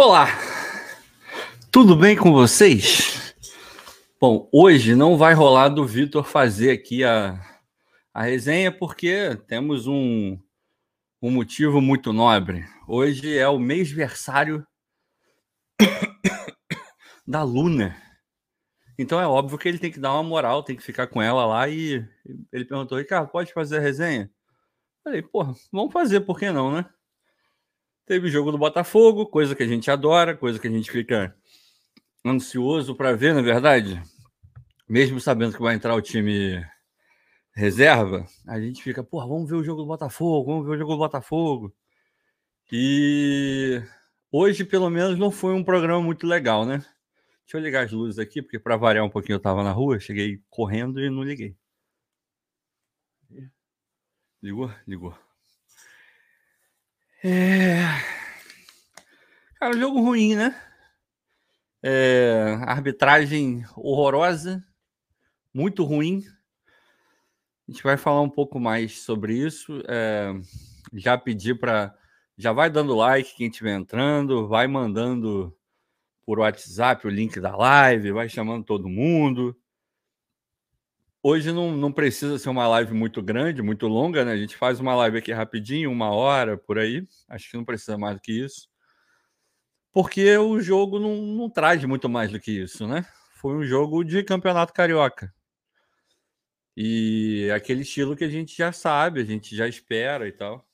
Olá, tudo bem com vocês? Bom, hoje não vai rolar do Vitor fazer aqui a, a resenha porque temos um, um motivo muito nobre. Hoje é o mêsversário da Luna. Então é óbvio que ele tem que dar uma moral, tem que ficar com ela lá e ele perguntou, Ricardo, pode fazer a resenha? Falei, pô, vamos fazer, por que não, né? Teve jogo do Botafogo, coisa que a gente adora, coisa que a gente fica ansioso para ver, na é verdade. Mesmo sabendo que vai entrar o time reserva, a gente fica, porra, vamos ver o jogo do Botafogo, vamos ver o jogo do Botafogo. E hoje, pelo menos, não foi um programa muito legal, né? Deixa eu ligar as luzes aqui, porque para variar um pouquinho eu estava na rua, cheguei correndo e não liguei. Ligou? Ligou. É... Cara, jogo ruim, né? É... Arbitragem horrorosa, muito ruim. A gente vai falar um pouco mais sobre isso. É... Já pedi para. Já vai dando like quem estiver entrando, vai mandando por WhatsApp o link da live, vai chamando todo mundo. Hoje não, não precisa ser uma live muito grande, muito longa, né? A gente faz uma live aqui rapidinho, uma hora por aí. Acho que não precisa mais do que isso. Porque o jogo não, não traz muito mais do que isso, né? Foi um jogo de campeonato carioca. E aquele estilo que a gente já sabe, a gente já espera e tal.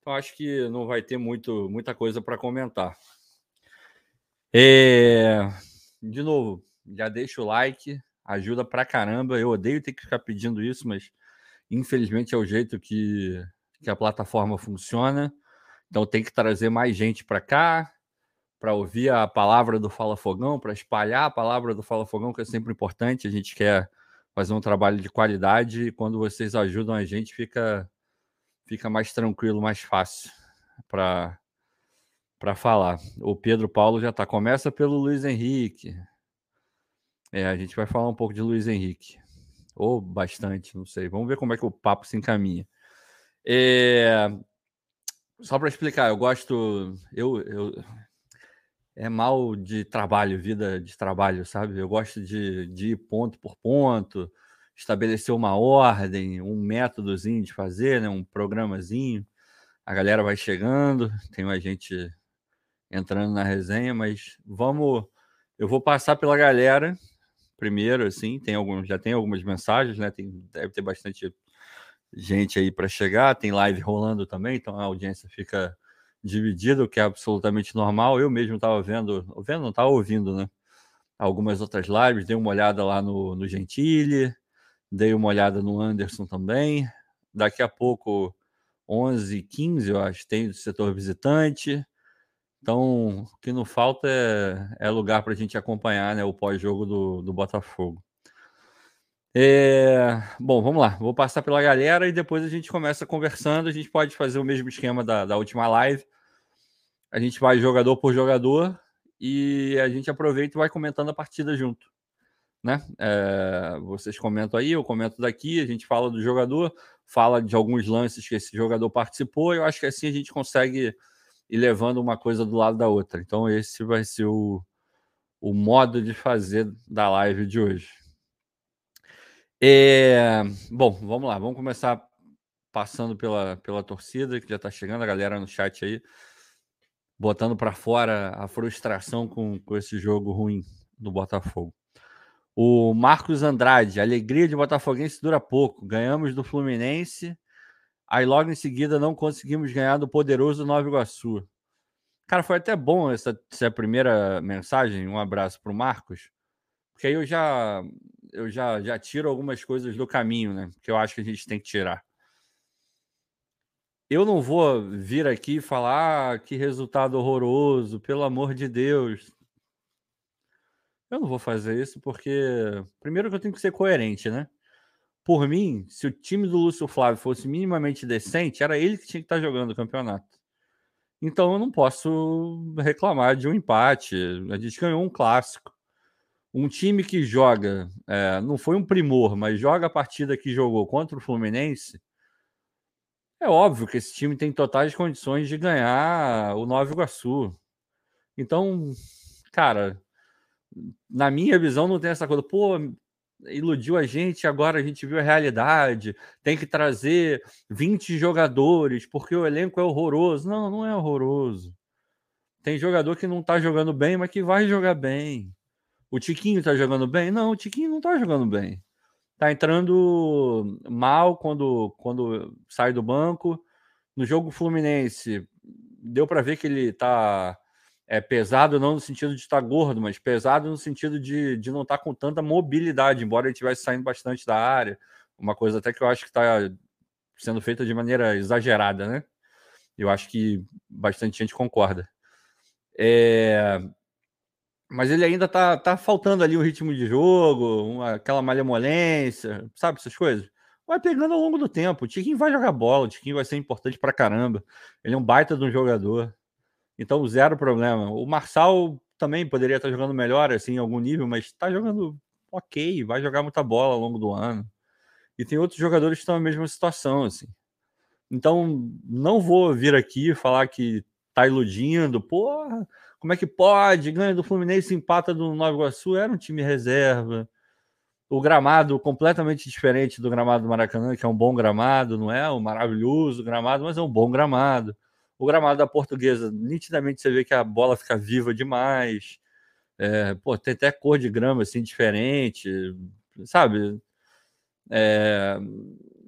Então acho que não vai ter muito, muita coisa para comentar. É... De novo, já deixa o like, ajuda pra caramba. Eu odeio ter que ficar pedindo isso, mas infelizmente é o jeito que, que a plataforma funciona. Então tem que trazer mais gente para cá, para ouvir a palavra do Fala Fogão, para espalhar a palavra do Fala Fogão, que é sempre importante. A gente quer fazer um trabalho de qualidade e quando vocês ajudam a gente, fica, fica mais tranquilo, mais fácil para para falar. O Pedro Paulo já está. Começa pelo Luiz Henrique. É, a gente vai falar um pouco de Luiz Henrique. Ou bastante, não sei. Vamos ver como é que o papo se encaminha. É... Só para explicar, eu gosto. Eu, eu, é mal de trabalho, vida de trabalho, sabe? Eu gosto de, de ir ponto por ponto, estabelecer uma ordem, um métodozinho de fazer, né? um programazinho. A galera vai chegando, tem mais gente entrando na resenha, mas vamos. Eu vou passar pela galera primeiro, assim, tem alguns, já tem algumas mensagens, né? Tem, deve ter bastante gente aí para chegar, tem live rolando também, então a audiência fica dividida, o que é absolutamente normal. Eu mesmo estava vendo, vendo, não estava ouvindo, né? Algumas outras lives, dei uma olhada lá no, no Gentile, dei uma olhada no Anderson também. Daqui a pouco, 11 15 eu acho, tem do setor visitante. Então, o que não falta é, é lugar para a gente acompanhar né, o pós-jogo do, do Botafogo. É, bom, vamos lá. Vou passar pela galera e depois a gente começa conversando. A gente pode fazer o mesmo esquema da, da última live. A gente vai jogador por jogador e a gente aproveita e vai comentando a partida junto. Né? É, vocês comentam aí, eu comento daqui, a gente fala do jogador, fala de alguns lances que esse jogador participou. Eu acho que assim a gente consegue e levando uma coisa do lado da outra. Então, esse vai ser o, o modo de fazer da live de hoje. É, bom, vamos lá, vamos começar passando pela, pela torcida que já está chegando, a galera no chat aí, botando para fora a frustração com, com esse jogo ruim do Botafogo. O Marcos Andrade, alegria de Botafoguense dura pouco. Ganhamos do Fluminense Aí logo em seguida não conseguimos ganhar do poderoso Nova Iguaçu. Cara, foi até bom essa, essa primeira mensagem. Um abraço para o Marcos, porque aí eu já eu já, já tiro algumas coisas do caminho, né? Que eu acho que a gente tem que tirar. Eu não vou vir aqui falar ah, que resultado horroroso, pelo amor de Deus. Eu não vou fazer isso porque, primeiro, que eu tenho que ser coerente, né? Por mim, se o time do Lúcio Flávio fosse minimamente decente, era ele que tinha que estar jogando o campeonato. Então eu não posso reclamar de um empate. A gente ganhou um clássico. Um time que joga, é, não foi um primor, mas joga a partida que jogou contra o Fluminense. É óbvio que esse time tem totais condições de ganhar o Nova Iguaçu. Então, cara, na minha visão, não tem essa coisa, pô, iludiu a gente, agora a gente viu a realidade, tem que trazer 20 jogadores, porque o elenco é horroroso. Não, não é horroroso. Tem jogador que não tá jogando bem, mas que vai jogar bem. O Tiquinho tá jogando bem? Não, o Tiquinho não tá jogando bem. Tá entrando mal quando, quando sai do banco. No jogo Fluminense, deu para ver que ele tá é, pesado não no sentido de estar gordo, mas pesado no sentido de, de não estar com tanta mobilidade, embora ele estivesse saindo bastante da área. Uma coisa até que eu acho que está sendo feita de maneira exagerada, né? Eu acho que bastante gente concorda. É... Mas ele ainda tá, tá faltando ali o ritmo de jogo, uma, aquela malemolência, sabe, essas coisas. Vai pegando ao longo do tempo. O Tiquinho vai jogar bola, o Tiquinho vai ser importante pra caramba. Ele é um baita de um jogador. Então, zero problema. O Marçal também poderia estar jogando melhor, assim, em algum nível, mas está jogando ok, vai jogar muita bola ao longo do ano. E tem outros jogadores que estão na mesma situação, assim. Então, não vou vir aqui falar que tá iludindo, porra, como é que pode? Ganha do Fluminense, empata do Nova Iguaçu, era um time reserva. O gramado completamente diferente do gramado do Maracanã, que é um bom gramado, não é um maravilhoso gramado, mas é um bom gramado. O gramado da portuguesa, nitidamente você vê que a bola fica viva demais. É, pô, tem até cor de grama assim diferente, sabe? É,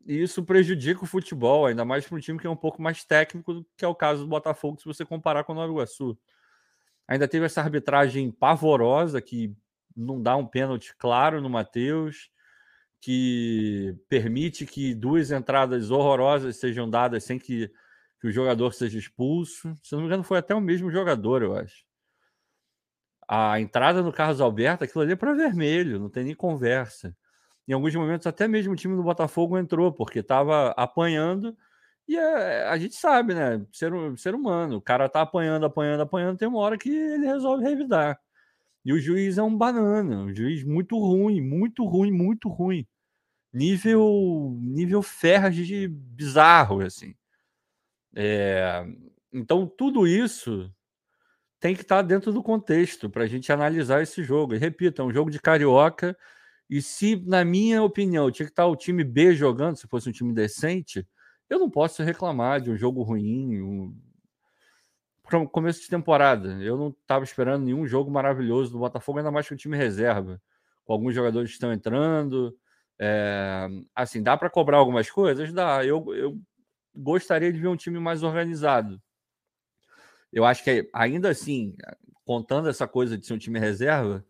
e isso prejudica o futebol, ainda mais para um time que é um pouco mais técnico, que é o caso do Botafogo, se você comparar com o Nova Iguaçu. Ainda teve essa arbitragem pavorosa que não dá um pênalti claro no Matheus, que permite que duas entradas horrorosas sejam dadas sem que que o jogador seja expulso. Se não me engano, foi até o mesmo jogador, eu acho. A entrada no Carlos Alberto, aquilo ali é para vermelho, não tem nem conversa. Em alguns momentos, até mesmo o time do Botafogo entrou, porque estava apanhando. E é, a gente sabe, né? Ser, ser humano, o cara tá apanhando, apanhando, apanhando, tem uma hora que ele resolve revidar. E o juiz é um banana, um juiz muito ruim, muito ruim, muito ruim. Nível nível Ferdi bizarro, assim. É, então, tudo isso tem que estar dentro do contexto para a gente analisar esse jogo. E repito, é um jogo de carioca. E se, na minha opinião, tinha que estar o time B jogando, se fosse um time decente, eu não posso reclamar de um jogo ruim. Um... Começo de temporada, eu não estava esperando nenhum jogo maravilhoso do Botafogo, ainda mais que o time reserva, com alguns jogadores que estão entrando. É... Assim, dá para cobrar algumas coisas? Dá. Eu, eu gostaria de ver um time mais organizado. Eu acho que ainda assim, contando essa coisa de ser um time reserva,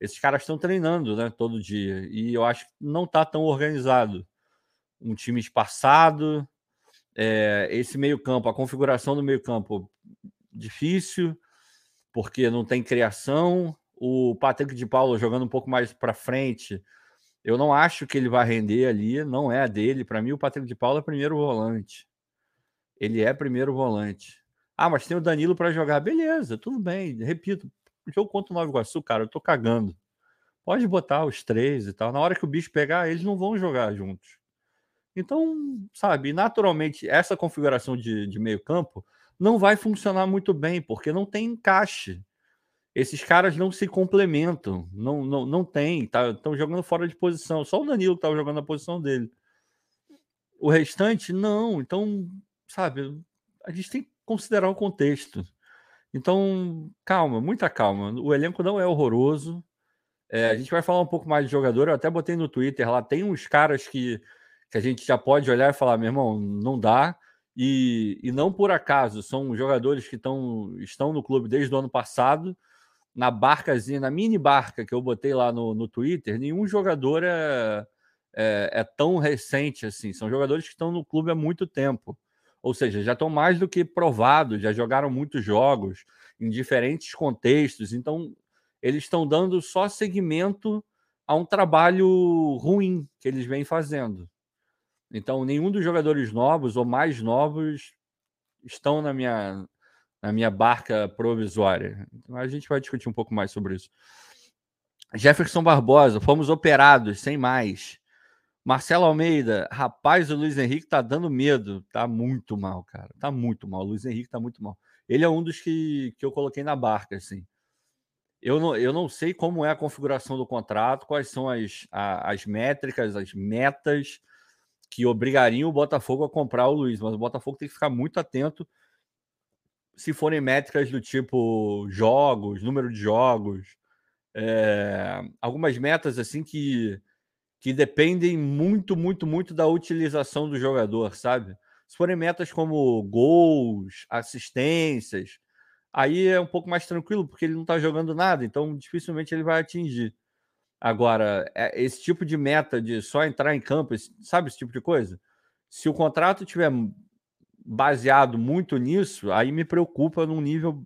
esses caras estão treinando, né, todo dia. E eu acho que não está tão organizado. Um time espaçado, é, esse meio-campo, a configuração do meio-campo difícil, porque não tem criação. O Patrick de Paulo jogando um pouco mais para frente, eu não acho que ele vai render ali, não é a dele. Para mim, o Patrick de Paula é primeiro volante. Ele é primeiro volante. Ah, mas tem o Danilo para jogar. Beleza, tudo bem. Repito, jogo contra o Nova Iguaçu, cara, eu tô cagando. Pode botar os três e tal. Na hora que o bicho pegar, eles não vão jogar juntos. Então, sabe, naturalmente, essa configuração de, de meio-campo não vai funcionar muito bem, porque não tem encaixe esses caras não se complementam, não, não, não tem, estão tá, jogando fora de posição. Só o Danilo estava jogando na posição dele. O restante, não. Então, sabe, a gente tem que considerar o contexto. Então, calma, muita calma. O elenco não é horroroso. É, a gente vai falar um pouco mais de jogador. Eu até botei no Twitter lá. Tem uns caras que, que a gente já pode olhar e falar: meu irmão, não dá. E, e não por acaso, são jogadores que tão, estão no clube desde o ano passado na barcazinha, na mini barca que eu botei lá no, no Twitter, nenhum jogador é, é, é, tão recente assim. São jogadores que estão no clube há muito tempo. Ou seja, já estão mais do que provados, já jogaram muitos jogos em diferentes contextos. Então, eles estão dando só seguimento a um trabalho ruim que eles vêm fazendo. Então, nenhum dos jogadores novos ou mais novos estão na minha, na minha barca provisória. Então, a gente vai discutir um pouco mais sobre isso. Jefferson Barbosa, fomos operados, sem mais. Marcelo Almeida, rapaz, o Luiz Henrique tá dando medo. Tá muito mal, cara. Tá muito mal. O Luiz Henrique tá muito mal. ele é um dos que, que eu coloquei na barca, assim. Eu não, eu não sei como é a configuração do contrato, quais são as, a, as métricas, as metas que obrigariam o Botafogo a comprar o Luiz, mas o Botafogo tem que ficar muito atento se forem métricas do tipo jogos, número de jogos, é, algumas metas assim que, que dependem muito, muito, muito da utilização do jogador, sabe? Se forem metas como gols, assistências, aí é um pouco mais tranquilo, porque ele não está jogando nada, então dificilmente ele vai atingir. Agora, é, esse tipo de meta de só entrar em campo, sabe esse tipo de coisa? Se o contrato tiver baseado muito nisso, aí me preocupa num nível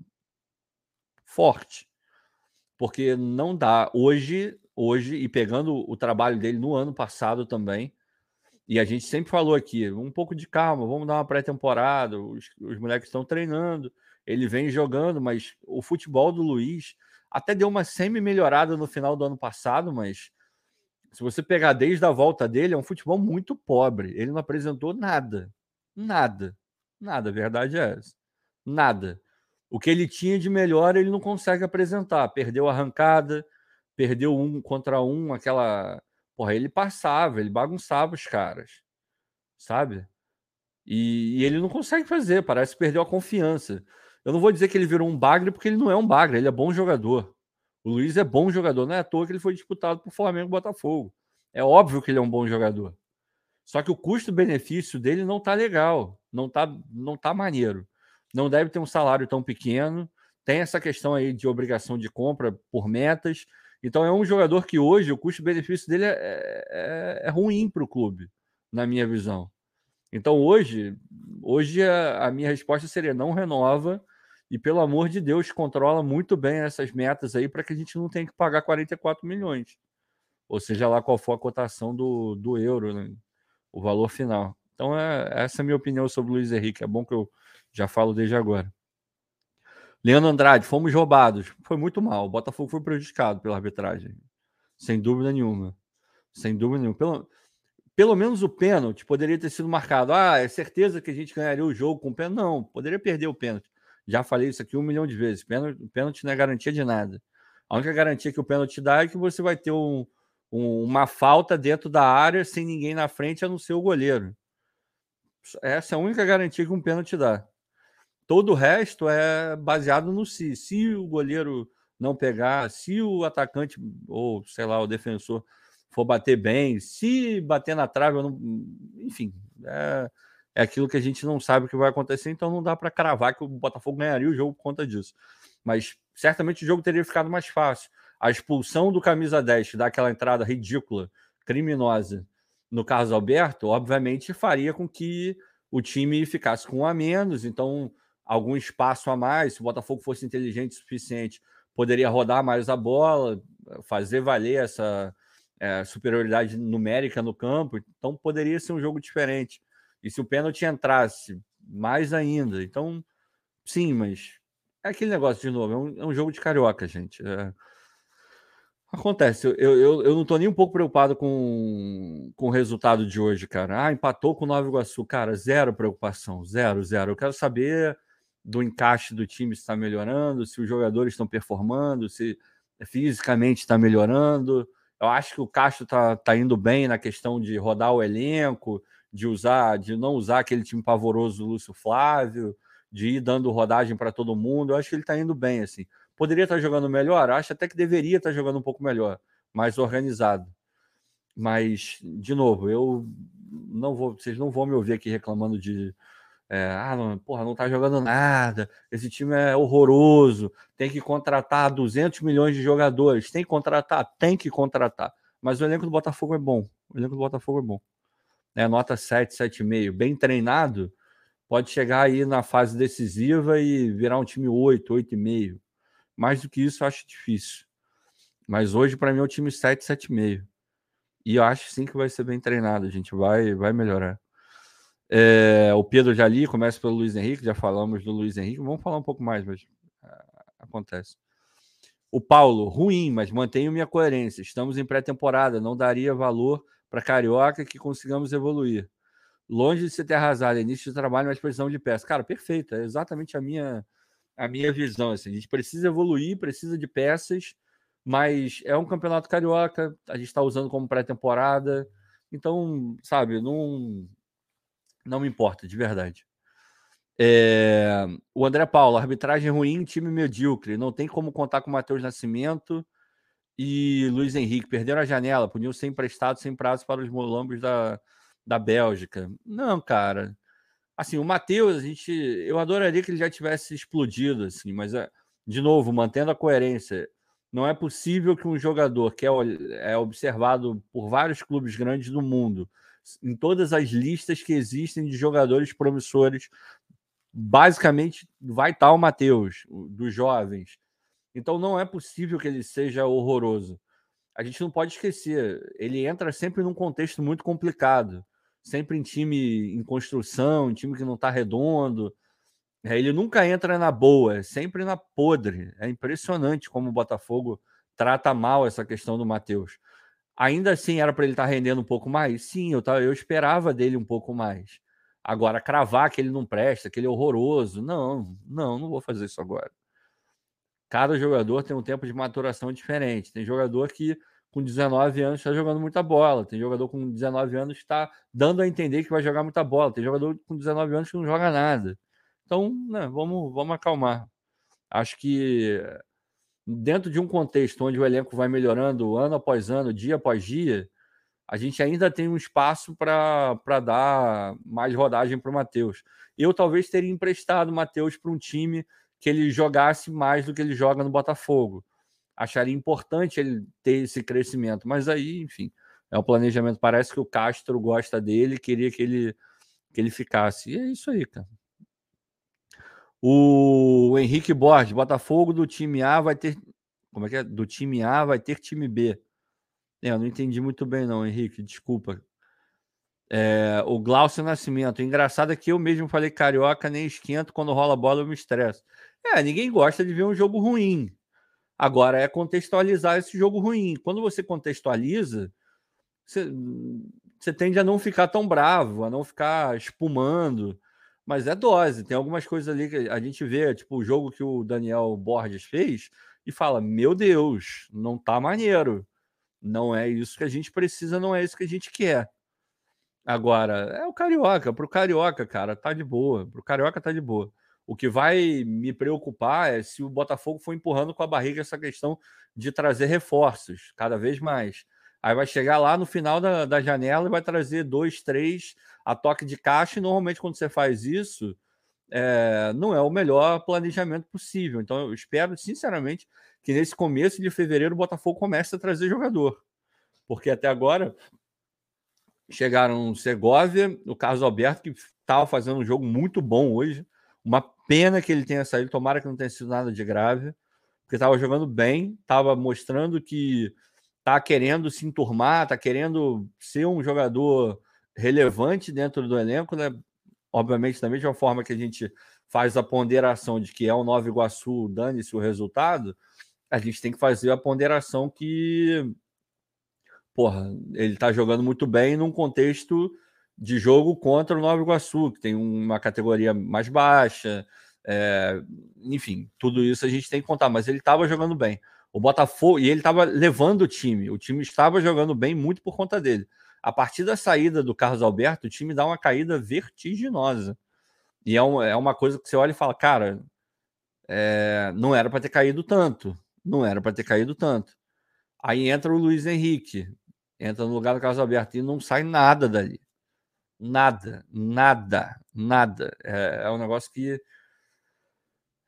forte. Porque não dá. Hoje, hoje, e pegando o trabalho dele no ano passado também, e a gente sempre falou aqui, um pouco de calma, vamos dar uma pré-temporada, os, os moleques estão treinando, ele vem jogando, mas o futebol do Luiz até deu uma semi-melhorada no final do ano passado, mas se você pegar desde a volta dele, é um futebol muito pobre. Ele não apresentou nada. Nada. Nada, a verdade é essa. Nada. O que ele tinha de melhor, ele não consegue apresentar. Perdeu a arrancada, perdeu um contra um, aquela. Porra, ele passava, ele bagunçava os caras. Sabe? E, e ele não consegue fazer, parece que perdeu a confiança. Eu não vou dizer que ele virou um bagre, porque ele não é um bagre, ele é bom jogador. O Luiz é bom jogador, não é à toa que ele foi disputado por Flamengo e Botafogo. É óbvio que ele é um bom jogador. Só que o custo-benefício dele não tá legal, não tá, não tá maneiro. Não deve ter um salário tão pequeno. Tem essa questão aí de obrigação de compra por metas. Então é um jogador que hoje o custo-benefício dele é, é, é ruim para o clube, na minha visão. Então hoje, hoje a, a minha resposta seria não renova e, pelo amor de Deus, controla muito bem essas metas aí para que a gente não tenha que pagar 44 milhões. Ou seja lá qual for a cotação do, do euro, né? o valor final. Então, é, essa é a minha opinião sobre o Luiz Henrique. É bom que eu já falo desde agora. Leandro Andrade, fomos roubados. Foi muito mal. O Botafogo foi prejudicado pela arbitragem. Sem dúvida nenhuma. Sem dúvida nenhuma. Pelo, pelo menos o pênalti poderia ter sido marcado. Ah, é certeza que a gente ganharia o jogo com o pênalti. Não, poderia perder o pênalti. Já falei isso aqui um milhão de vezes. Pênalti, pênalti não é garantia de nada. A única garantia que o pênalti dá é que você vai ter um, um, uma falta dentro da área sem ninguém na frente, a não ser o goleiro. Essa é a única garantia que um pênalti dá. Todo o resto é baseado no se. Se o goleiro não pegar, se o atacante ou, sei lá, o defensor for bater bem, se bater na trave, não... enfim, é, é aquilo que a gente não sabe o que vai acontecer, então não dá para cravar que o Botafogo ganharia o jogo por conta disso. Mas certamente o jogo teria ficado mais fácil. A expulsão do camisa 10, daquela entrada ridícula, criminosa no Carlos Alberto, obviamente faria com que o time ficasse com um a menos, então algum espaço a mais, se o Botafogo fosse inteligente o suficiente, poderia rodar mais a bola, fazer valer essa é, superioridade numérica no campo, então poderia ser um jogo diferente. E se o pênalti entrasse, mais ainda. Então, sim, mas é aquele negócio de novo, é um, é um jogo de carioca, gente. É... Acontece, eu, eu, eu não estou nem um pouco preocupado com, com o resultado de hoje, cara. Ah, empatou com o Nova Iguaçu. Cara, zero preocupação, zero, zero. Eu quero saber do encaixe do time está melhorando, se os jogadores estão performando, se fisicamente está melhorando. Eu acho que o Castro está tá indo bem na questão de rodar o elenco, de usar, de não usar aquele time pavoroso do Lúcio Flávio, de ir dando rodagem para todo mundo. Eu acho que ele está indo bem, assim. Poderia estar tá jogando melhor? Acho até que deveria estar tá jogando um pouco melhor, mais organizado. Mas, de novo, eu não vou, vocês não vão me ouvir aqui reclamando de é, ah, não, porra, não tá jogando nada, esse time é horroroso, tem que contratar 200 milhões de jogadores, tem que contratar, tem que contratar. Mas o elenco do Botafogo é bom, o elenco do Botafogo é bom né, nota 7, 7,5, bem treinado, pode chegar aí na fase decisiva e virar um time 8, 8,5. Mais do que isso, eu acho difícil. Mas hoje, para mim, é um time 7, 7,5. E eu acho sim que vai ser bem treinado, a gente vai, vai melhorar. É, o Pedro já li, começa pelo Luiz Henrique, já falamos do Luiz Henrique, vamos falar um pouco mais, mas uh, acontece. O Paulo, ruim, mas mantenho minha coerência. Estamos em pré-temporada, não daria valor para Carioca que consigamos evoluir. Longe de ser ter arrasado, início de trabalho, mas precisão de peça. Cara, perfeito. É exatamente a minha, a minha visão. Assim, a gente precisa evoluir, precisa de peças, mas é um campeonato carioca, a gente está usando como pré-temporada. Então, sabe, não, não me importa, de verdade. É, o André Paulo, arbitragem ruim, time medíocre. Não tem como contar com o Matheus Nascimento e Luiz Henrique. Perderam a janela, podiam ser emprestados sem prazo para os molambos da, da Bélgica. Não, cara. Assim, o Matheus, a gente, eu adoraria que ele já tivesse explodido, assim, mas é, de novo, mantendo a coerência, não é possível que um jogador que é, é observado por vários clubes grandes do mundo, em todas as listas que existem de jogadores promissores, basicamente vai estar o Matheus, dos jovens. Então não é possível que ele seja horroroso. A gente não pode esquecer, ele entra sempre num contexto muito complicado sempre em time em construção, em time que não está redondo. É, ele nunca entra na boa, é sempre na podre. É impressionante como o Botafogo trata mal essa questão do Matheus. Ainda assim, era para ele estar tá rendendo um pouco mais? Sim, eu, tava, eu esperava dele um pouco mais. Agora, cravar que ele não presta, que ele é horroroso, não, não, não vou fazer isso agora. Cada jogador tem um tempo de maturação diferente. Tem jogador que com 19 anos está jogando muita bola. Tem jogador com 19 anos está dando a entender que vai jogar muita bola. Tem jogador com 19 anos que não joga nada. Então, né, vamos, vamos acalmar. Acho que dentro de um contexto onde o elenco vai melhorando ano após ano, dia após dia, a gente ainda tem um espaço para dar mais rodagem para o Matheus. Eu talvez teria emprestado o Matheus para um time que ele jogasse mais do que ele joga no Botafogo acharia importante ele ter esse crescimento. Mas aí, enfim, é o planejamento. Parece que o Castro gosta dele, queria que ele, que ele ficasse. E é isso aí, cara. O Henrique Borges, Botafogo do time A vai ter. Como é que é? Do time A vai ter time B. É, eu não entendi muito bem, não, Henrique, desculpa. É, o Glaucio Nascimento. Engraçado é que eu mesmo falei carioca, nem esquento, quando rola bola eu me estresso. É, ninguém gosta de ver um jogo ruim. Agora é contextualizar esse jogo ruim. Quando você contextualiza, você, você tende a não ficar tão bravo, a não ficar espumando. Mas é dose. Tem algumas coisas ali que a gente vê, tipo o jogo que o Daniel Borges fez, e fala: Meu Deus, não tá maneiro. Não é isso que a gente precisa, não é isso que a gente quer. Agora, é o Carioca. Pro Carioca, cara, tá de boa. Pro Carioca tá de boa. O que vai me preocupar é se o Botafogo for empurrando com a barriga essa questão de trazer reforços cada vez mais. Aí vai chegar lá no final da, da janela e vai trazer dois, três a toque de caixa. E normalmente, quando você faz isso, é, não é o melhor planejamento possível. Então, eu espero, sinceramente, que nesse começo de fevereiro o Botafogo comece a trazer jogador. Porque até agora chegaram o Segovia, o Carlos Alberto, que estava fazendo um jogo muito bom hoje. Uma pena que ele tenha saído, tomara que não tenha sido nada de grave, porque estava jogando bem, estava mostrando que está querendo se enturmar, está querendo ser um jogador relevante dentro do elenco, né? Obviamente, da mesma forma que a gente faz a ponderação de que é o Nova Iguaçu, dane-se o resultado, a gente tem que fazer a ponderação que, porra, ele está jogando muito bem num contexto de jogo contra o Nova Iguaçu, que tem uma categoria mais baixa, é, enfim, tudo isso a gente tem que contar, mas ele estava jogando bem. O Botafogo, e ele estava levando o time, o time estava jogando bem muito por conta dele. A partir da saída do Carlos Alberto, o time dá uma caída vertiginosa. E é, um, é uma coisa que você olha e fala, cara, é, não era para ter caído tanto. Não era para ter caído tanto. Aí entra o Luiz Henrique, entra no lugar do Carlos Alberto e não sai nada dali. Nada, nada, nada. É, é um negócio que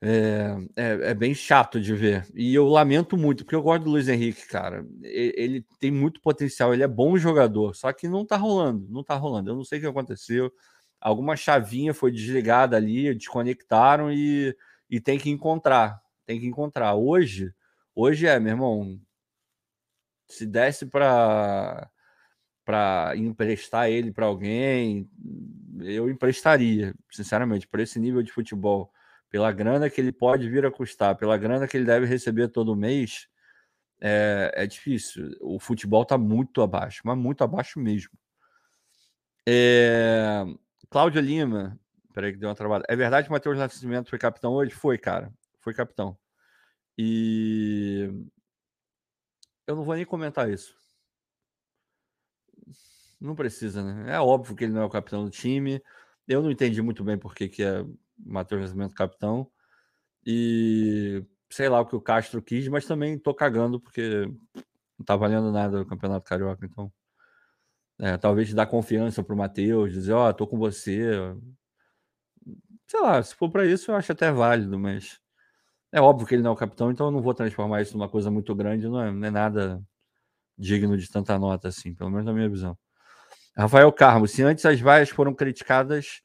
é, é, é, bem chato de ver. E eu lamento muito, porque eu gosto do Luiz Henrique, cara. Ele tem muito potencial, ele é bom jogador, só que não tá rolando, não tá rolando. Eu não sei o que aconteceu. Alguma chavinha foi desligada ali, desconectaram e, e tem que encontrar. Tem que encontrar. Hoje, hoje é, meu irmão. Se desse para para emprestar ele para alguém, eu emprestaria, sinceramente, por esse nível de futebol, pela grana que ele pode vir a custar, pela grana que ele deve receber todo mês, é, é difícil. O futebol está muito abaixo, mas muito abaixo mesmo. É... Cláudia Lima, Peraí que deu uma travada. É verdade que o Matheus Nascimento foi capitão hoje? Foi, cara. Foi capitão. E eu não vou nem comentar isso. Não precisa, né? É óbvio que ele não é o capitão do time. Eu não entendi muito bem por que, que é Matheus Nascimento capitão. E sei lá o que o Castro quis, mas também tô cagando porque não tá valendo nada o Campeonato Carioca, então. É, talvez dar confiança pro Matheus, dizer, ó, oh, tô com você. Sei lá, se for para isso, eu acho até válido, mas é óbvio que ele não é o capitão, então eu não vou transformar isso numa coisa muito grande, não é, não é nada digno de tanta nota assim, pelo menos na minha visão. Rafael Carmo, se antes as vaias foram criticadas,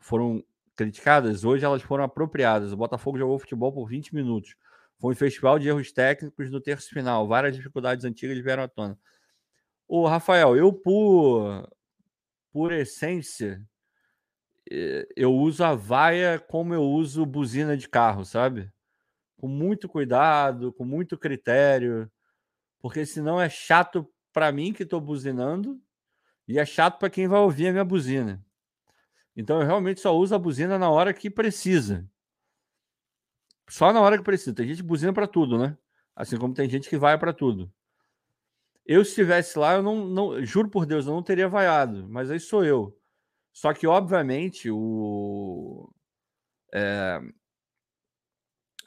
foram criticadas, hoje elas foram apropriadas. O Botafogo jogou futebol por 20 minutos. Foi um festival de erros técnicos no terço final. Várias dificuldades antigas vieram à tona. O Rafael, eu por, por essência, eh, eu uso a vaia como eu uso buzina de carro, sabe? Com muito cuidado, com muito critério, porque senão é chato para mim que estou buzinando e é chato para quem vai ouvir a minha buzina. Então eu realmente só uso a buzina na hora que precisa. Só na hora que precisa. Tem gente que buzina para tudo, né? Assim como tem gente que vai para tudo. Eu, se estivesse lá, eu não, não. Juro por Deus, eu não teria vaiado. Mas aí sou eu. Só que, obviamente, o. É,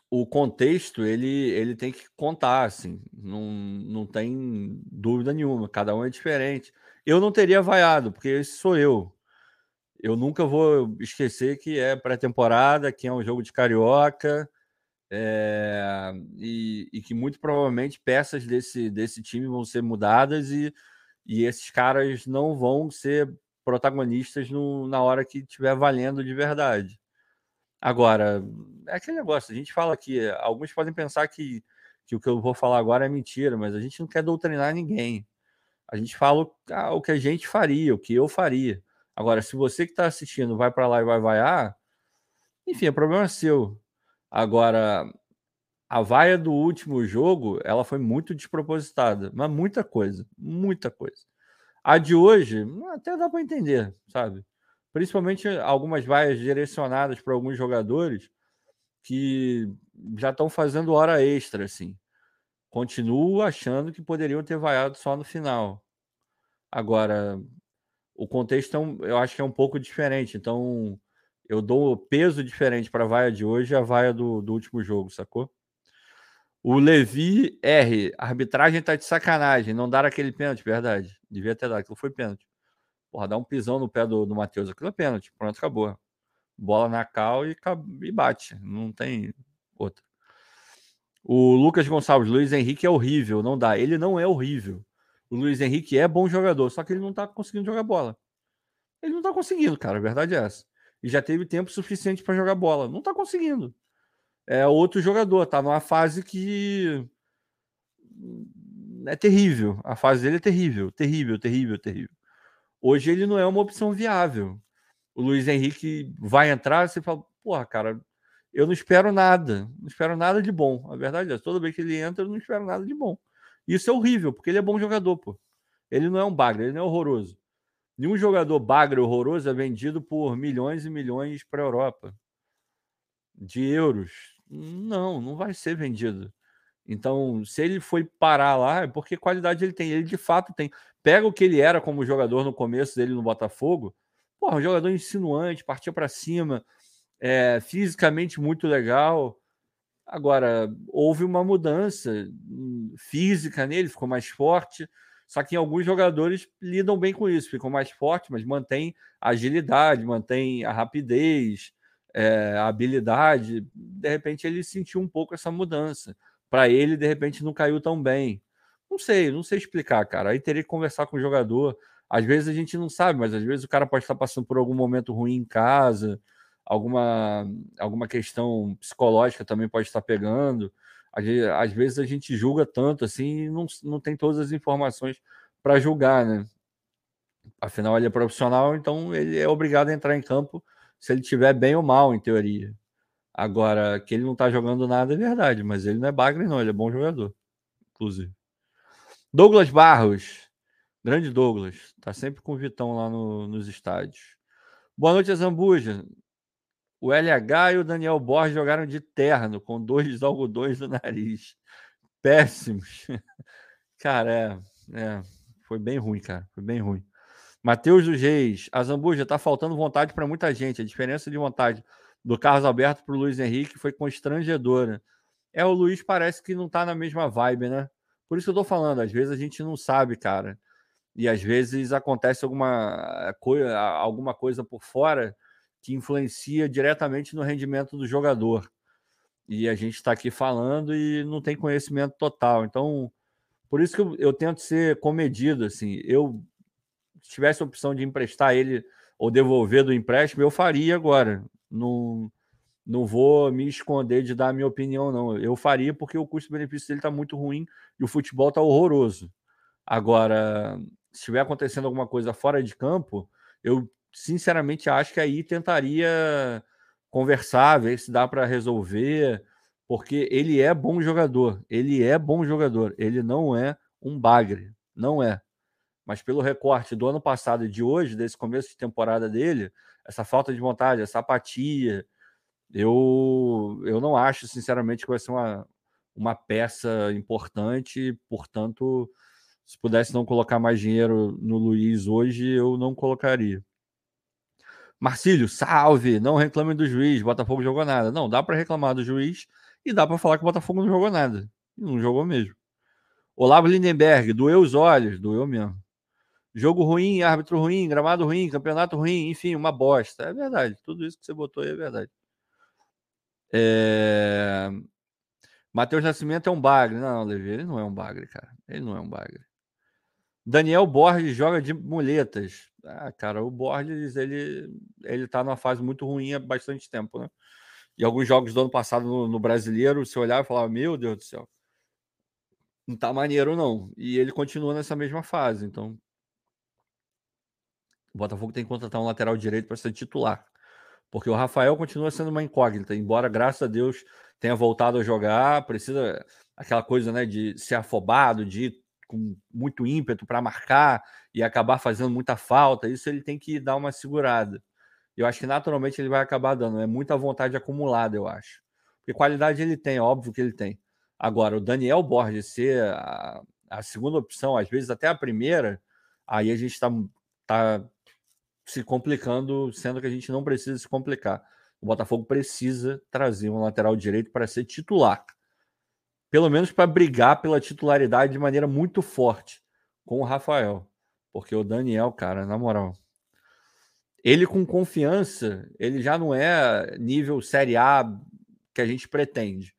o contexto ele, ele tem que contar, assim, não, não tem dúvida nenhuma, cada um é diferente. Eu não teria vaiado, porque esse sou eu eu nunca vou esquecer que é pré-temporada, que é um jogo de carioca, é, e, e, que muito provavelmente peças desse, desse time vão ser mudadas e, e esses caras não vão ser protagonistas no, na hora que estiver valendo de verdade. Agora, é aquele negócio, a gente fala que alguns podem pensar que, que o que eu vou falar agora é mentira, mas a gente não quer doutrinar ninguém. A gente fala ah, o que a gente faria, o que eu faria. Agora, se você que está assistindo vai para lá e vai vaiar, enfim, o problema é seu. Agora, a vaia do último jogo, ela foi muito despropositada, mas muita coisa, muita coisa. A de hoje, até dá para entender, sabe? Principalmente algumas vaias direcionadas para alguns jogadores que já estão fazendo hora extra, assim. Continuo achando que poderiam ter vaiado só no final. Agora, o contexto é um, eu acho que é um pouco diferente. Então, eu dou peso diferente para a vaia de hoje e a vaia do, do último jogo, sacou? O Levi R. A arbitragem tá de sacanagem. Não dar aquele pênalti, verdade. Devia ter dado. Aquilo foi pênalti. Porra, dá um pisão no pé do, do Matheus. Aquilo é pênalti. Pronto, acabou. Bola na cal e, e bate. Não tem outra. O Lucas Gonçalves, Luiz Henrique é horrível. Não dá. Ele não é horrível. O Luiz Henrique é bom jogador, só que ele não tá conseguindo jogar bola. Ele não tá conseguindo, cara. A verdade é essa. E já teve tempo suficiente para jogar bola. Não tá conseguindo. É outro jogador, tá numa fase que é terrível. A fase dele é terrível, terrível, terrível, terrível. Hoje ele não é uma opção viável. O Luiz Henrique vai entrar, você fala, porra, cara, eu não espero nada, não espero nada de bom. A verdade é, toda vez que ele entra, eu não espero nada de bom. Isso é horrível, porque ele é bom jogador, pô. Ele não é um bagre, ele não é horroroso. Nenhum jogador bagre horroroso é vendido por milhões e milhões para a Europa de euros. Não, não vai ser vendido. Então, se ele foi parar lá, é porque qualidade ele tem. Ele de fato tem. Pega o que ele era como jogador no começo dele no Botafogo. Porra, um jogador insinuante, partia para cima, é, fisicamente muito legal. Agora, houve uma mudança hum, física nele, ficou mais forte. Só que em alguns jogadores lidam bem com isso, ficam mais fortes, mas mantém a agilidade, mantém a rapidez, é, a habilidade. De repente ele sentiu um pouco essa mudança. Para ele, de repente, não caiu tão bem. Não sei, não sei explicar, cara. Aí teria que conversar com o jogador. Às vezes a gente não sabe, mas às vezes o cara pode estar passando por algum momento ruim em casa alguma, alguma questão psicológica também pode estar pegando. Às vezes a gente julga tanto assim e não, não tem todas as informações para julgar, né? Afinal, ele é profissional, então ele é obrigado a entrar em campo se ele estiver bem ou mal, em teoria. Agora, que ele não está jogando nada é verdade, mas ele não é bagre, não, ele é bom jogador, inclusive. Douglas Barros, grande Douglas, tá sempre com o Vitão lá no, nos estádios. Boa noite, Zambuja. O LH e o Daniel Borges jogaram de terno, com dois algodões no nariz. Péssimos. Cara, é, é, foi bem ruim, cara. Foi bem ruim. Matheus dos Reis, a Zambuja tá faltando vontade para muita gente. A diferença de vontade do Carlos Alberto para o Luiz Henrique foi constrangedora. É, o Luiz parece que não tá na mesma vibe, né? Por isso que eu tô falando, às vezes a gente não sabe, cara. E às vezes acontece alguma coisa, alguma coisa por fora que influencia diretamente no rendimento do jogador. E a gente está aqui falando e não tem conhecimento total. Então, por isso que eu, eu tento ser comedido. Assim, eu se tivesse a opção de emprestar ele ou devolver do empréstimo, eu faria agora. Não, não vou me esconder de dar a minha opinião, não. Eu faria porque o custo-benefício dele está muito ruim e o futebol está horroroso. Agora, se estiver acontecendo alguma coisa fora de campo, eu sinceramente acho que aí tentaria conversar, ver se dá para resolver, porque ele é bom jogador, ele é bom jogador, ele não é um bagre, não é. Mas pelo recorte do ano passado e de hoje, desse começo de temporada dele, essa falta de vontade, essa apatia, eu, eu não acho, sinceramente, que vai ser uma, uma peça importante, portanto, se pudesse não colocar mais dinheiro no Luiz hoje, eu não colocaria. Marcílio, salve! Não reclame do juiz, Botafogo jogou nada. Não, dá para reclamar do juiz e dá para falar que o Botafogo não jogou nada. Não jogou mesmo. Olavo Lindenberg, doeu os olhos, doeu mesmo. Jogo ruim, árbitro ruim, gramado ruim, campeonato ruim, enfim, uma bosta. É verdade, tudo isso que você botou aí é verdade. É... Matheus Nascimento é um bagre. Não, Levi, ele não é um bagre, cara. Ele não é um bagre. Daniel Borges joga de muletas. Ah, cara, o Borges, ele, ele tá numa fase muito ruim há bastante tempo, né? E alguns jogos do ano passado no, no Brasileiro, você olhava e falava, meu Deus do céu, não tá maneiro não. E ele continua nessa mesma fase, então... O Botafogo tem que contratar um lateral direito para ser titular. Porque o Rafael continua sendo uma incógnita, embora, graças a Deus, tenha voltado a jogar, precisa aquela coisa, né, de ser afobado, de ir com muito ímpeto para marcar e acabar fazendo muita falta, isso ele tem que dar uma segurada. Eu acho que naturalmente ele vai acabar dando, é muita vontade acumulada, eu acho. Porque qualidade ele tem, óbvio que ele tem. Agora, o Daniel Borges ser a, a segunda opção, às vezes até a primeira, aí a gente está tá se complicando, sendo que a gente não precisa se complicar. O Botafogo precisa trazer um lateral direito para ser titular pelo menos para brigar pela titularidade de maneira muito forte com o Rafael. Porque o Daniel, cara, na moral, ele com confiança, ele já não é nível Série A que a gente pretende.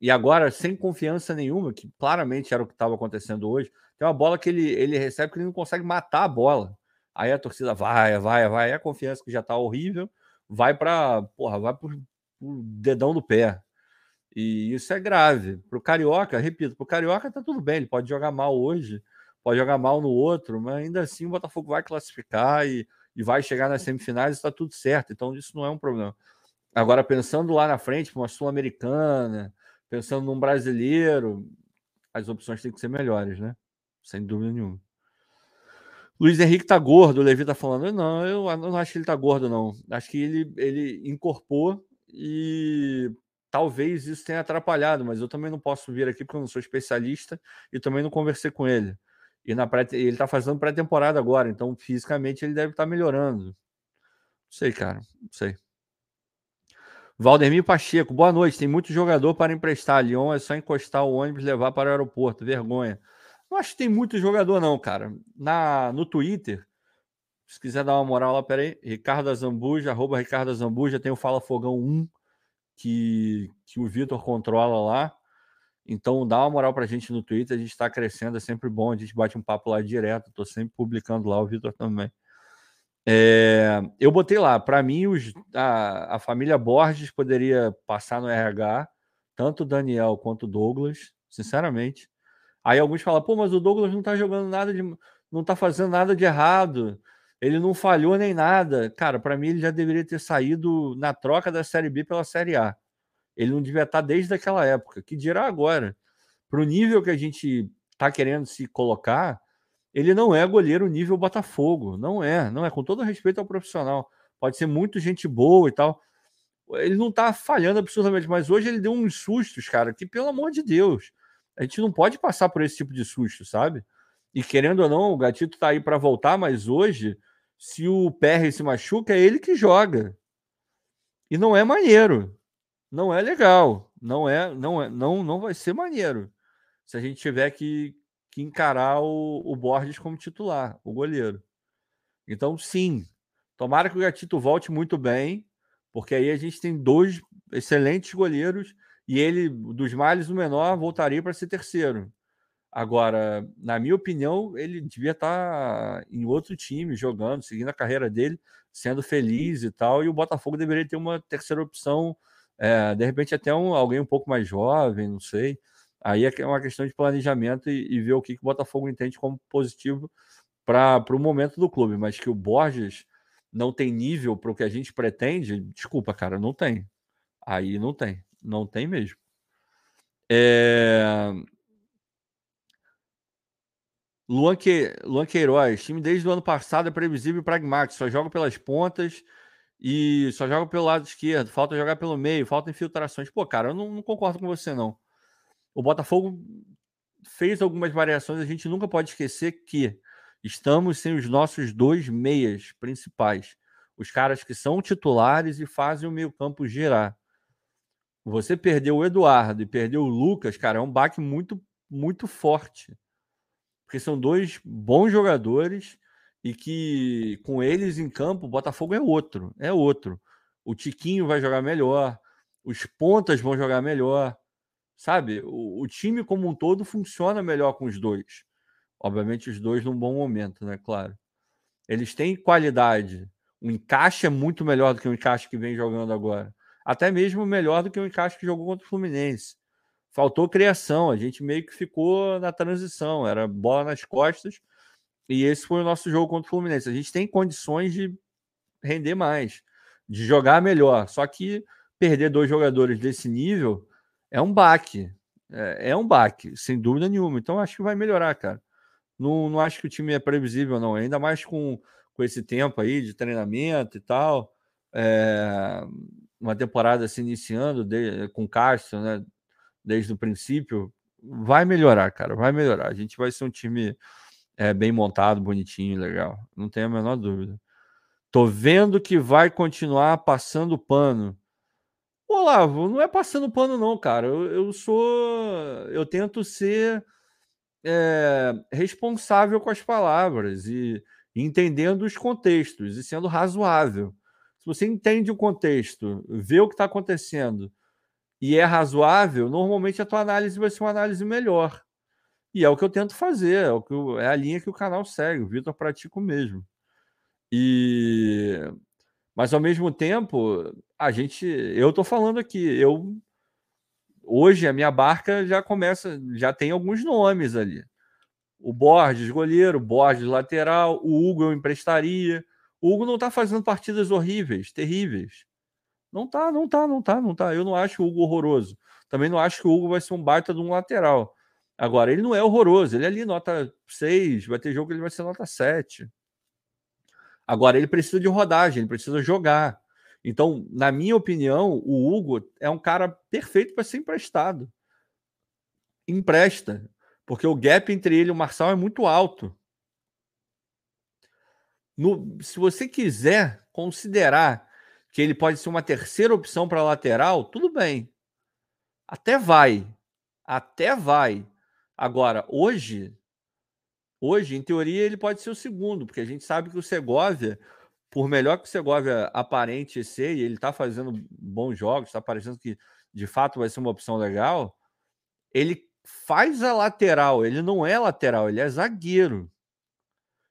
E agora, sem confiança nenhuma, que claramente era o que estava acontecendo hoje, tem uma bola que ele, ele recebe que ele não consegue matar a bola. Aí a torcida vai, vai, vai, a confiança que já está horrível, vai para, porra, vai dedão do pé. E isso é grave. Para o Carioca, repito, para o Carioca está tudo bem, ele pode jogar mal hoje, pode jogar mal no outro, mas ainda assim o Botafogo vai classificar e, e vai chegar nas semifinais e está tudo certo. Então isso não é um problema. Agora, pensando lá na frente, uma Sul-Americana, pensando num brasileiro, as opções têm que ser melhores, né? Sem dúvida nenhuma. Luiz Henrique tá gordo, o Levi tá falando. Não, eu não acho que ele tá gordo, não. Acho que ele, ele incorporou e talvez isso tenha atrapalhado, mas eu também não posso vir aqui porque eu não sou especialista e também não conversei com ele. E na pré ele está fazendo pré-temporada agora, então fisicamente ele deve estar tá melhorando. Não sei, cara, não sei. Valdemir Pacheco, boa noite. Tem muito jogador para emprestar. Lyon é só encostar o ônibus e levar para o aeroporto. Vergonha. Não acho que tem muito jogador, não, cara. Na, no Twitter, se quiser dar uma moral lá, peraí. Ricardo Azambuja, arroba Ricardo Azambuja, tem o Fala Fogão 1 que, que o Vitor controla lá. Então dá uma moral para a gente no Twitter, a gente está crescendo, é sempre bom, a gente bate um papo lá direto, estou sempre publicando lá, o Vitor também. É, eu botei lá, para mim, os, a, a, família Borges poderia passar no RH, tanto o Daniel quanto o Douglas, sinceramente. Aí alguns falam, pô, mas o Douglas não está jogando nada de. não está fazendo nada de errado. Ele não falhou nem nada. Cara, para mim ele já deveria ter saído na troca da Série B pela Série A. Ele não devia estar desde aquela época. Que dirá agora? Para o nível que a gente está querendo se colocar, ele não é goleiro nível Botafogo. Não é. Não é. Com todo respeito ao profissional. Pode ser muito gente boa e tal. Ele não tá falhando absurdamente, mas hoje ele deu uns sustos, cara, que pelo amor de Deus, a gente não pode passar por esse tipo de susto, sabe? E querendo ou não, o Gatito tá aí para voltar, mas hoje, se o PR se machuca, é ele que joga. E não é maneiro. Não é legal. Não é, não é, não, não vai ser maneiro. Se a gente tiver que, que encarar o, o Borges como titular, o goleiro. Então, sim, tomara que o Gatito volte muito bem, porque aí a gente tem dois excelentes goleiros e ele, dos males, o menor, voltaria para ser terceiro. Agora, na minha opinião, ele devia estar tá em outro time, jogando, seguindo a carreira dele, sendo feliz e tal. E o Botafogo deveria ter uma terceira opção, é, de repente até um, alguém um pouco mais jovem, não sei. Aí é uma questão de planejamento e, e ver o que, que o Botafogo entende como positivo para o momento do clube. Mas que o Borges não tem nível para o que a gente pretende, desculpa, cara, não tem. Aí não tem, não tem mesmo. É... Luan, que... Luan Queiroz, time desde o ano passado é previsível e pragmático, só joga pelas pontas e só joga pelo lado esquerdo, falta jogar pelo meio, falta infiltrações. Pô, cara, eu não, não concordo com você, não. O Botafogo fez algumas variações, a gente nunca pode esquecer que estamos sem os nossos dois meias principais, os caras que são titulares e fazem o meio-campo girar. Você perdeu o Eduardo e perdeu o Lucas, cara, é um baque muito, muito forte porque são dois bons jogadores e que com eles em campo, o Botafogo é outro, é outro. O Tiquinho vai jogar melhor, os pontas vão jogar melhor, sabe? O, o time como um todo funciona melhor com os dois. Obviamente, os dois num bom momento, né? Claro. Eles têm qualidade. O encaixe é muito melhor do que o encaixe que vem jogando agora. Até mesmo melhor do que o encaixe que jogou contra o Fluminense faltou criação. A gente meio que ficou na transição, era bola nas costas. E esse foi o nosso jogo contra o Fluminense. A gente tem condições de render mais, de jogar melhor. Só que perder dois jogadores desse nível é um baque. É, é um baque, sem dúvida nenhuma. Então acho que vai melhorar, cara. Não, não acho que o time é previsível, não. Ainda mais com, com esse tempo aí de treinamento e tal. É, uma temporada se iniciando de, com Castro, né? Desde o princípio, vai melhorar, cara, vai melhorar. A gente vai ser um time é, bem montado, bonitinho, legal. Não tenho a menor dúvida. Tô vendo que vai continuar passando pano. Olavo, não é passando pano, não, cara. Eu, eu sou. Eu tento ser é, responsável com as palavras e, entendendo os contextos e sendo razoável. Se você entende o contexto, vê o que está acontecendo e é razoável, normalmente a tua análise vai ser uma análise melhor. E é o que eu tento fazer, é, o que eu, é a linha que o canal segue, o Vitor pratica o mesmo. E mas ao mesmo tempo, a gente, eu tô falando aqui, eu hoje a minha barca já começa, já tem alguns nomes ali. O Borges, goleiro, Borges, lateral, o Hugo eu emprestaria. O Hugo não tá fazendo partidas horríveis, terríveis. Não tá, não tá, não tá, não tá. Eu não acho o Hugo horroroso. Também não acho que o Hugo vai ser um baita de um lateral. Agora, ele não é horroroso. Ele é ali nota 6, vai ter jogo que ele vai ser nota 7. Agora, ele precisa de rodagem, ele precisa jogar. Então, na minha opinião, o Hugo é um cara perfeito para ser emprestado. Empresta. Porque o gap entre ele e o Marçal é muito alto. No, se você quiser considerar que ele pode ser uma terceira opção para lateral, tudo bem. Até vai. Até vai. Agora, hoje, hoje, em teoria, ele pode ser o segundo, porque a gente sabe que o Segovia, por melhor que o Segovia aparente ser, e ele está fazendo bons jogos, está parecendo que de fato vai ser uma opção legal, ele faz a lateral, ele não é lateral, ele é zagueiro.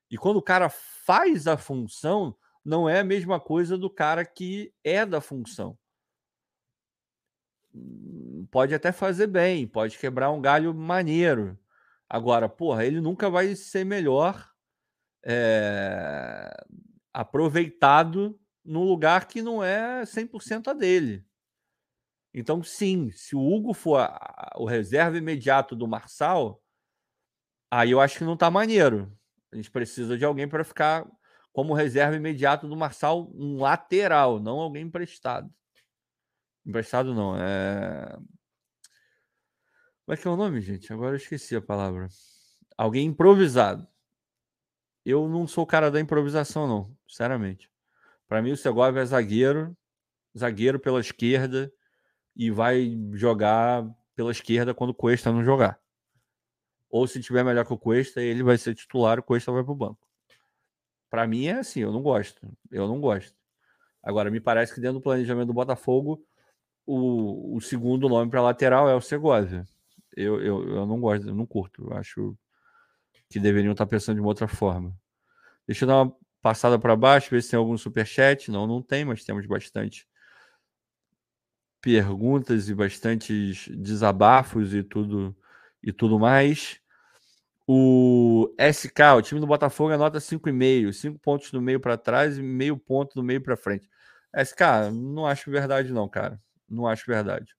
E quando o cara faz a função, não é a mesma coisa do cara que é da função. Hum, pode até fazer bem, pode quebrar um galho maneiro. Agora, porra, ele nunca vai ser melhor é, aproveitado num lugar que não é 100% a dele. Então, sim, se o Hugo for a, o reserva imediato do Marçal, aí eu acho que não tá maneiro. A gente precisa de alguém para ficar como reserva imediato do Marçal, um lateral, não alguém emprestado. Emprestado não, é. Como é que é o nome, gente? Agora eu esqueci a palavra. Alguém improvisado. Eu não sou o cara da improvisação, não, sinceramente. Para mim, o Segovia é zagueiro, zagueiro pela esquerda e vai jogar pela esquerda quando o Cuesta não jogar. Ou se tiver melhor que o Cuesta, ele vai ser titular, o Cuesta vai para o banco. Para mim é assim, eu não gosto. Eu não gosto. Agora, me parece que dentro do planejamento do Botafogo, o, o segundo nome para lateral é o Segovia. Eu, eu, eu não gosto, eu não curto. Eu acho que deveriam estar pensando de uma outra forma. Deixa eu dar uma passada para baixo, ver se tem algum superchat. Não, não tem, mas temos bastante perguntas e bastantes desabafos e tudo e tudo mais. O SK, o time do Botafogo, anota 5,5, 5 pontos do meio para trás e meio ponto do meio para frente. SK, não acho verdade não, cara. Não acho verdade.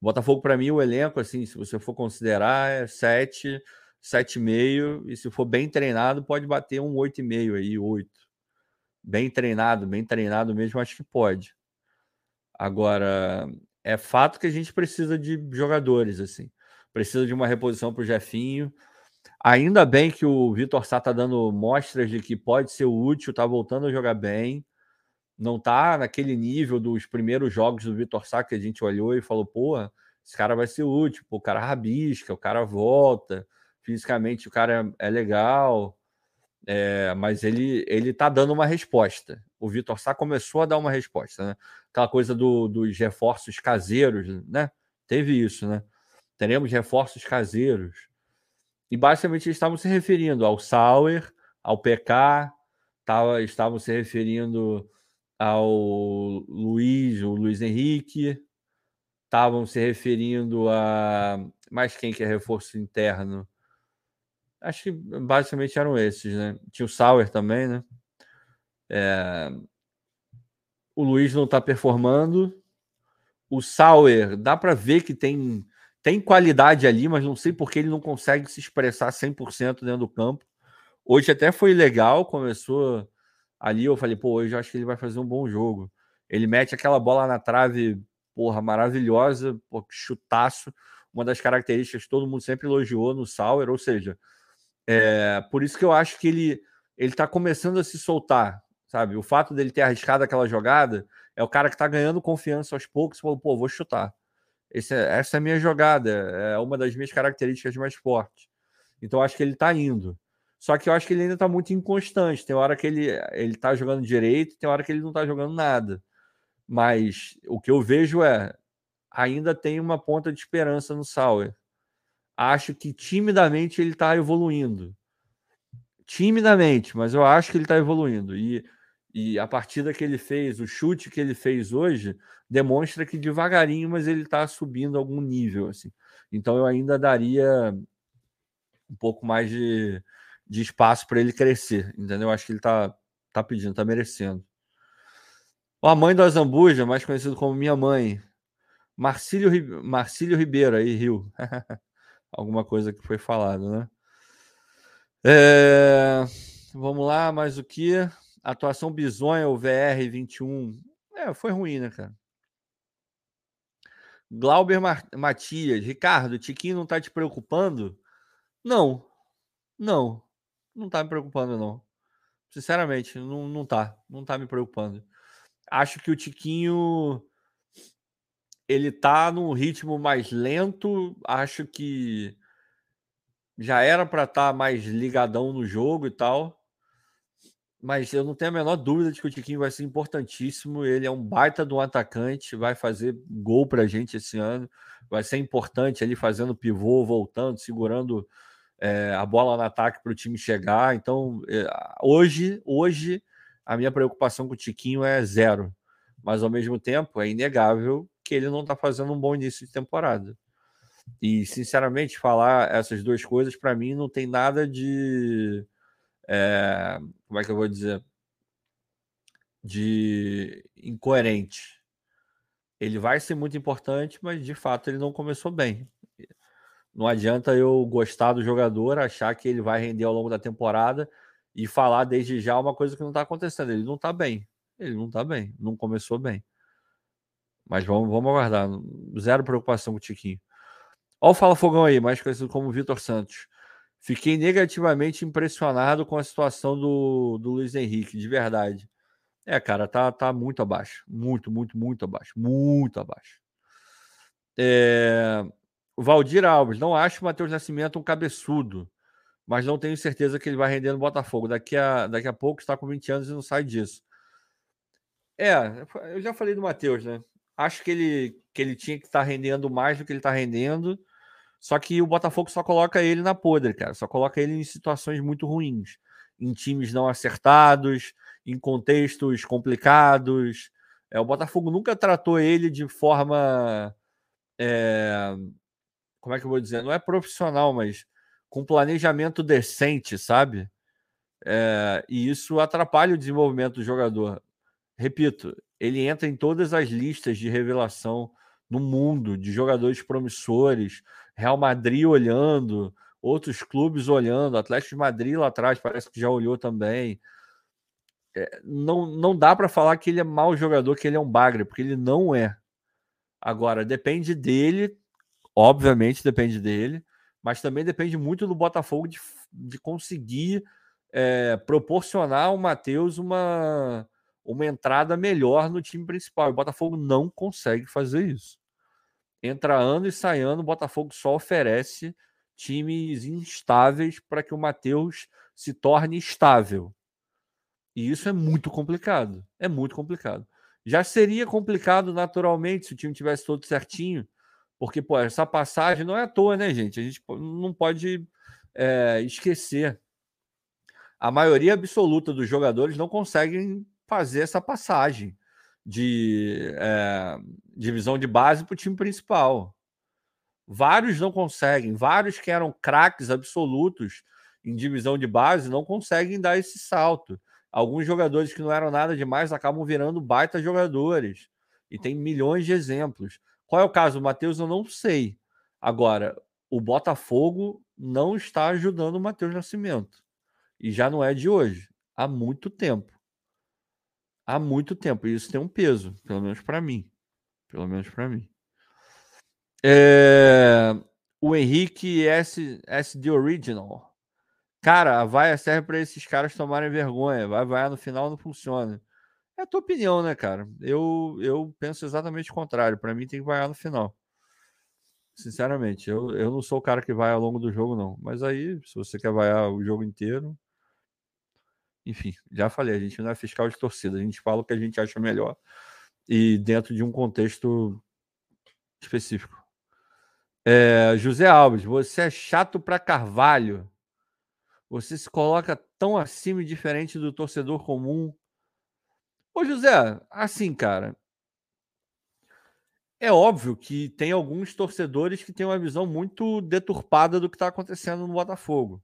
Botafogo para mim o elenco assim, se você for considerar é 7, 7,5 e se for bem treinado pode bater um 8,5 aí, 8. Bem treinado, bem treinado mesmo, acho que pode. Agora, é fato que a gente precisa de jogadores assim precisa de uma reposição para o Jefinho. Ainda bem que o Vitor Sá está dando mostras de que pode ser útil, está voltando a jogar bem. Não está naquele nível dos primeiros jogos do Vitor Sá que a gente olhou e falou: pô, esse cara vai ser útil. Pô, o cara rabisca, o cara volta, fisicamente o cara é legal. É, mas ele ele tá dando uma resposta. O Vitor Sá começou a dar uma resposta, né? Aquela coisa do, dos reforços caseiros, né? Teve isso, né? Teremos reforços caseiros. E basicamente eles estavam se referindo ao Sauer, ao PK, tava, estavam se referindo ao Luiz, o Luiz Henrique, estavam se referindo a mais quem que é reforço interno. Acho que basicamente eram esses, né? Tinha o Sauer também, né? É... O Luiz não está performando. O Sauer, dá para ver que tem tem qualidade ali, mas não sei porque ele não consegue se expressar 100% dentro do campo. Hoje até foi legal, começou ali, eu falei, pô, hoje eu acho que ele vai fazer um bom jogo. Ele mete aquela bola na trave, porra, maravilhosa, pô, chutaço, uma das características que todo mundo sempre elogiou no Sauer, ou seja, é, por isso que eu acho que ele ele tá começando a se soltar, sabe? O fato dele ter arriscado aquela jogada é o cara que tá ganhando confiança aos poucos, falou, pô, vou chutar. Esse, é, essa é a minha jogada, é uma das minhas características mais fortes. Então acho que ele está indo. Só que eu acho que ele ainda está muito inconstante. Tem hora que ele ele está jogando direito, tem hora que ele não está jogando nada. Mas o que eu vejo é ainda tem uma ponta de esperança no Sauer. Acho que timidamente ele está evoluindo. Timidamente, mas eu acho que ele está evoluindo. E e a partida que ele fez, o chute que ele fez hoje, demonstra que devagarinho, mas ele está subindo algum nível. assim. Então eu ainda daria um pouco mais de, de espaço para ele crescer, entendeu? Acho que ele está tá pedindo, está merecendo. A mãe do Azambuja, mais conhecido como minha mãe, Marcílio, Marcílio Ribeiro, aí, Rio. Alguma coisa que foi falado, né? É... Vamos lá, mais o que? Atuação bizonha, o VR 21. É, foi ruim, né, cara? Glauber Matias, Ricardo, Tiquinho não tá te preocupando? Não, não, não tá me preocupando, não. Sinceramente, não, não tá, não tá me preocupando. Acho que o Tiquinho ele tá num ritmo mais lento, acho que já era para estar tá mais ligadão no jogo e tal mas eu não tenho a menor dúvida de que o Tiquinho vai ser importantíssimo. Ele é um baita um atacante, vai fazer gol para a gente esse ano, vai ser importante ali fazendo pivô, voltando, segurando é, a bola no ataque para o time chegar. Então, é, hoje, hoje, a minha preocupação com o Tiquinho é zero, mas ao mesmo tempo é inegável que ele não está fazendo um bom início de temporada. E, sinceramente, falar essas duas coisas para mim não tem nada de é, como é que eu vou dizer? De incoerente. Ele vai ser muito importante, mas de fato ele não começou bem. Não adianta eu gostar do jogador, achar que ele vai render ao longo da temporada e falar desde já uma coisa que não está acontecendo. Ele não está bem. Ele não está bem. Não começou bem. Mas vamos, vamos aguardar. Zero preocupação com o Tiquinho. Olha o Fala Fogão aí, mais conhecido como Vitor Santos. Fiquei negativamente impressionado com a situação do, do Luiz Henrique, de verdade. É, cara, tá, tá muito abaixo. Muito, muito, muito abaixo. Muito abaixo. É... Valdir Alves, não acho o Matheus Nascimento um cabeçudo, mas não tenho certeza que ele vai render no Botafogo. Daqui a, daqui a pouco está com 20 anos e não sai disso. É, eu já falei do Matheus, né? Acho que ele, que ele tinha que estar tá rendendo mais do que ele está rendendo. Só que o Botafogo só coloca ele na podre, cara. Só coloca ele em situações muito ruins. Em times não acertados, em contextos complicados. É, o Botafogo nunca tratou ele de forma. É, como é que eu vou dizer? Não é profissional, mas com planejamento decente, sabe? É, e isso atrapalha o desenvolvimento do jogador. Repito, ele entra em todas as listas de revelação no mundo de jogadores promissores, Real Madrid olhando, outros clubes olhando, Atlético de Madrid lá atrás parece que já olhou também. É, não, não dá para falar que ele é mau jogador, que ele é um bagre, porque ele não é. Agora, depende dele, obviamente depende dele, mas também depende muito do Botafogo de, de conseguir é, proporcionar ao Matheus uma, uma entrada melhor no time principal. O Botafogo não consegue fazer isso. Entra ano e sai ano, o Botafogo só oferece times instáveis para que o Matheus se torne estável. E isso é muito complicado. É muito complicado. Já seria complicado naturalmente se o time tivesse todo certinho, porque pô, essa passagem não é à toa, né, gente? A gente não pode é, esquecer. A maioria absoluta dos jogadores não conseguem fazer essa passagem de é, divisão de base para o time principal. Vários não conseguem, vários que eram craques absolutos em divisão de base não conseguem dar esse salto. Alguns jogadores que não eram nada demais acabam virando baita jogadores. E tem milhões de exemplos. Qual é o caso do Matheus? Eu não sei. Agora, o Botafogo não está ajudando o Matheus Nascimento. E já não é de hoje. Há muito tempo há muito tempo. Isso tem um peso, pelo menos para mim. Pelo menos para mim. É... O Henrique S, S The Original. Cara, a vaia serve para esses caras tomarem vergonha. Vai vaiar no final não funciona. É a tua opinião, né, cara? Eu, eu penso exatamente o contrário. Para mim tem que vaiar no final. Sinceramente, eu, eu não sou o cara que vai ao longo do jogo, não. Mas aí, se você quer vaiar o jogo inteiro, enfim, já falei, a gente não é fiscal de torcida, a gente fala o que a gente acha melhor e dentro de um contexto específico. É, José Alves, você é chato para Carvalho. Você se coloca tão acima e diferente do torcedor comum. Ô, José, assim, cara. É óbvio que tem alguns torcedores que têm uma visão muito deturpada do que está acontecendo no Botafogo.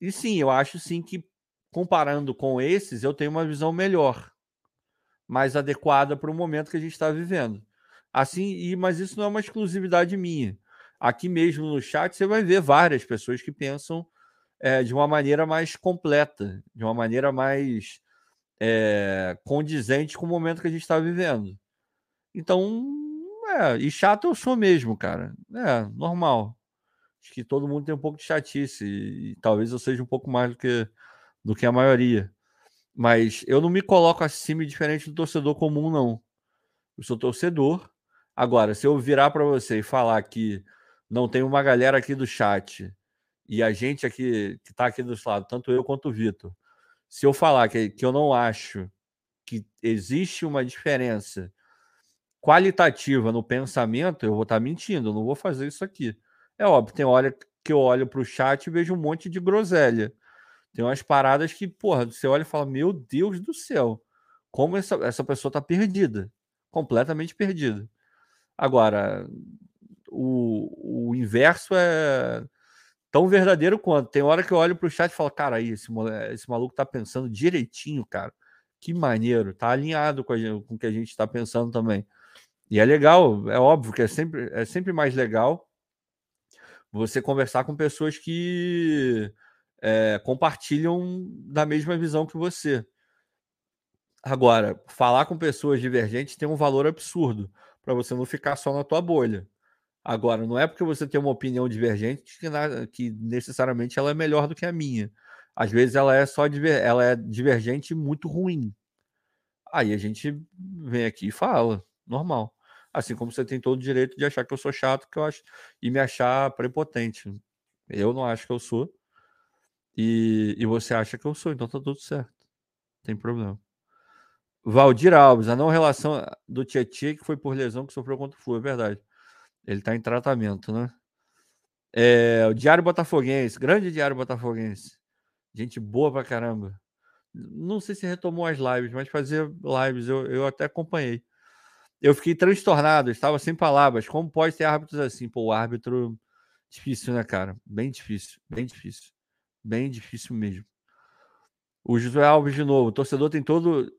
E sim, eu acho sim que comparando com esses, eu tenho uma visão melhor, mais adequada para o momento que a gente está vivendo. Assim, e, mas isso não é uma exclusividade minha. Aqui mesmo no chat você vai ver várias pessoas que pensam é, de uma maneira mais completa, de uma maneira mais é, condizente com o momento que a gente está vivendo. Então, é, e chato eu sou mesmo, cara. É, normal. Acho que todo mundo tem um pouco de chatice, e, e talvez eu seja um pouco mais do que do que a maioria. Mas eu não me coloco acima e diferente do torcedor comum, não. Eu sou torcedor. Agora, se eu virar para você e falar que não tem uma galera aqui do chat e a gente aqui que está aqui do lado, tanto eu quanto o Vitor, se eu falar que, que eu não acho que existe uma diferença qualitativa no pensamento, eu vou estar tá mentindo, eu não vou fazer isso aqui. É óbvio, tem hora que eu olho para o chat e vejo um monte de groselha. Tem umas paradas que, porra, você olha e fala: Meu Deus do céu, como essa, essa pessoa tá perdida, completamente perdida. Agora, o, o inverso é tão verdadeiro quanto. Tem hora que eu olho pro chat e falo: Cara, aí, esse, esse maluco tá pensando direitinho, cara. Que maneiro, tá alinhado com, com o que a gente tá pensando também. E é legal, é óbvio que é sempre, é sempre mais legal você conversar com pessoas que é, compartilham da mesma visão que você. Agora, falar com pessoas divergentes tem um valor absurdo para você não ficar só na tua bolha. Agora, não é porque você tem uma opinião divergente que, que necessariamente ela é melhor do que a minha. Às vezes ela é só diver, ela é divergente muito ruim. Aí a gente vem aqui e fala, normal. Assim como você tem todo o direito de achar que eu sou chato, que eu acho, e me achar prepotente. Eu não acho que eu sou. E, e você acha que eu sou, então tá tudo certo. Não tem problema. Valdir Alves, a não relação do Tietchan que foi por lesão que sofreu contra o Flu, é verdade. Ele tá em tratamento, né? É, o Diário Botafoguense, grande Diário Botafoguense. Gente boa pra caramba. Não sei se retomou as lives, mas fazia lives, eu, eu até acompanhei. Eu fiquei transtornado, estava sem palavras. Como pode ter árbitros assim? Pô, o árbitro. Difícil, né, cara? Bem difícil, bem difícil. Bem difícil mesmo. O José Alves de novo. O torcedor tem todo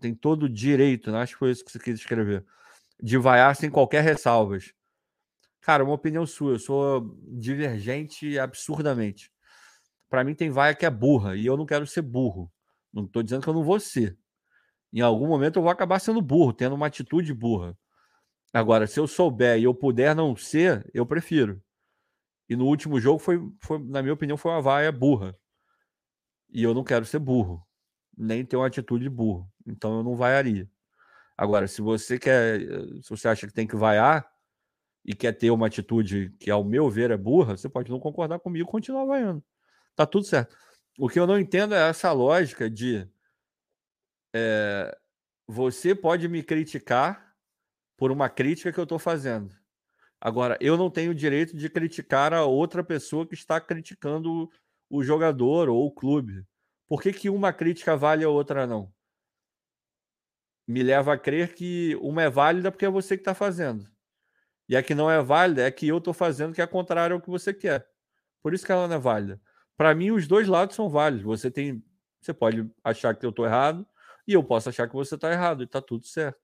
tem todo direito, né? acho que foi isso que você quis escrever, de vaiar sem qualquer ressalvas. Cara, uma opinião sua, eu sou divergente absurdamente. Para mim tem vaia que é burra e eu não quero ser burro. Não estou dizendo que eu não vou ser. Em algum momento eu vou acabar sendo burro, tendo uma atitude burra. Agora, se eu souber e eu puder não ser, eu prefiro. E no último jogo foi, foi na minha opinião, foi uma vaia burra. E eu não quero ser burro, nem ter uma atitude burro. Então eu não vaiaria. Agora, se você quer, se você acha que tem que vaiar e quer ter uma atitude que, ao meu ver, é burra, você pode não concordar comigo e continuar vaiando. Tá tudo certo. O que eu não entendo é essa lógica de é, você pode me criticar por uma crítica que eu estou fazendo. Agora, eu não tenho o direito de criticar a outra pessoa que está criticando o jogador ou o clube. Por que, que uma crítica vale a outra não? Me leva a crer que uma é válida porque é você que está fazendo. E a que não é válida é que eu estou fazendo que é contrário ao que você quer. Por isso que ela não é válida. Para mim, os dois lados são válidos. Você tem, você pode achar que eu estou errado e eu posso achar que você está errado e está tudo certo.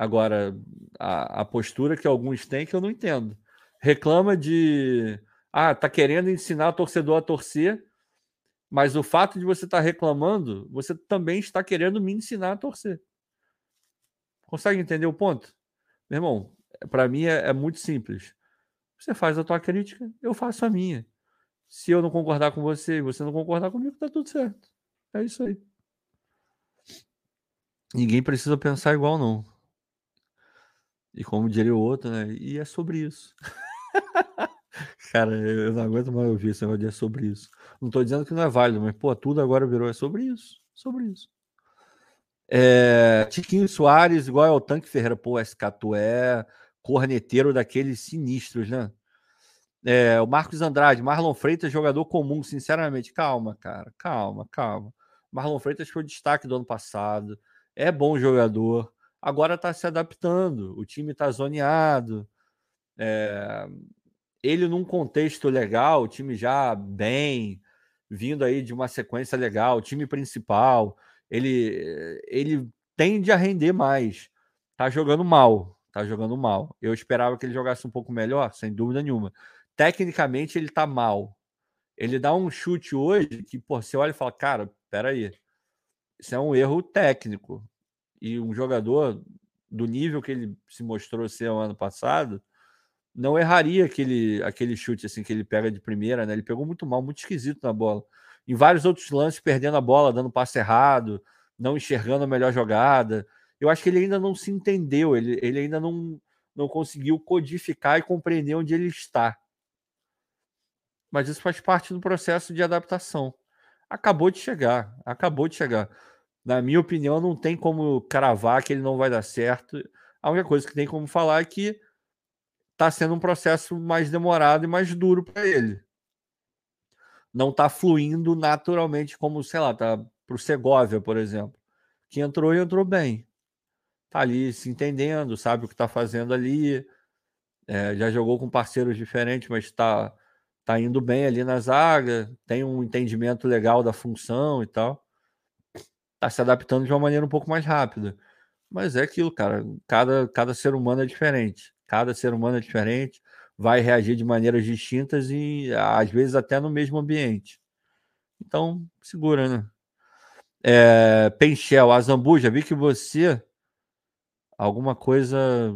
Agora, a, a, postura que alguns têm que eu não entendo. Reclama de. Ah, tá querendo ensinar o torcedor a torcer, mas o fato de você estar tá reclamando, você também está querendo me ensinar a torcer. Consegue entender o ponto? Meu irmão, para mim é, é muito simples. Você faz a tua crítica, eu faço a minha. Se eu não concordar com você e você não concordar comigo, tá tudo certo. É isso aí. Ninguém precisa pensar igual, não. E como diria o outro, né? E é sobre isso. Cara, eu não aguento mais ouvir esse negócio de é sobre isso. Não tô dizendo que não é válido, mas, pô, tudo agora virou é sobre isso. Sobre isso. É, Tiquinho Soares, igual é o Tanque Ferreira. Pô, esse Catu é corneteiro daqueles sinistros, né? É, o Marcos Andrade, Marlon Freitas, jogador comum, sinceramente. Calma, cara, calma, calma. Marlon Freitas foi o destaque do ano passado é bom jogador, agora está se adaptando, o time está zoneado. É, ele num contexto legal, o time já bem, vindo aí de uma sequência legal, o time principal, ele, ele tende a render mais. Tá jogando mal, tá jogando mal. Eu esperava que ele jogasse um pouco melhor, sem dúvida nenhuma. Tecnicamente ele tá mal. Ele dá um chute hoje que, pô, você olha e fala, cara, peraí, isso é um erro técnico. E um jogador do nível que ele se mostrou ser o ano passado, não erraria aquele, aquele chute assim que ele pega de primeira, né? Ele pegou muito mal, muito esquisito na bola. Em vários outros lances, perdendo a bola, dando passe errado, não enxergando a melhor jogada. Eu acho que ele ainda não se entendeu, ele, ele ainda não, não conseguiu codificar e compreender onde ele está. Mas isso faz parte do processo de adaptação. Acabou de chegar, acabou de chegar na minha opinião, não tem como cravar que ele não vai dar certo. A única coisa que tem como falar é que está sendo um processo mais demorado e mais duro para ele. Não está fluindo naturalmente como, sei lá, tá para o Segovia, por exemplo, que entrou e entrou bem. Tá ali se entendendo, sabe o que está fazendo ali. É, já jogou com parceiros diferentes, mas está tá indo bem ali na zaga, tem um entendimento legal da função e tal tá se adaptando de uma maneira um pouco mais rápida. Mas é aquilo, cara. Cada, cada ser humano é diferente. Cada ser humano é diferente, vai reagir de maneiras distintas e às vezes até no mesmo ambiente. Então, segura, né? É, Penchel, já vi que você. Alguma coisa,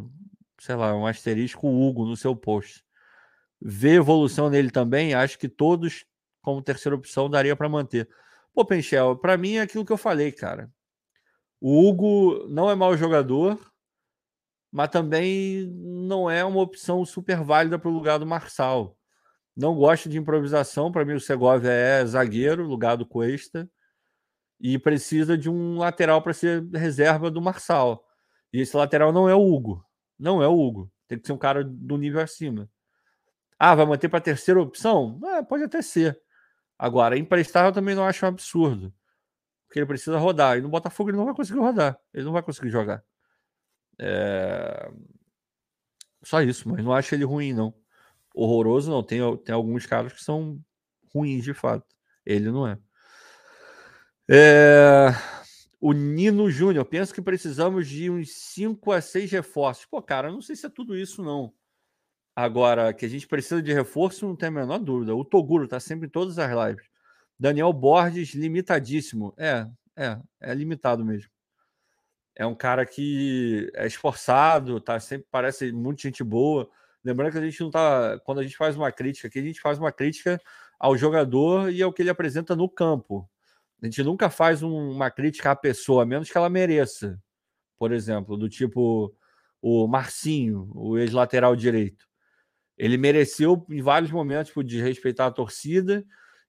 sei lá, um asterisco Hugo no seu post. Vê evolução nele também. Acho que todos, como terceira opção, daria para manter. Pô, Penchel, para mim é aquilo que eu falei, cara. O Hugo não é mau jogador, mas também não é uma opção super válida para o lugar do Marçal. Não gosto de improvisação. Para mim, o Segovia é zagueiro, lugar do Cuesta, e precisa de um lateral para ser reserva do Marçal. E esse lateral não é o Hugo. Não é o Hugo. Tem que ser um cara do nível acima. Ah, vai manter para terceira opção? Ah, pode até ser. Agora, emprestar eu também não acho um absurdo. Porque ele precisa rodar. E no Botafogo ele não vai conseguir rodar. Ele não vai conseguir jogar. É... Só isso, mas não acho ele ruim, não. Horroroso, não. Tem, tem alguns caras que são ruins, de fato. Ele não é. é... O Nino Júnior, penso que precisamos de uns 5 a 6 reforços. Pô, cara, não sei se é tudo isso, não. Agora, que a gente precisa de reforço, não tem a menor dúvida. O Toguro tá sempre em todas as lives. Daniel Borges, limitadíssimo. É, é, é limitado mesmo é um cara que é esforçado, tá sempre parece muito gente boa. Lembrando que a gente não tá, quando a gente faz uma crítica aqui, a gente faz uma crítica ao jogador e ao que ele apresenta no campo. A gente nunca faz um, uma crítica à pessoa, a menos que ela mereça. Por exemplo, do tipo o Marcinho, o ex-lateral direito. Ele mereceu em vários momentos tipo, de respeitar a torcida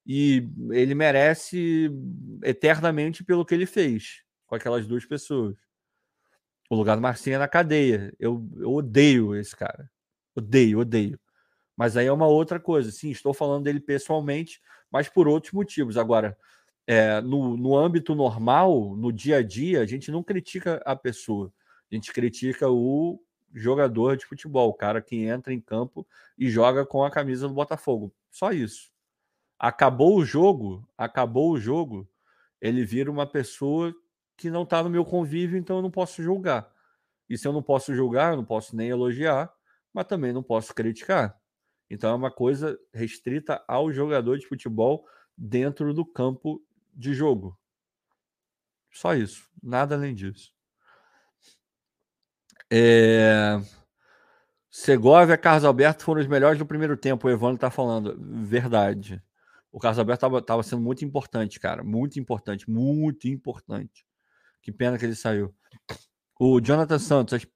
e ele merece eternamente pelo que ele fez com aquelas duas pessoas. O lugar do Marcinho é na cadeia. Eu, eu odeio esse cara. Odeio, odeio. Mas aí é uma outra coisa. Sim, estou falando dele pessoalmente, mas por outros motivos. Agora, é, no, no âmbito normal, no dia a dia, a gente não critica a pessoa. A gente critica o jogador de futebol, o cara que entra em campo e joga com a camisa do Botafogo. Só isso. Acabou o jogo, acabou o jogo, ele vira uma pessoa que não está no meu convívio, então eu não posso julgar. E se eu não posso julgar, eu não posso nem elogiar, mas também não posso criticar. Então é uma coisa restrita ao jogador de futebol dentro do campo de jogo. Só isso, nada além disso. É... Segovia e Carlos Alberto foram os melhores do primeiro tempo, o Evandro está falando. Verdade. O Carlos Alberto estava sendo muito importante, cara. Muito importante, muito importante. Que pena que ele saiu. O Jonathan Santos, as,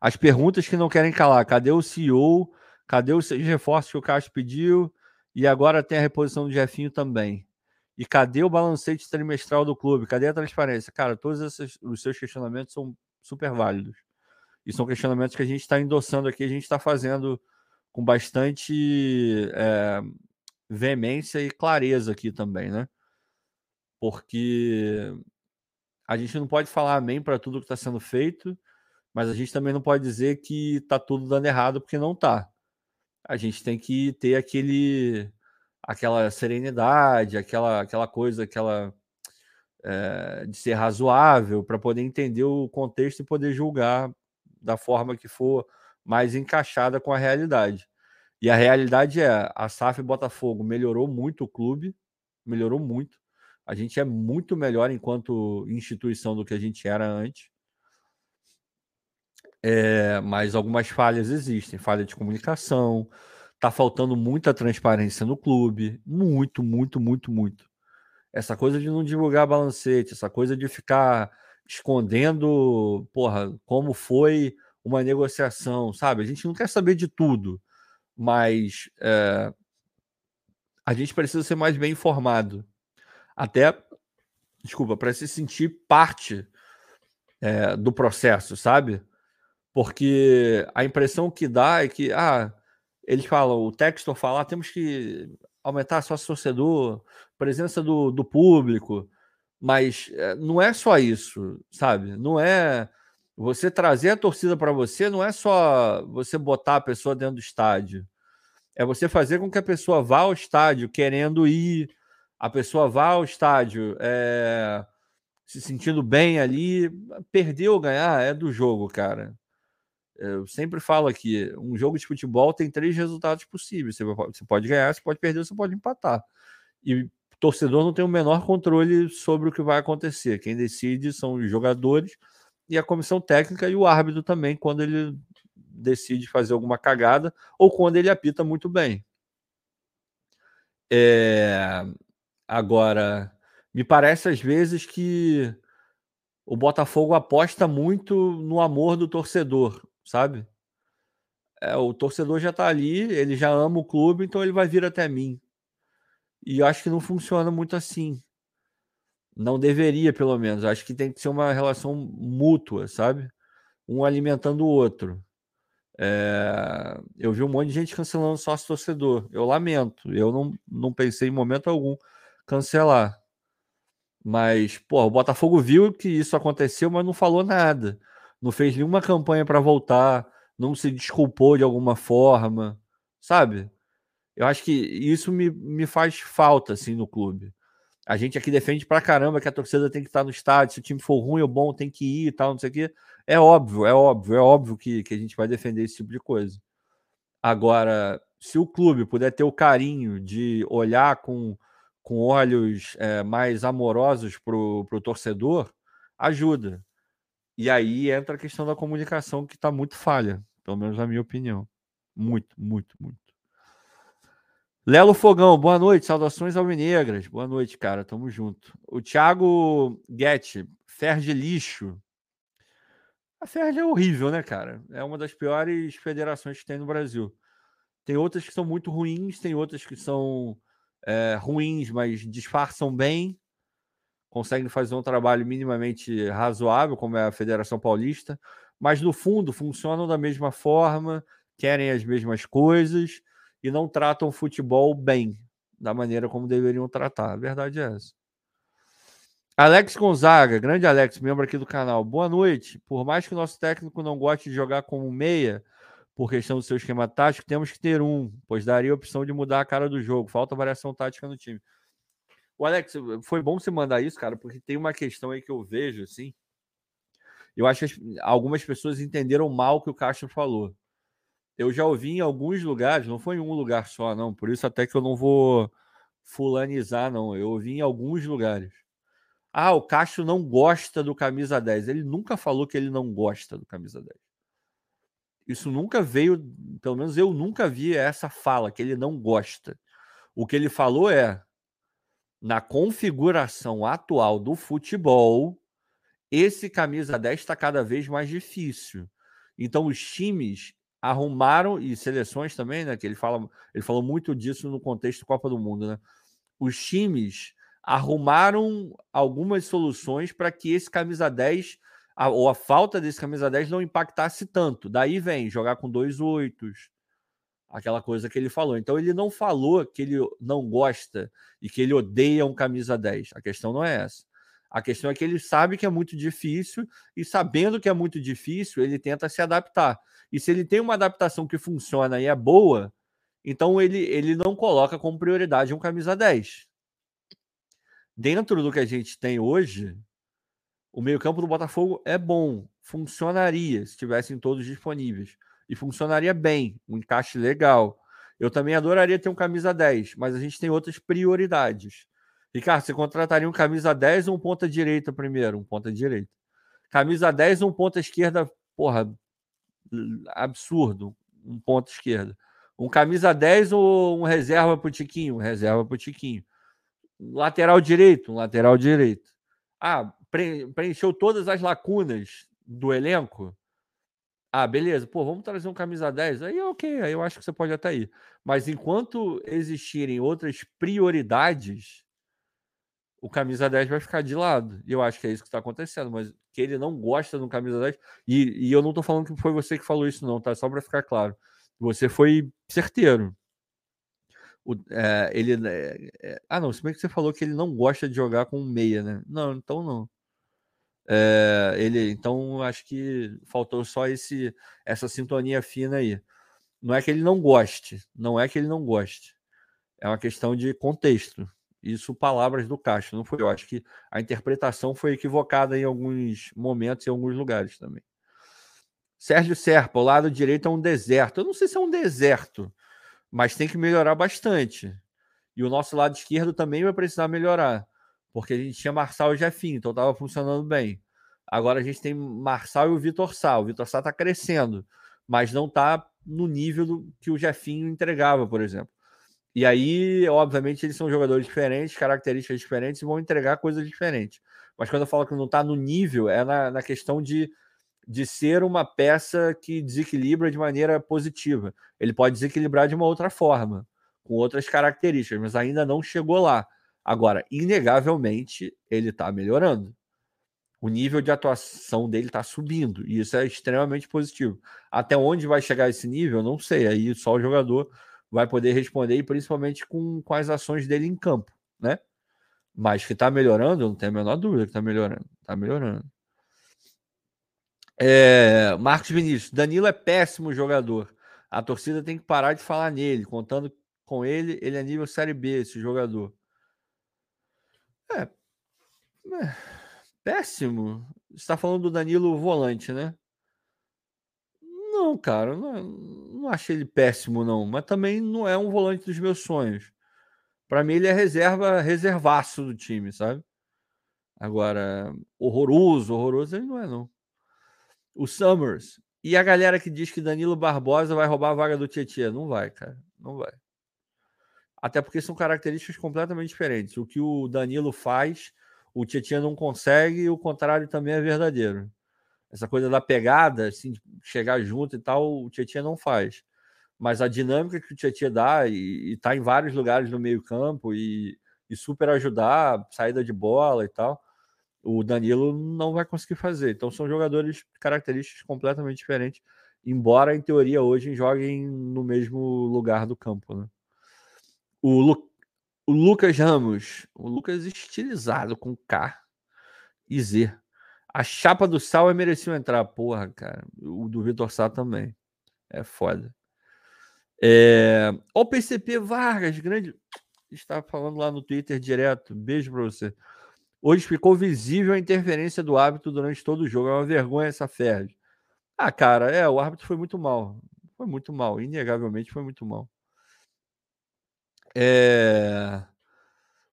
as perguntas que não querem calar. Cadê o CEO? Cadê os seis reforços que o Castro pediu? E agora tem a reposição do Jefinho também. E cadê o balancete trimestral do clube? Cadê a transparência? Cara, todos esses, os seus questionamentos são super válidos. E são questionamentos que a gente está endossando aqui, a gente está fazendo com bastante é, veemência e clareza aqui também, né? Porque a gente não pode falar amém para tudo que está sendo feito, mas a gente também não pode dizer que está tudo dando errado porque não está. A gente tem que ter aquele, aquela serenidade, aquela, aquela coisa, aquela é, de ser razoável para poder entender o contexto e poder julgar da forma que for mais encaixada com a realidade. E a realidade é, a SAF Botafogo melhorou muito o clube, melhorou muito. A gente é muito melhor enquanto instituição do que a gente era antes. É, mas algumas falhas existem, falha de comunicação, tá faltando muita transparência no clube, muito, muito, muito, muito. Essa coisa de não divulgar balancete, essa coisa de ficar escondendo, porra, como foi uma negociação, sabe? A gente não quer saber de tudo, mas é, a gente precisa ser mais bem informado até, desculpa, para se sentir parte é, do processo, sabe? Porque a impressão que dá é que, ah, eles falam, o Textor fala, ah, temos que aumentar sócio torcedor, presença do, do público, mas é, não é só isso, sabe? Não é você trazer a torcida para você, não é só você botar a pessoa dentro do estádio. É você fazer com que a pessoa vá ao estádio querendo ir, a pessoa vá ao estádio é, se sentindo bem ali, perder ou ganhar é do jogo, cara. Eu sempre falo aqui, um jogo de futebol tem três resultados possíveis. Você pode ganhar, você pode perder, você pode empatar. E torcedor não tem o menor controle sobre o que vai acontecer. Quem decide são os jogadores e a comissão técnica e o árbitro também, quando ele decide fazer alguma cagada ou quando ele apita muito bem. É... Agora, me parece às vezes que o Botafogo aposta muito no amor do torcedor, sabe? É, o torcedor já está ali, ele já ama o clube, então ele vai vir até mim. E acho que não funciona muito assim. Não deveria, pelo menos. Acho que tem que ser uma relação mútua, sabe? Um alimentando o outro. É... Eu vi um monte de gente cancelando sócio torcedor. Eu lamento. Eu não, não pensei em momento algum cancelar. Mas, pô, o Botafogo viu que isso aconteceu, mas não falou nada. Não fez nenhuma campanha para voltar, não se desculpou de alguma forma, sabe? Eu acho que isso me, me faz falta, assim, no clube. A gente aqui defende pra caramba que a torcida tem que estar no estádio, se o time for ruim ou bom, tem que ir e tal, não sei o quê. É óbvio, é óbvio, é óbvio que, que a gente vai defender esse tipo de coisa. Agora, se o clube puder ter o carinho de olhar com, com olhos é, mais amorosos pro, pro torcedor, ajuda. E aí entra a questão da comunicação que está muito falha, pelo menos na minha opinião. Muito, muito, muito. Lelo Fogão, boa noite, saudações alvinegras. Boa noite, cara, tamo junto. O Thiago Guetti, Ferge lixo. A Ferge é horrível, né, cara? É uma das piores federações que tem no Brasil. Tem outras que são muito ruins, tem outras que são é, ruins, mas disfarçam bem, conseguem fazer um trabalho minimamente razoável, como é a Federação Paulista, mas no fundo funcionam da mesma forma, querem as mesmas coisas e não tratam futebol bem, da maneira como deveriam tratar. A verdade é essa. Alex Gonzaga, grande Alex, membro aqui do canal. Boa noite. Por mais que o nosso técnico não goste de jogar como meia, por questão do seu esquema tático, temos que ter um, pois daria a opção de mudar a cara do jogo. Falta variação tática no time. O Alex, foi bom você mandar isso, cara, porque tem uma questão aí que eu vejo, assim. Eu acho que algumas pessoas entenderam mal o que o Castro falou eu já ouvi em alguns lugares, não foi em um lugar só, não, por isso até que eu não vou fulanizar, não. Eu ouvi em alguns lugares. Ah, o Castro não gosta do camisa 10. Ele nunca falou que ele não gosta do camisa 10. Isso nunca veio, pelo menos eu nunca vi essa fala, que ele não gosta. O que ele falou é: na configuração atual do futebol, esse camisa 10 está cada vez mais difícil. Então, os times arrumaram e seleções também, né? Que ele fala, ele falou muito disso no contexto Copa do Mundo, né? Os times arrumaram algumas soluções para que esse camisa 10 a, ou a falta desse camisa 10 não impactasse tanto. Daí vem jogar com dois oitos, aquela coisa que ele falou. Então ele não falou que ele não gosta e que ele odeia um camisa 10. A questão não é essa. A questão é que ele sabe que é muito difícil e sabendo que é muito difícil, ele tenta se adaptar. E se ele tem uma adaptação que funciona e é boa, então ele, ele não coloca como prioridade um camisa 10. Dentro do que a gente tem hoje, o meio-campo do Botafogo é bom, funcionaria se tivessem todos disponíveis. E funcionaria bem, um encaixe legal. Eu também adoraria ter um camisa 10, mas a gente tem outras prioridades. Ricardo, você contrataria um camisa 10 ou um ponta direita primeiro? Um ponta direita. Camisa 10 ou um ponta esquerda, porra, absurdo, um ponto esquerda. Um camisa 10 ou um reserva pro Tiquinho? Um reserva pro Tiquinho. Lateral direito, um lateral direito. Ah, pre preencheu todas as lacunas do elenco? Ah, beleza. Pô, vamos trazer um camisa 10. Aí ok, aí eu acho que você pode até ir. Mas enquanto existirem outras prioridades, o camisa 10 vai ficar de lado. E eu acho que é isso que está acontecendo, mas que ele não gosta do camisa 10. E, e eu não estou falando que foi você que falou isso, não, tá? Só para ficar claro. Você foi certeiro. O, é, ele. É, é, ah, não, se bem que você falou que ele não gosta de jogar com meia, né? Não, então não. É, ele, então acho que faltou só esse essa sintonia fina aí. Não é que ele não goste, não é que ele não goste. É uma questão de contexto. Isso, palavras do Castro, não foi eu. Acho que a interpretação foi equivocada em alguns momentos, em alguns lugares também. Sérgio Serpa, o lado direito é um deserto. Eu não sei se é um deserto, mas tem que melhorar bastante. E o nosso lado esquerdo também vai precisar melhorar, porque a gente tinha Marçal e Jefinho, então estava funcionando bem. Agora a gente tem Marçal e o Vitor Sá. O Vitor Sá está crescendo, mas não está no nível que o Jefinho entregava, por exemplo. E aí, obviamente, eles são jogadores diferentes, características diferentes e vão entregar coisas diferentes. Mas quando eu falo que não está no nível, é na, na questão de, de ser uma peça que desequilibra de maneira positiva. Ele pode desequilibrar de uma outra forma, com outras características, mas ainda não chegou lá. Agora, inegavelmente, ele está melhorando o nível de atuação dele está subindo e isso é extremamente positivo. Até onde vai chegar esse nível, não sei. Aí só o jogador vai poder responder, e principalmente com, com as ações dele em campo, né? Mas que está melhorando, eu não tenho a menor dúvida que está melhorando. Está melhorando. É, Marcos Vinícius, Danilo é péssimo jogador. A torcida tem que parar de falar nele, contando com ele, ele é nível Série B, esse jogador. É. é Péssimo? Você está falando do Danilo volante, né? Não, cara, não, não achei ele péssimo, não. Mas também não é um volante dos meus sonhos. Para mim, ele é reserva, reservaço do time, sabe? Agora, horroroso, horroroso, ele não é, não. O Summers. E a galera que diz que Danilo Barbosa vai roubar a vaga do Tietchan? Não vai, cara. Não vai. Até porque são características completamente diferentes. O que o Danilo faz o Tietchan não consegue e o contrário também é verdadeiro. Essa coisa da pegada, assim, chegar junto e tal, o Tietchan não faz. Mas a dinâmica que o Tietchan dá e, está em vários lugares no meio campo e, e super ajudar, saída de bola e tal, o Danilo não vai conseguir fazer. Então são jogadores características completamente diferentes, embora em teoria hoje joguem no mesmo lugar do campo. Né? O, Lu o Lucas Ramos, o Lucas estilizado com K e Z. A chapa do Sal é merecia entrar. Porra, cara. O do Vitor Sá também. É foda. É... O PCP Vargas, grande. Está falando lá no Twitter direto. Beijo pra você. Hoje ficou visível a interferência do árbitro durante todo o jogo. É uma vergonha essa Ferdi. Ah, cara, é, o árbitro foi muito mal. Foi muito mal, inegavelmente foi muito mal. É...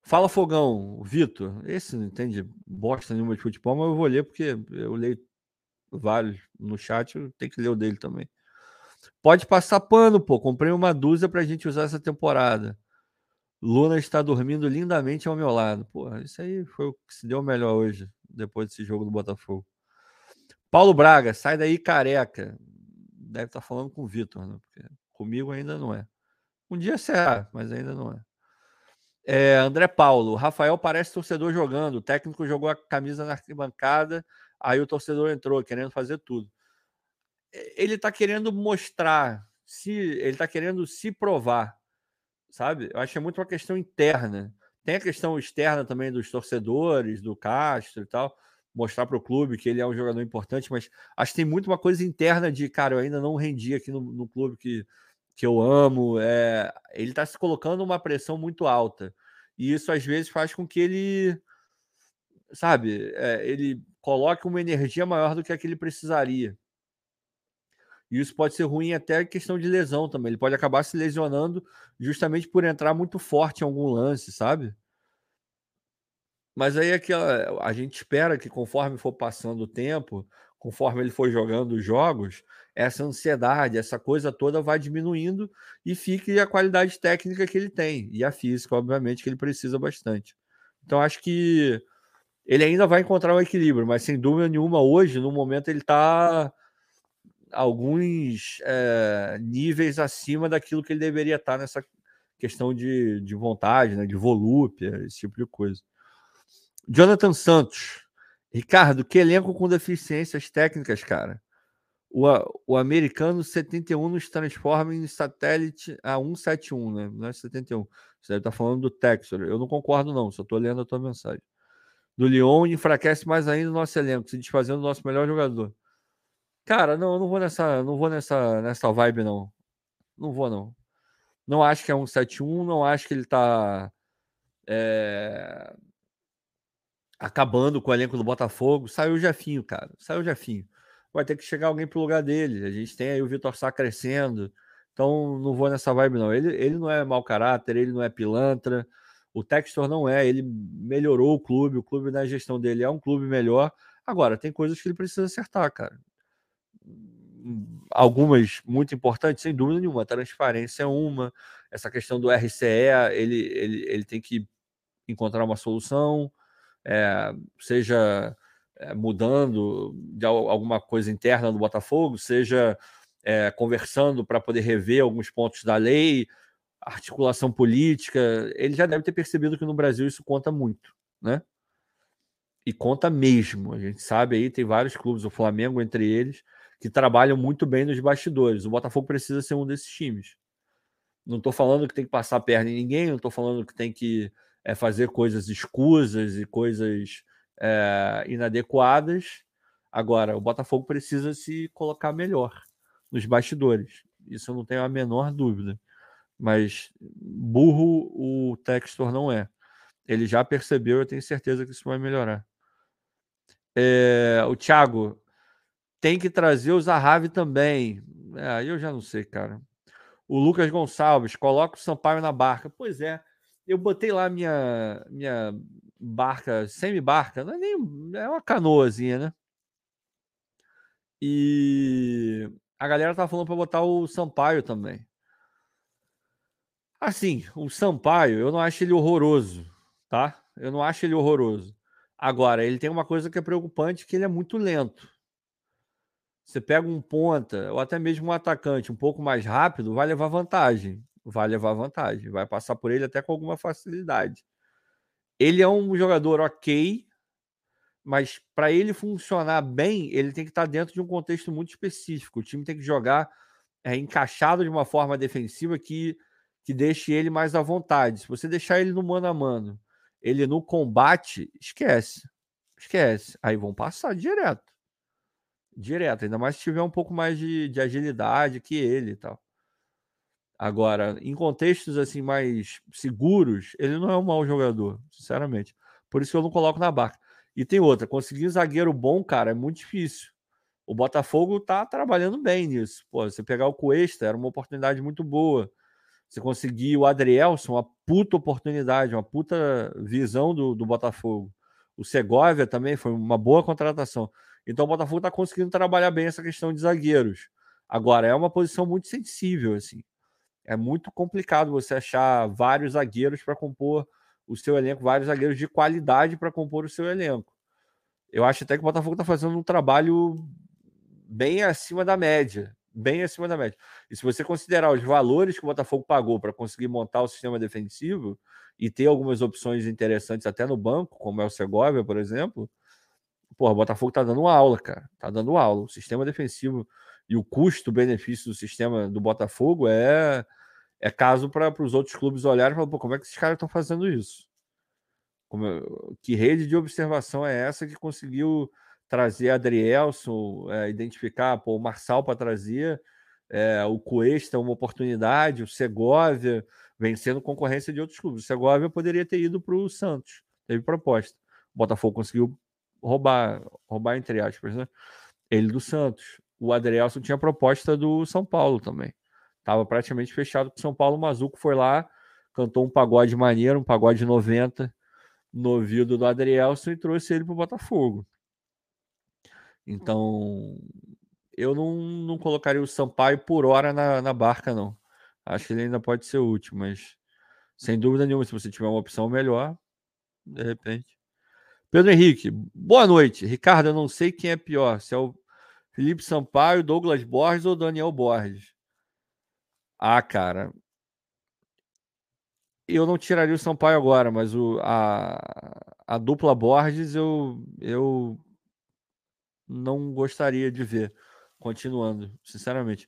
Fala Fogão, Vitor. Esse não entende bosta nenhuma de futebol, mas eu vou ler porque eu leio vários no chat, eu tenho que ler o dele também. Pode passar pano, pô. Comprei uma dúzia pra gente usar essa temporada. Luna está dormindo lindamente ao meu lado. Pô, isso aí foi o que se deu melhor hoje, depois desse jogo do Botafogo. Paulo Braga, sai daí careca. Deve estar tá falando com o Vitor, né? Porque comigo ainda não é. Um dia será, mas ainda não é. É. André Paulo, Rafael parece torcedor jogando. O técnico jogou a camisa na arquibancada, aí o torcedor entrou querendo fazer tudo. Ele está querendo mostrar, se ele está querendo se provar, sabe? Eu acho que é muito uma questão interna. Tem a questão externa também dos torcedores, do Castro e tal, mostrar para o clube que ele é um jogador importante, mas acho que tem muito uma coisa interna de, cara, eu ainda não rendi aqui no, no clube que que eu amo, é, ele está se colocando uma pressão muito alta. E isso às vezes faz com que ele, sabe, é, ele coloque uma energia maior do que a que ele precisaria. E isso pode ser ruim até questão de lesão também. Ele pode acabar se lesionando justamente por entrar muito forte em algum lance, sabe? Mas aí é que a, a gente espera que conforme for passando o tempo, conforme ele for jogando os jogos, essa ansiedade, essa coisa toda vai diminuindo e fique a qualidade técnica que ele tem e a física, obviamente, que ele precisa bastante. Então, acho que ele ainda vai encontrar um equilíbrio, mas sem dúvida nenhuma, hoje, no momento, ele está alguns é, níveis acima daquilo que ele deveria estar tá nessa questão de, de vontade, né, de volúpia, esse tipo de coisa. Jonathan Santos. Ricardo, que elenco com deficiências técnicas, cara. O, o americano 71 nos transforma em satélite a 171, né? Não é 71. Você deve estar falando do Texor. Eu não concordo, não, só estou lendo a tua mensagem. Do Lyon enfraquece mais ainda o nosso elenco, se desfazendo do nosso melhor jogador. Cara, não, eu não vou nessa, não vou nessa, nessa vibe, não. Não vou, não. Não acho que é 171, não acho que ele está é, acabando com o elenco do Botafogo. Saiu o Jefinho, cara. Saiu o Jefinho. Vai ter que chegar alguém pro lugar dele. A gente tem aí o Vitor Sá crescendo. Então não vou nessa vibe, não. Ele, ele não é mau caráter, ele não é pilantra. O Textor não é, ele melhorou o clube, o clube na gestão dele é um clube melhor. Agora, tem coisas que ele precisa acertar, cara. Algumas muito importantes, sem dúvida nenhuma. A transparência é uma. Essa questão do RCE, ele, ele, ele tem que encontrar uma solução, é, seja é, mudando de alguma coisa interna do Botafogo, seja é, conversando para poder rever alguns pontos da lei, articulação política. Ele já deve ter percebido que no Brasil isso conta muito, né? E conta mesmo. A gente sabe aí, tem vários clubes, o Flamengo entre eles, que trabalham muito bem nos bastidores. O Botafogo precisa ser um desses times. Não estou falando que tem que passar a perna em ninguém, não estou falando que tem que é, fazer coisas escusas e coisas é, inadequadas. Agora, o Botafogo precisa se colocar melhor nos bastidores. Isso eu não tenho a menor dúvida. Mas burro o Textor não é. Ele já percebeu, eu tenho certeza que isso vai melhorar. É, o Thiago tem que trazer o Zahavi também. É, eu já não sei, cara. O Lucas Gonçalves, coloca o Sampaio na barca. Pois é, eu botei lá minha, minha barca, semi-barca, não é nem é uma canoazinha, né? E a galera tá falando para botar o Sampaio também. Assim, o Sampaio, eu não acho ele horroroso, tá? Eu não acho ele horroroso. Agora, ele tem uma coisa que é preocupante, que ele é muito lento. Você pega um ponta, ou até mesmo um atacante um pouco mais rápido, vai levar vantagem. Vai levar vantagem. Vai passar por ele até com alguma facilidade. Ele é um jogador ok, mas para ele funcionar bem, ele tem que estar dentro de um contexto muito específico. O time tem que jogar é, encaixado de uma forma defensiva que, que deixe ele mais à vontade. Se você deixar ele no mano a mano, ele no combate, esquece. Esquece. Aí vão passar direto. Direto. Ainda mais se tiver um pouco mais de, de agilidade que ele e tal. Agora, em contextos assim mais seguros, ele não é um mau jogador, sinceramente. Por isso que eu não coloco na barca. E tem outra, conseguir um zagueiro bom, cara, é muito difícil. O Botafogo tá trabalhando bem nisso. Pô, você pegar o Cuesta, era uma oportunidade muito boa. Você conseguir o Adrielson, uma puta oportunidade, uma puta visão do, do Botafogo. O Segovia também foi uma boa contratação. Então o Botafogo está conseguindo trabalhar bem essa questão de zagueiros. Agora, é uma posição muito sensível, assim é muito complicado você achar vários zagueiros para compor o seu elenco, vários zagueiros de qualidade para compor o seu elenco. Eu acho até que o Botafogo está fazendo um trabalho bem acima da média, bem acima da média. E se você considerar os valores que o Botafogo pagou para conseguir montar o sistema defensivo e ter algumas opções interessantes até no banco, como é o Segovia, por exemplo, pô, o Botafogo está dando aula, cara. Está dando aula. O sistema defensivo e o custo-benefício do sistema do Botafogo é, é caso para os outros clubes olharem e falar, como é que esses caras estão fazendo isso? Como, que rede de observação é essa que conseguiu trazer Adrielson, é, identificar pô, o Marçal para trazer, é, o Cuesta uma oportunidade, o Segovia vencendo concorrência de outros clubes. O Segovia poderia ter ido para o Santos, teve proposta. O Botafogo conseguiu roubar, roubar entre aspas, né? Ele do Santos o Adrielson tinha proposta do São Paulo também. Tava praticamente fechado com o São Paulo. O Mazuco foi lá, cantou um pagode maneiro, um pagode 90 no ouvido do Adrielson e trouxe ele para o Botafogo. Então, eu não, não colocaria o Sampaio por hora na, na barca, não. Acho que ele ainda pode ser útil, mas sem dúvida nenhuma, se você tiver uma opção melhor, de repente. Pedro Henrique, boa noite. Ricardo, eu não sei quem é pior, se é o Felipe Sampaio, Douglas Borges ou Daniel Borges? Ah, cara. Eu não tiraria o Sampaio agora, mas o, a, a dupla Borges eu, eu não gostaria de ver continuando, sinceramente.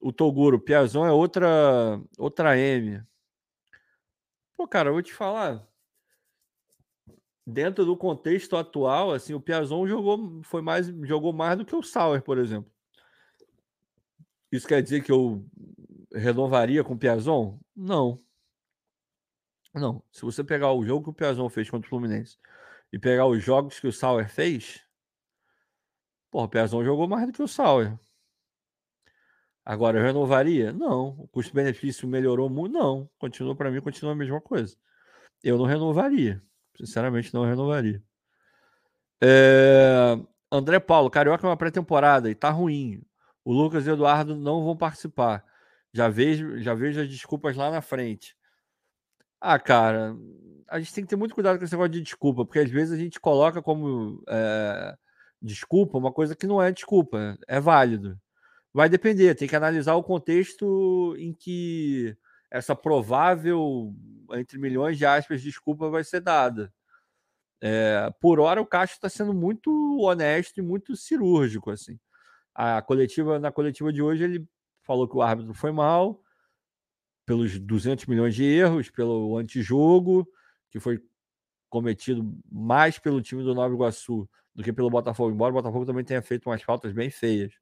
O Toguro, Piazon é outra outra M. Pô, cara, eu vou te falar dentro do contexto atual, assim, o Piazon jogou foi mais jogou mais do que o Sauer, por exemplo. Isso quer dizer que eu renovaria com o Piazon? Não. Não. Se você pegar o jogo que o Piazon fez contra o Fluminense e pegar os jogos que o Sauer fez, pô, o Piazon jogou mais do que o Sauer. Agora, eu renovaria? Não. O custo-benefício melhorou muito? Não. Continua, para mim, continua a mesma coisa. Eu não renovaria. Sinceramente, não renovaria. É... André Paulo, Carioca é uma pré-temporada e tá ruim. O Lucas e o Eduardo não vão participar. Já vejo, já vejo as desculpas lá na frente. Ah, cara, a gente tem que ter muito cuidado com esse negócio de desculpa, porque às vezes a gente coloca como é, desculpa uma coisa que não é desculpa, é válido. Vai depender, tem que analisar o contexto em que essa provável, entre milhões de aspas, desculpa vai ser dada. É, por hora, o Castro está sendo muito honesto e muito cirúrgico. assim. A coletiva, na coletiva de hoje, ele falou que o árbitro foi mal, pelos 200 milhões de erros, pelo antijogo, que foi cometido mais pelo time do Nova Iguaçu do que pelo Botafogo, embora o Botafogo também tenha feito umas faltas bem feias.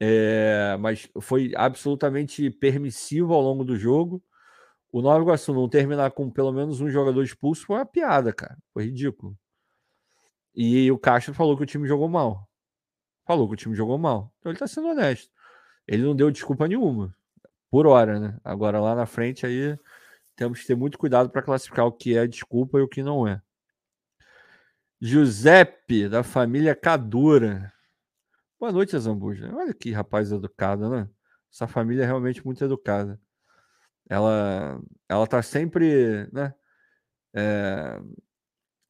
É, mas foi absolutamente permissivo ao longo do jogo. O Nova Iguaçu não terminar com pelo menos um jogador expulso foi uma piada, cara. Foi ridículo. E o Castro falou que o time jogou mal. Falou que o time jogou mal. Então ele tá sendo honesto. Ele não deu desculpa nenhuma por hora, né? Agora lá na frente aí temos que ter muito cuidado para classificar o que é desculpa e o que não é. Giuseppe, da família Cadura. Boa noite, Zambuja. Olha que rapaz educado, né? Essa família é realmente muito educada. Ela, ela tá sempre, né? É,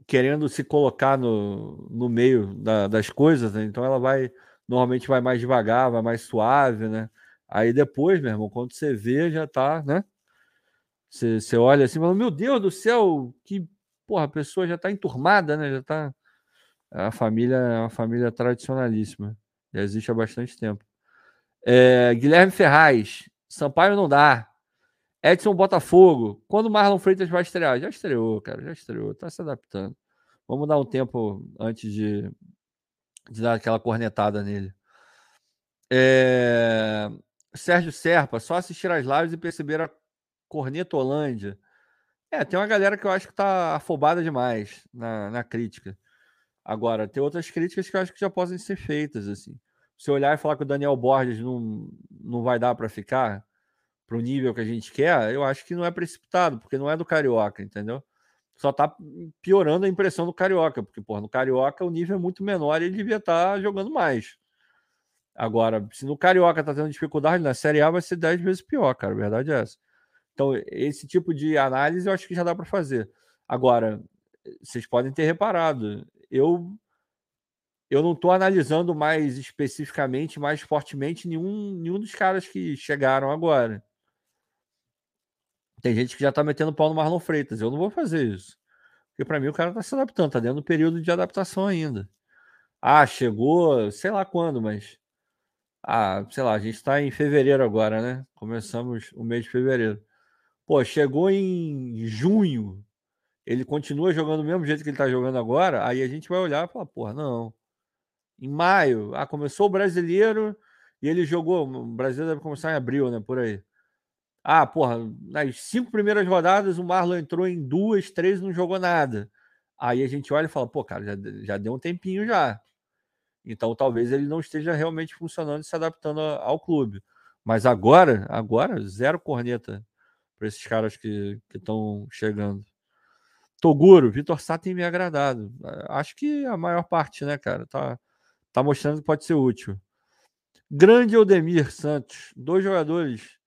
querendo se colocar no, no meio da, das coisas, né? então ela vai, normalmente vai mais devagar, vai mais suave, né? Aí depois, meu irmão, quando você vê, já tá, né? Você, olha assim e fala, meu Deus do céu, que porra, a pessoa já tá enturmada, né? Já tá. A família é uma família tradicionalíssima. Já existe há bastante tempo. É, Guilherme Ferraz, Sampaio não dá. Edson Botafogo. Quando o Marlon Freitas vai estrear? Já estreou, cara, já estreou, tá se adaptando. Vamos dar um tempo antes de, de dar aquela cornetada nele. É... Sérgio Serpa, só assistir as lives e perceber a Cornetolândia. É, tem uma galera que eu acho que tá afobada demais na, na crítica. Agora, tem outras críticas que eu acho que já podem ser feitas, assim. Se olhar e falar que o Daniel Borges não, não vai dar para ficar para o nível que a gente quer, eu acho que não é precipitado, porque não é do Carioca, entendeu? Só tá piorando a impressão do Carioca, porque, pô, no Carioca o nível é muito menor e ele devia estar tá jogando mais. Agora, se no Carioca tá tendo dificuldade, na Série A vai ser 10 vezes pior, cara. A verdade é essa. Então, esse tipo de análise eu acho que já dá para fazer. Agora, vocês podem ter reparado, eu eu não estou analisando mais especificamente, mais fortemente nenhum, nenhum dos caras que chegaram agora. Tem gente que já está metendo pau no Marlon Freitas. Eu não vou fazer isso. Porque para mim o cara está se adaptando, está dentro do período de adaptação ainda. Ah, chegou, sei lá quando, mas ah, sei lá, a gente está em fevereiro agora, né? Começamos o mês de fevereiro. Pô, chegou em junho, ele continua jogando do mesmo jeito que ele está jogando agora, aí a gente vai olhar e falar, porra, não. Em maio, ah, começou o brasileiro e ele jogou. O brasileiro deve começar em abril, né? Por aí. Ah, porra, nas cinco primeiras rodadas o Marlon entrou em duas, três não jogou nada. Aí a gente olha e fala, pô, cara, já, já deu um tempinho já. Então talvez ele não esteja realmente funcionando e se adaptando ao clube. Mas agora, agora, zero corneta para esses caras que estão chegando. Toguro, Vitor Sá tem me agradado. Acho que a maior parte, né, cara? Tá, tá mostrando que pode ser útil. Grande Odemir Santos, dois jogadores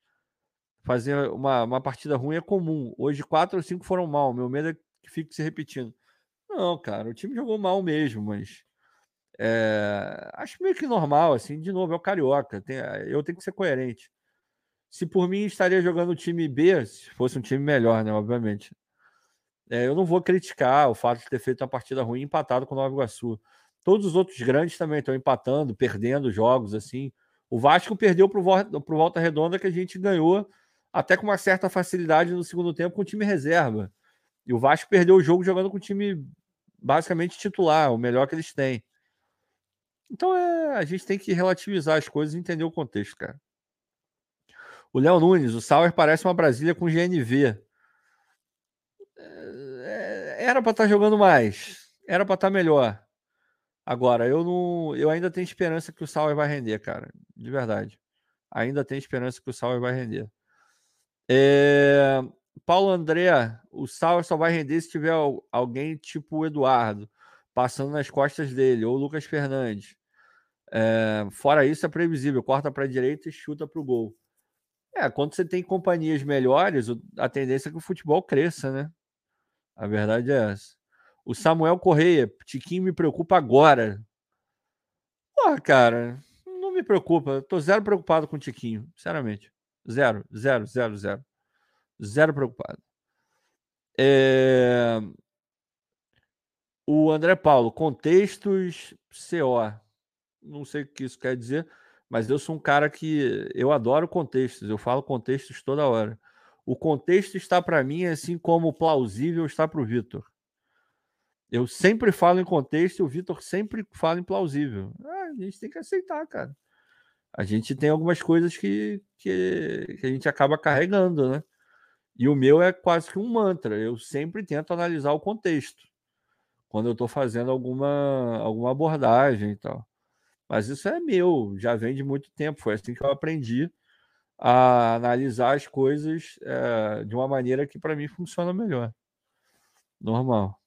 fazer uma, uma partida ruim é comum. Hoje, quatro ou cinco foram mal. Meu medo é que fique se repetindo. Não, cara, o time jogou mal mesmo, mas é, acho meio que normal, assim, de novo, é o Carioca. Tem, eu tenho que ser coerente. Se por mim estaria jogando o time B, se fosse um time melhor, né? Obviamente. É, eu não vou criticar o fato de ter feito uma partida ruim empatado com o Nova Iguaçu. Todos os outros grandes também estão empatando, perdendo jogos, assim. O Vasco perdeu para o Volta Redonda, que a gente ganhou até com uma certa facilidade no segundo tempo com o time reserva. E o Vasco perdeu o jogo jogando com o time basicamente titular, o melhor que eles têm. Então é, a gente tem que relativizar as coisas e entender o contexto, cara. O Léo Nunes, o Sauer parece uma Brasília com GNV. É, era para estar tá jogando mais, era para estar tá melhor. Agora, eu não, eu ainda tenho esperança que o Sauer vai render, cara, de verdade. ainda tem esperança que o Sauer vai render. É... Paulo André, o Sauer só vai render se tiver alguém tipo o Eduardo passando nas costas dele, ou o Lucas Fernandes. É... Fora isso, é previsível. Corta para a direita e chuta para o gol. É, quando você tem companhias melhores, a tendência é que o futebol cresça, né? A verdade é essa. O Samuel Correia, Tiquinho me preocupa agora. Porra, cara, não me preocupa. Tô zero preocupado com o Tiquinho, sinceramente. Zero, zero, zero, zero. Zero preocupado. É... O André Paulo, contextos CO. Não sei o que isso quer dizer, mas eu sou um cara que eu adoro contextos. Eu falo contextos toda hora. O contexto está para mim assim como plausível está para o Vitor. Eu sempre falo em contexto e o Vitor sempre fala em plausível. Ah, a gente tem que aceitar, cara. A gente tem algumas coisas que, que, que, a gente acaba carregando, né? E o meu é quase que um mantra. Eu sempre tento analisar o contexto quando eu estou fazendo alguma, alguma abordagem e tal. Mas isso é meu, já vem de muito tempo. Foi assim que eu aprendi a analisar as coisas é, de uma maneira que para mim funciona melhor. Normal.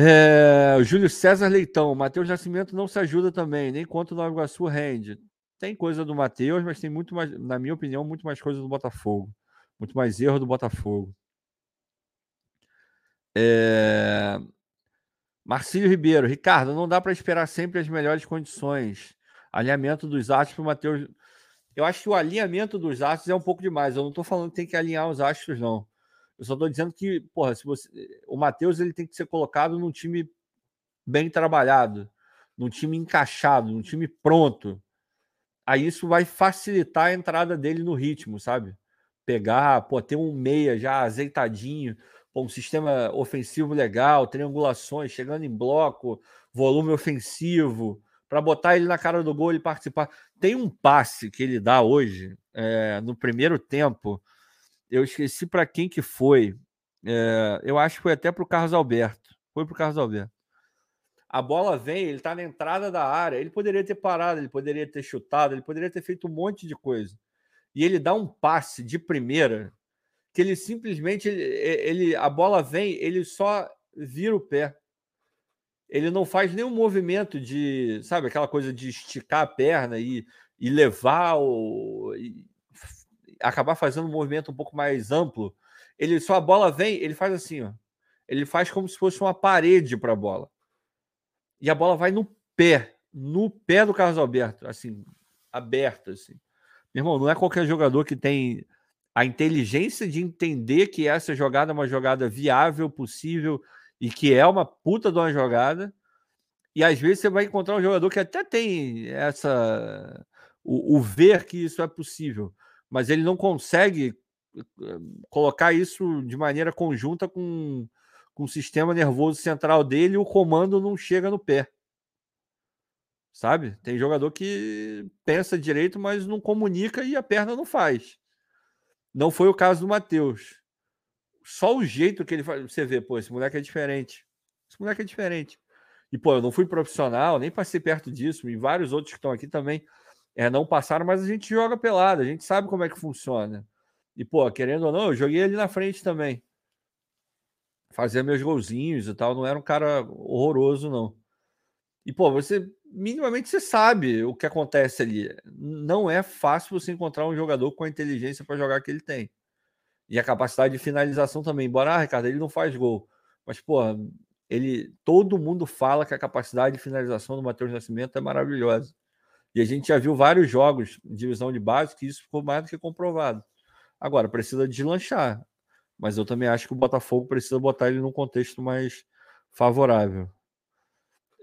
É, o Júlio César Leitão, Matheus Nascimento não se ajuda também, nem quanto o Nova Iguaçu rende. Tem coisa do Matheus, mas tem muito mais, na minha opinião, muito mais coisa do Botafogo. Muito mais erro do Botafogo. É... Marcílio Ribeiro, Ricardo, não dá para esperar sempre as melhores condições. Alinhamento dos astros para o Matheus. Eu acho que o alinhamento dos astros é um pouco demais. Eu não estou falando que tem que alinhar os astros, não. Eu só estou dizendo que, porra, se você. O Matheus ele tem que ser colocado num time bem trabalhado, num time encaixado, num time pronto. Aí isso vai facilitar a entrada dele no ritmo, sabe? Pegar, pô, ter um meia já azeitadinho, pô, um sistema ofensivo legal, triangulações, chegando em bloco, volume ofensivo, para botar ele na cara do gol e participar. Tem um passe que ele dá hoje, é, no primeiro tempo, eu esqueci para quem que foi. É, eu acho que foi até para o Carlos Alberto. Foi para o Carlos Alberto. A bola vem, ele está na entrada da área. Ele poderia ter parado, ele poderia ter chutado, ele poderia ter feito um monte de coisa. E ele dá um passe de primeira que ele simplesmente ele, ele a bola vem, ele só vira o pé. Ele não faz nenhum movimento de, sabe, aquela coisa de esticar a perna e, e levar o, e acabar fazendo um movimento um pouco mais amplo, ele só a bola vem, ele faz assim, ó. Ele faz como se fosse uma parede para a bola. E a bola vai no pé, no pé do Carlos Alberto, assim, aberto assim. Meu irmão, não é qualquer jogador que tem a inteligência de entender que essa jogada é uma jogada viável, possível e que é uma puta de uma jogada. E às vezes você vai encontrar um jogador que até tem essa o, o ver que isso é possível, mas ele não consegue eh, colocar isso de maneira conjunta com, com o sistema nervoso central dele e o comando não chega no pé. Sabe? Tem jogador que pensa direito, mas não comunica e a perna não faz. Não foi o caso do Matheus. Só o jeito que ele faz. Você vê, pô, esse moleque é diferente. Esse moleque é diferente. E, pô, eu não fui profissional, nem passei perto disso, e vários outros que estão aqui também é, não passaram, mas a gente joga pelada, a gente sabe como é que funciona. E, pô, querendo ou não, eu joguei ali na frente também. Fazia meus golzinhos e tal, não era um cara horroroso, não. E, pô, você minimamente você sabe o que acontece ali. Não é fácil você encontrar um jogador com a inteligência para jogar que ele tem. E a capacidade de finalização também. Embora, ah, Ricardo, ele não faz gol. Mas, pô, ele, todo mundo fala que a capacidade de finalização do Matheus Nascimento é maravilhosa. E a gente já viu vários jogos de divisão de base que isso ficou mais do que comprovado. Agora, precisa deslanchar. Mas eu também acho que o Botafogo precisa botar ele num contexto mais favorável.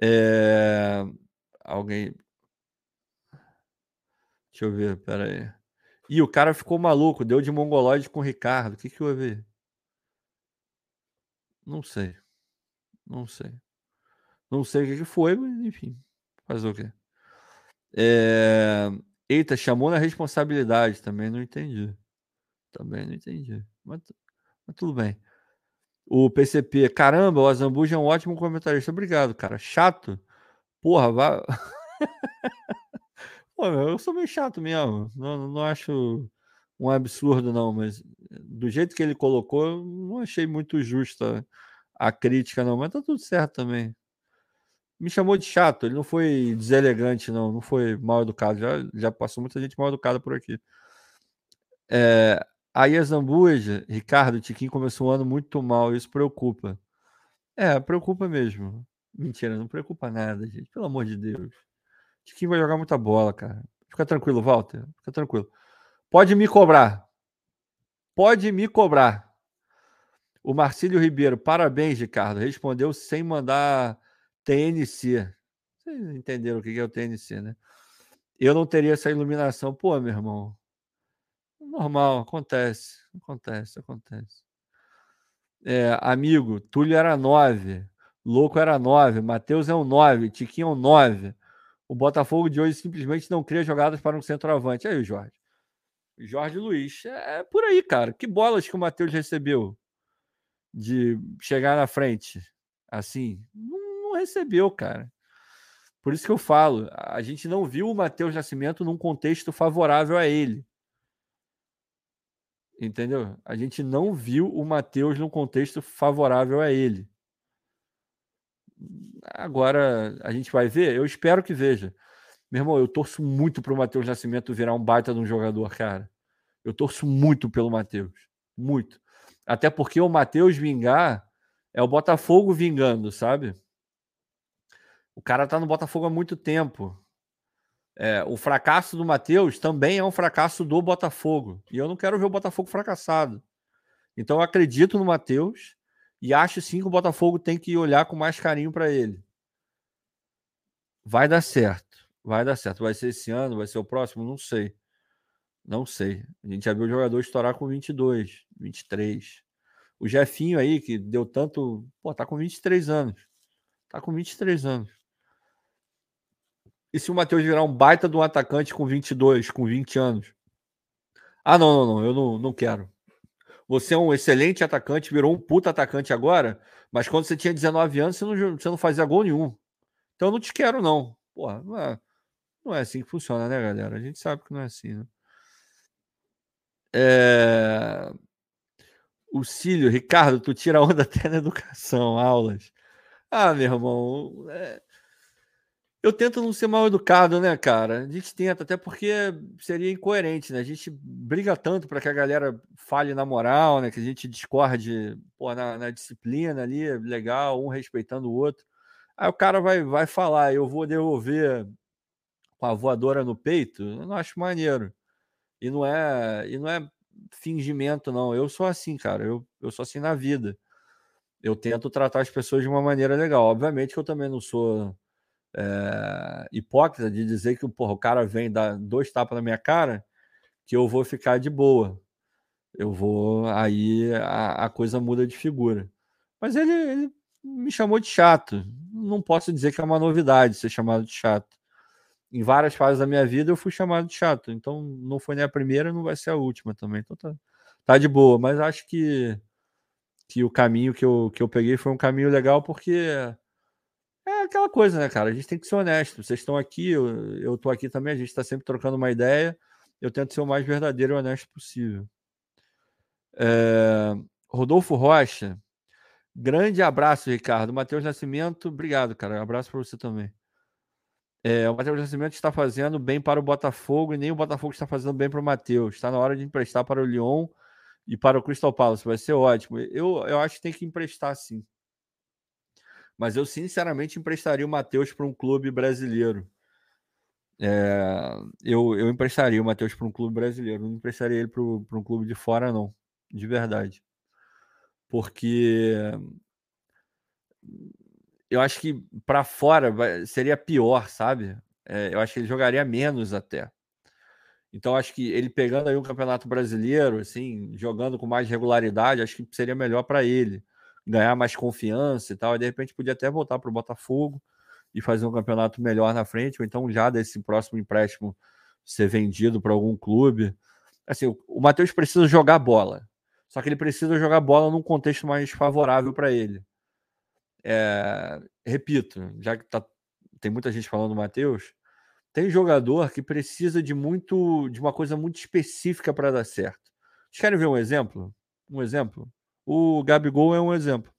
É... Alguém. Deixa eu ver, pera aí. E o cara ficou maluco, deu de mongolóide com o Ricardo. O que, que ver? Não sei. Não sei. Não sei o que, que foi, mas enfim. Fazer o quê? É... Eita, chamou na responsabilidade. Também não entendi. Também não entendi. Mas, mas tudo bem. O PCP, caramba, o Azambuja é um ótimo comentarista. Obrigado, cara. Chato? Porra, vai. Pô, eu sou meio chato mesmo. Não, não acho um absurdo, não, mas do jeito que ele colocou, não achei muito justa a crítica, não. Mas tá tudo certo também. Me chamou de chato, ele não foi deselegante, não. Não foi mal educado. Já, já passou muita gente mal educada por aqui. É, aí a Zambuja, Ricardo, Tiquinho começou um ano muito mal, isso preocupa. É, preocupa mesmo. Mentira, não preocupa nada, gente. Pelo amor de Deus. Tiquinho vai jogar muita bola, cara. Fica tranquilo, Walter. Fica tranquilo. Pode me cobrar. Pode me cobrar. O Marcílio Ribeiro, parabéns, Ricardo. Respondeu sem mandar TNC. Vocês entenderam o que é o TNC, né? Eu não teria essa iluminação. Pô, meu irmão. Normal, acontece. Acontece, acontece. É, amigo, Túlio era 9. Louco era 9. Matheus é um 9. Tiquinho é um 9. O Botafogo de hoje simplesmente não cria jogadas para um centroavante. Aí, Jorge. Jorge Luiz. É, é por aí, cara. Que bolas que o Matheus recebeu de chegar na frente. Assim, não, recebeu, cara. Por isso que eu falo, a gente não viu o Matheus Nascimento num contexto favorável a ele. Entendeu? A gente não viu o Matheus num contexto favorável a ele. Agora a gente vai ver, eu espero que veja. Meu irmão, eu torço muito pro Matheus Nascimento virar um baita de um jogador, cara. Eu torço muito pelo Matheus. Muito. Até porque o Matheus vingar é o Botafogo vingando, sabe? O cara tá no Botafogo há muito tempo. É, o fracasso do Matheus também é um fracasso do Botafogo. E eu não quero ver o Botafogo fracassado. Então eu acredito no Matheus e acho sim que o Botafogo tem que olhar com mais carinho para ele. Vai dar certo. Vai dar certo. Vai ser esse ano, vai ser o próximo? Não sei. Não sei. A gente já viu o jogador estourar com 22, 23. O Jefinho aí, que deu tanto. Pô, tá com 23 anos. Tá com 23 anos. E se o Matheus virar um baita de um atacante com 22, com 20 anos? Ah, não, não, não, eu não, não quero. Você é um excelente atacante, virou um puta atacante agora, mas quando você tinha 19 anos, você não, você não fazia gol nenhum. Então eu não te quero, não. Porra, não é, não é assim que funciona, né, galera? A gente sabe que não é assim, né? É... O Cílio, Ricardo, tu tira onda até na educação, aulas. Ah, meu irmão, é... Eu tento não ser mal educado, né, cara? A gente tenta, até porque seria incoerente, né? A gente briga tanto para que a galera fale na moral, né? Que a gente discorde pô, na, na, disciplina ali, legal, um respeitando o outro. Aí o cara vai, vai falar, eu vou devolver com a voadora no peito, eu não acho maneiro. E não é, e não é fingimento, não. Eu sou assim, cara. Eu, eu sou assim na vida. Eu tento tratar as pessoas de uma maneira legal. Obviamente que eu também não sou é, hipócrita de dizer que porra, o cara vem dar dois tapas na minha cara que eu vou ficar de boa. Eu vou. Aí a, a coisa muda de figura. Mas ele, ele, me chamou de chato. Não posso dizer que é uma novidade ser chamado de chato. Em várias fases da minha vida eu fui chamado de chato. Então não foi nem a primeira, não vai ser a última também. Então tá, tá de boa. Mas acho que, que o caminho que eu, que eu peguei foi um caminho legal porque aquela coisa, né, cara? A gente tem que ser honesto. Vocês estão aqui, eu, eu tô aqui também, a gente está sempre trocando uma ideia. Eu tento ser o mais verdadeiro e honesto possível. É... Rodolfo Rocha, grande abraço, Ricardo. Matheus Nascimento, obrigado, cara. Um abraço para você também. É, o Matheus Nascimento está fazendo bem para o Botafogo e nem o Botafogo está fazendo bem para o Matheus. Está na hora de emprestar para o Lyon e para o Crystal Palace. Vai ser ótimo. Eu, eu acho que tem que emprestar sim mas eu sinceramente emprestaria o Matheus para um clube brasileiro. É, eu, eu emprestaria o Matheus para um clube brasileiro, não emprestaria ele para um clube de fora, não, de verdade. Porque eu acho que para fora seria pior, sabe? É, eu acho que ele jogaria menos até. Então acho que ele pegando aí um campeonato brasileiro, assim, jogando com mais regularidade, acho que seria melhor para ele ganhar mais confiança e tal. E de repente podia até voltar para o Botafogo e fazer um campeonato melhor na frente, ou então já desse próximo empréstimo ser vendido para algum clube. Assim, o, Matheus precisa jogar bola. Só que ele precisa jogar bola num contexto mais favorável para ele. É, repito, já que tá, tem muita gente falando do Matheus, tem jogador que precisa de muito de uma coisa muito específica para dar certo. Vocês querem ver um exemplo? Um exemplo? O Gabigol é um exemplo.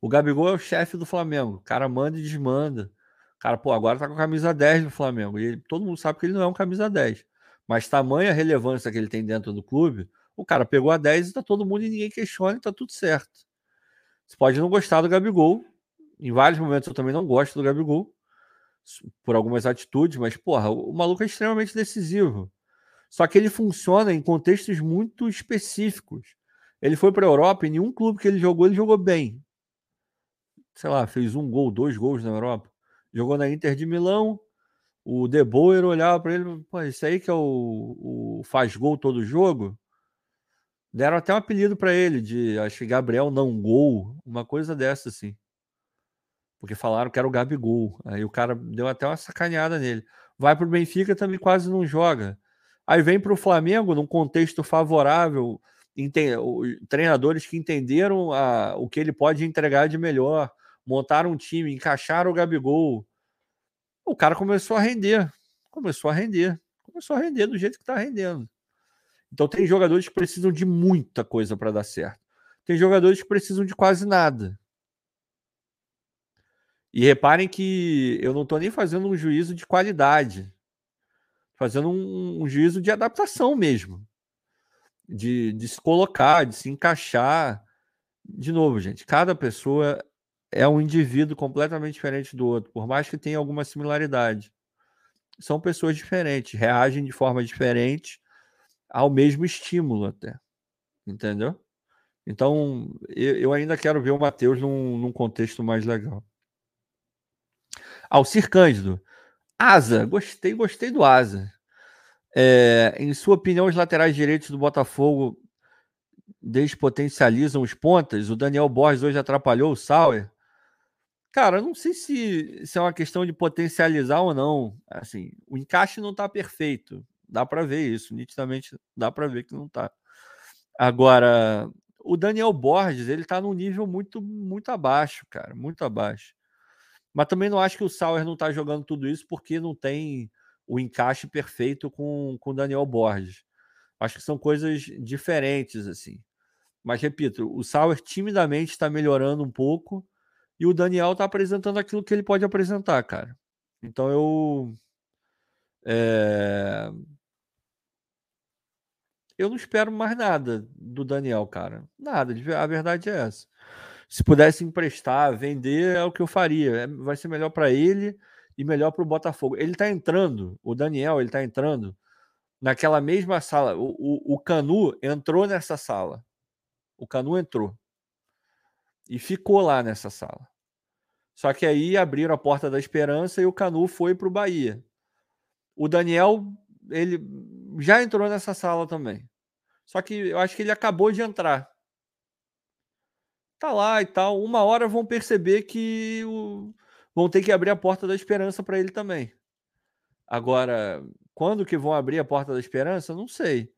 O Gabigol é o chefe do Flamengo. O cara manda e desmanda. O cara, pô, agora tá com a camisa 10 do Flamengo. E ele, todo mundo sabe que ele não é um camisa 10. Mas tamanha relevância que ele tem dentro do clube, o cara pegou a 10 e tá todo mundo e ninguém questiona e tá tudo certo. Você pode não gostar do Gabigol. Em vários momentos eu também não gosto do Gabigol. Por algumas atitudes, mas, porra, o maluco é extremamente decisivo. Só que ele funciona em contextos muito específicos. Ele foi para a Europa e nenhum clube que ele jogou, ele jogou bem. Sei lá, fez um gol, dois gols na Europa. Jogou na Inter de Milão, o De Boer olhava para ele, pô, esse aí que é o, o faz gol todo jogo. Deram até um apelido para ele de, acho que Gabriel não gol, uma coisa dessa assim. Porque falaram que era o Gabigol. Aí o cara deu até uma sacaneada nele. Vai pro Benfica também quase não joga. Aí vem para o Flamengo num contexto favorável, treinadores que entenderam a, o que ele pode entregar de melhor, montaram um time, encaixaram o Gabigol, o cara começou a render. Começou a render. Começou a render do jeito que está rendendo. Então tem jogadores que precisam de muita coisa para dar certo. Tem jogadores que precisam de quase nada. E reparem que eu não estou nem fazendo um juízo de qualidade, fazendo um, um juízo de adaptação mesmo, de, de se colocar, de se encaixar. De novo, gente, cada pessoa é um indivíduo completamente diferente do outro, por mais que tenha alguma similaridade. São pessoas diferentes, reagem de forma diferente ao mesmo estímulo até. Entendeu? Então, eu, ainda quero ver o Matheus num, num contexto mais legal. Alcir Cândido. Asa, gostei, gostei do Asa. É, em sua opinião, os laterais direitos do Botafogo despotencializam os pontas? O Daniel Borges hoje atrapalhou o Sauer? Cara, eu não sei se, se é uma questão de potencializar ou não. Assim, o encaixe não está perfeito. Dá para ver isso, nitidamente dá para ver que não está. Agora, o Daniel Borges, ele está num nível muito muito abaixo, cara, muito abaixo. Mas também não acho que o Sauer não está jogando tudo isso porque não tem o encaixe perfeito com o Daniel Borges. Acho que são coisas diferentes assim. Mas repito, o Sauer timidamente está melhorando um pouco e o Daniel tá apresentando aquilo que ele pode apresentar, cara. Então eu. É... Eu não espero mais nada do Daniel, cara. Nada, a verdade é essa. Se pudesse emprestar, vender, é o que eu faria. É, vai ser melhor para ele e melhor para o Botafogo. Ele tá entrando, o Daniel, ele tá entrando naquela mesma sala. O, o, o Canu entrou nessa sala. O Canu entrou e ficou lá nessa sala. Só que aí abriram a porta da esperança e o Canu foi para o Bahia. O Daniel, ele já entrou nessa sala também. Só que eu acho que ele acabou de entrar. Tá lá e tal. Uma hora vão perceber que o... vão ter que abrir a porta da esperança para ele também. Agora, quando que vão abrir a porta da esperança? Não sei.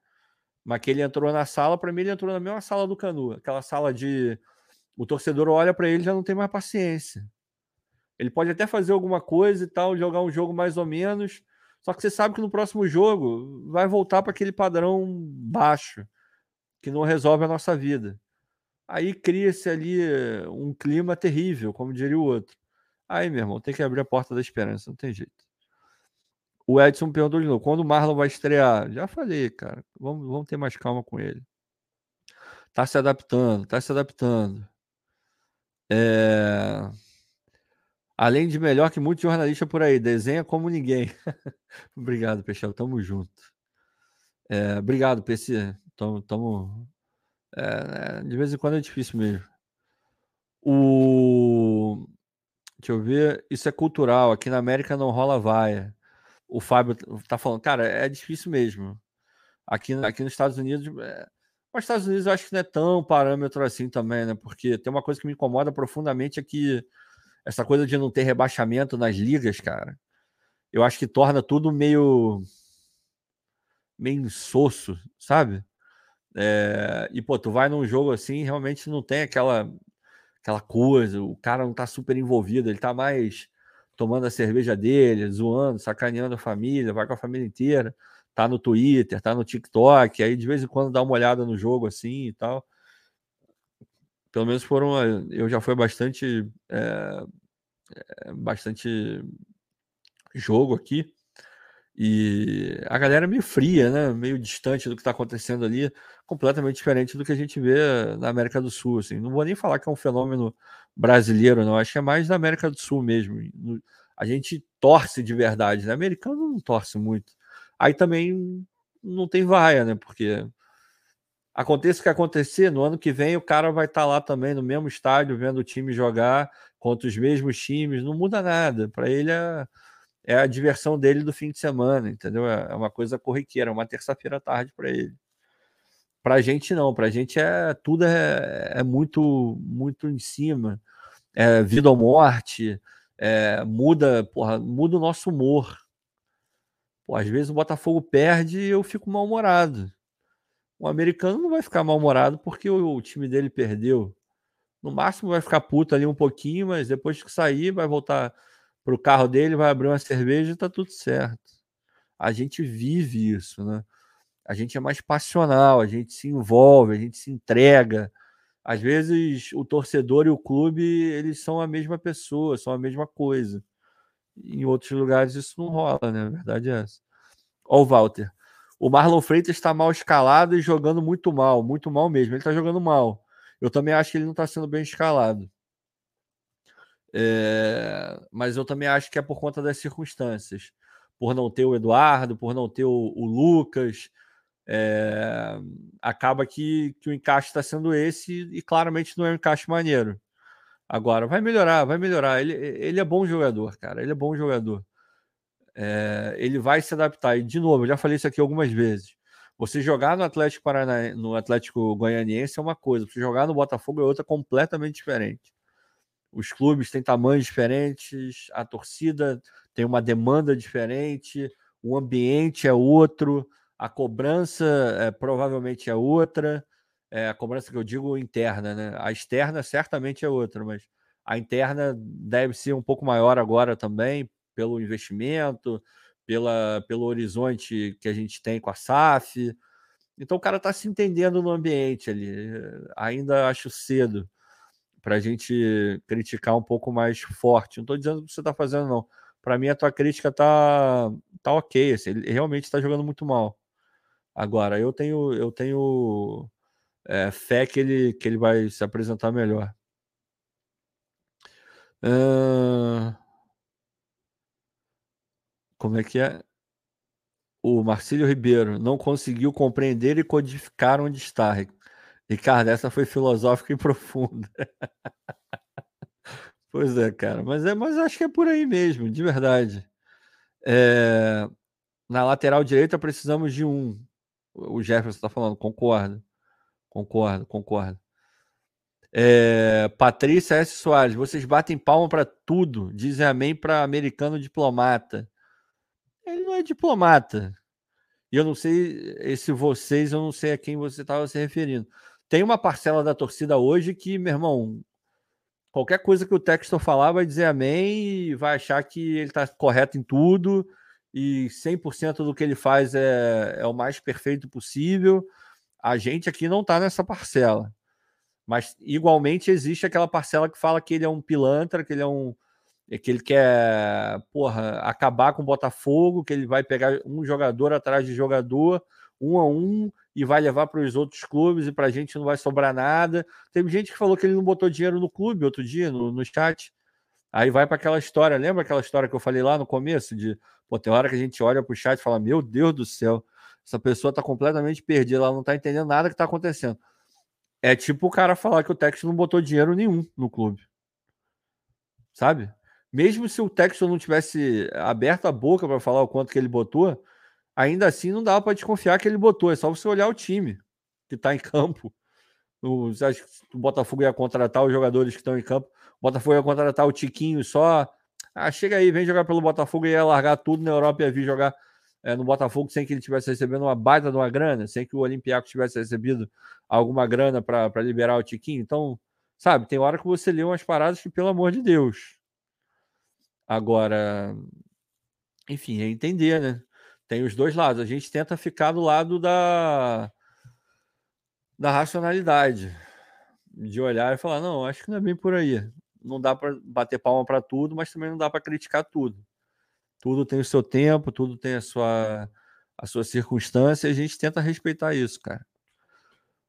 Mas que ele entrou na sala, para mim ele entrou na mesma sala do Canu, aquela sala de o torcedor olha para ele já não tem mais paciência. Ele pode até fazer alguma coisa e tal, jogar um jogo mais ou menos, só que você sabe que no próximo jogo vai voltar para aquele padrão baixo, que não resolve a nossa vida. Aí cria-se ali um clima terrível, como diria o outro. Aí, meu irmão, tem que abrir a porta da esperança, não tem jeito. O Edson perguntou de novo: quando o Marlon vai estrear? Já falei, cara. Vamos, vamos ter mais calma com ele. Tá se adaptando, tá se adaptando. É... Além de melhor que muitos jornalistas por aí, desenha como ninguém. obrigado, Peixão, tamo junto. É, obrigado, PC. Tamo, tamo é, de vez em quando é difícil mesmo. O Deixa eu ver, isso é cultural. Aqui na América não rola vaia. O Fábio tá falando, cara, é difícil mesmo. Aqui, aqui nos Estados Unidos, é... Nos Estados Unidos eu acho que não é tão parâmetro assim também, né? Porque tem uma coisa que me incomoda profundamente é que essa coisa de não ter rebaixamento nas ligas, cara, eu acho que torna tudo meio meio insosso, sabe? É, e pô, tu vai num jogo assim, realmente não tem aquela aquela coisa, o cara não tá super envolvido, ele tá mais tomando a cerveja dele, zoando, sacaneando a família, vai com a família inteira, tá no Twitter, tá no TikTok, aí de vez em quando dá uma olhada no jogo assim e tal. Pelo menos foram. Eu já fui bastante. É, bastante jogo aqui. E a galera é meio fria, né? Meio distante do que está acontecendo ali, completamente diferente do que a gente vê na América do Sul. Assim. Não vou nem falar que é um fenômeno brasileiro, não. Acho que é mais da América do Sul mesmo. A gente torce de verdade, né? Americano não torce muito. Aí também não tem vaia, né? Porque aconteça o que acontecer, no ano que vem o cara vai estar tá lá também no mesmo estádio vendo o time jogar contra os mesmos times, não muda nada. Para ele é, é, a diversão dele do fim de semana, entendeu? É, é uma coisa corriqueira, uma terça-feira à tarde para ele. Para a gente não, para a gente é tudo é, é, muito muito em cima, é vida ou morte, é, muda, porra, muda o nosso humor. Pô, às vezes o Botafogo perde e eu fico mal-humorado o americano não vai ficar mal-humorado porque o, o, time dele perdeu. No máximo vai ficar puto ali um pouquinho, mas depois que sair, vai voltar para o carro dele, vai abrir uma cerveja e tá tudo certo. A gente vive isso, né? A gente é mais passional, a gente se envolve, a gente se entrega. Às vezes o torcedor e o clube, eles são a mesma pessoa, são a mesma coisa. Em outros lugares isso não rola, né? A verdade é essa. Ó o Walter. O Marlon Freitas está mal escalado e jogando muito mal, muito mal mesmo. Ele está jogando mal. Eu também acho que ele não está sendo bem escalado. É... Mas eu também acho que é por conta das circunstâncias. Por não ter o Eduardo, por não ter o, o Lucas. É... Acaba que, que o encaixe está sendo esse e claramente não é um encaixe maneiro. Agora, vai melhorar, vai melhorar. Ele, ele é bom jogador, cara. Ele é bom jogador. É, ele vai se adaptar. E, de novo, eu já falei isso aqui algumas vezes. Você jogar no Atlético Paranaense, no Atlético Goianiense é uma coisa, você jogar no Botafogo é outra completamente diferente. Os clubes têm tamanhos diferentes, a torcida tem uma demanda diferente, o ambiente é outro, a cobrança é, provavelmente é outra. É, a cobrança que eu digo interna, né? A externa certamente é outra, mas a interna deve ser um pouco maior agora também, pelo investimento, pela, pelo horizonte que a gente tem com a SAF. Então o cara está se entendendo no ambiente ali. Ainda acho cedo para a gente criticar um pouco mais forte. Não estou dizendo que você está fazendo, não. Para mim, a tua crítica tá, tá ok. Assim, ele realmente está jogando muito mal. Agora, eu tenho, eu tenho é, fé que ele, que ele vai se apresentar melhor. Uh... Como é que é? O Marcílio Ribeiro não conseguiu compreender e codificar onde está. Ricardo, essa foi filosófica e profunda. pois é, cara. Mas, é, mas acho que é por aí mesmo, de verdade. É, na lateral direita precisamos de um. O Jefferson está falando, concordo. Concordo, concordo. É, Patrícia S. Soares, vocês batem palma para tudo, dizem amém para americano diplomata. Ele não é diplomata. E eu não sei, esse vocês, eu não sei a quem você estava se referindo. Tem uma parcela da torcida hoje que, meu irmão, qualquer coisa que o Textor falar vai dizer amém e vai achar que ele está correto em tudo e 100% do que ele faz é, é o mais perfeito possível. A gente aqui não está nessa parcela. Mas igualmente existe aquela parcela que fala que ele é um pilantra, que ele é um, é que ele quer, porra, acabar com o Botafogo, que ele vai pegar um jogador atrás de jogador, um a um, e vai levar para os outros clubes e para a gente não vai sobrar nada. Teve gente que falou que ele não botou dinheiro no clube outro dia, no, no chat. Aí vai para aquela história, lembra aquela história que eu falei lá no começo? De, pô, tem hora que a gente olha para o chat e fala: Meu Deus do céu, essa pessoa está completamente perdida, ela não está entendendo nada que está acontecendo. É tipo o cara falar que o Tex não botou dinheiro nenhum no clube. Sabe? mesmo se o Texton não tivesse aberto a boca para falar o quanto que ele botou, ainda assim não dava para desconfiar que ele botou. É só você olhar o time que está em campo. O, você acha que o Botafogo ia contratar os jogadores que estão em campo? O Botafogo ia contratar o Tiquinho só. Ah, chega aí, vem jogar pelo Botafogo e ia largar tudo na Europa e ia vir jogar é, no Botafogo sem que ele tivesse recebendo uma baita de uma grana, sem que o Olympiacos tivesse recebido alguma grana para liberar o Tiquinho. Então, sabe, tem hora que você lê umas paradas que, pelo amor de Deus, Agora, enfim, é entender, né? Tem os dois lados. A gente tenta ficar do lado da, da racionalidade, de olhar e falar: não, acho que não é bem por aí. Não dá para bater palma para tudo, mas também não dá para criticar tudo. Tudo tem o seu tempo, tudo tem a sua, a sua circunstância, e a gente tenta respeitar isso, cara.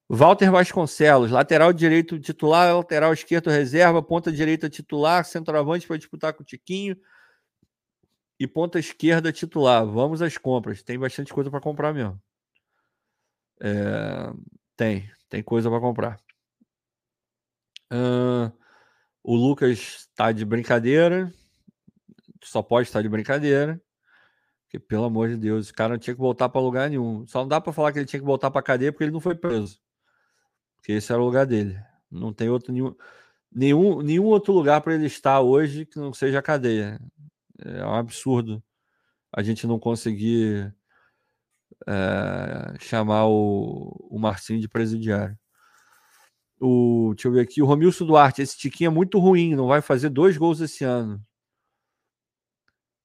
Walter Vasconcelos, lateral direito titular, lateral esquerdo reserva, ponta direita titular, centroavante para disputar com o Tiquinho e ponta esquerda titular. Vamos às compras. Tem bastante coisa para comprar mesmo. É, tem, tem coisa para comprar. Uh, o Lucas está de brincadeira. Só pode estar de brincadeira. Porque, pelo amor de Deus, o cara não tinha que voltar para lugar nenhum. Só não dá para falar que ele tinha que voltar para cadeia porque ele não foi preso. Porque esse era o lugar dele. Não tem outro nenhum, nenhum, nenhum outro lugar para ele estar hoje que não seja a cadeia. É um absurdo a gente não conseguir é, chamar o, o Marcinho de presidiário. O, deixa eu ver aqui, o Romilson Duarte, esse tiquinho é muito ruim, não vai fazer dois gols esse ano.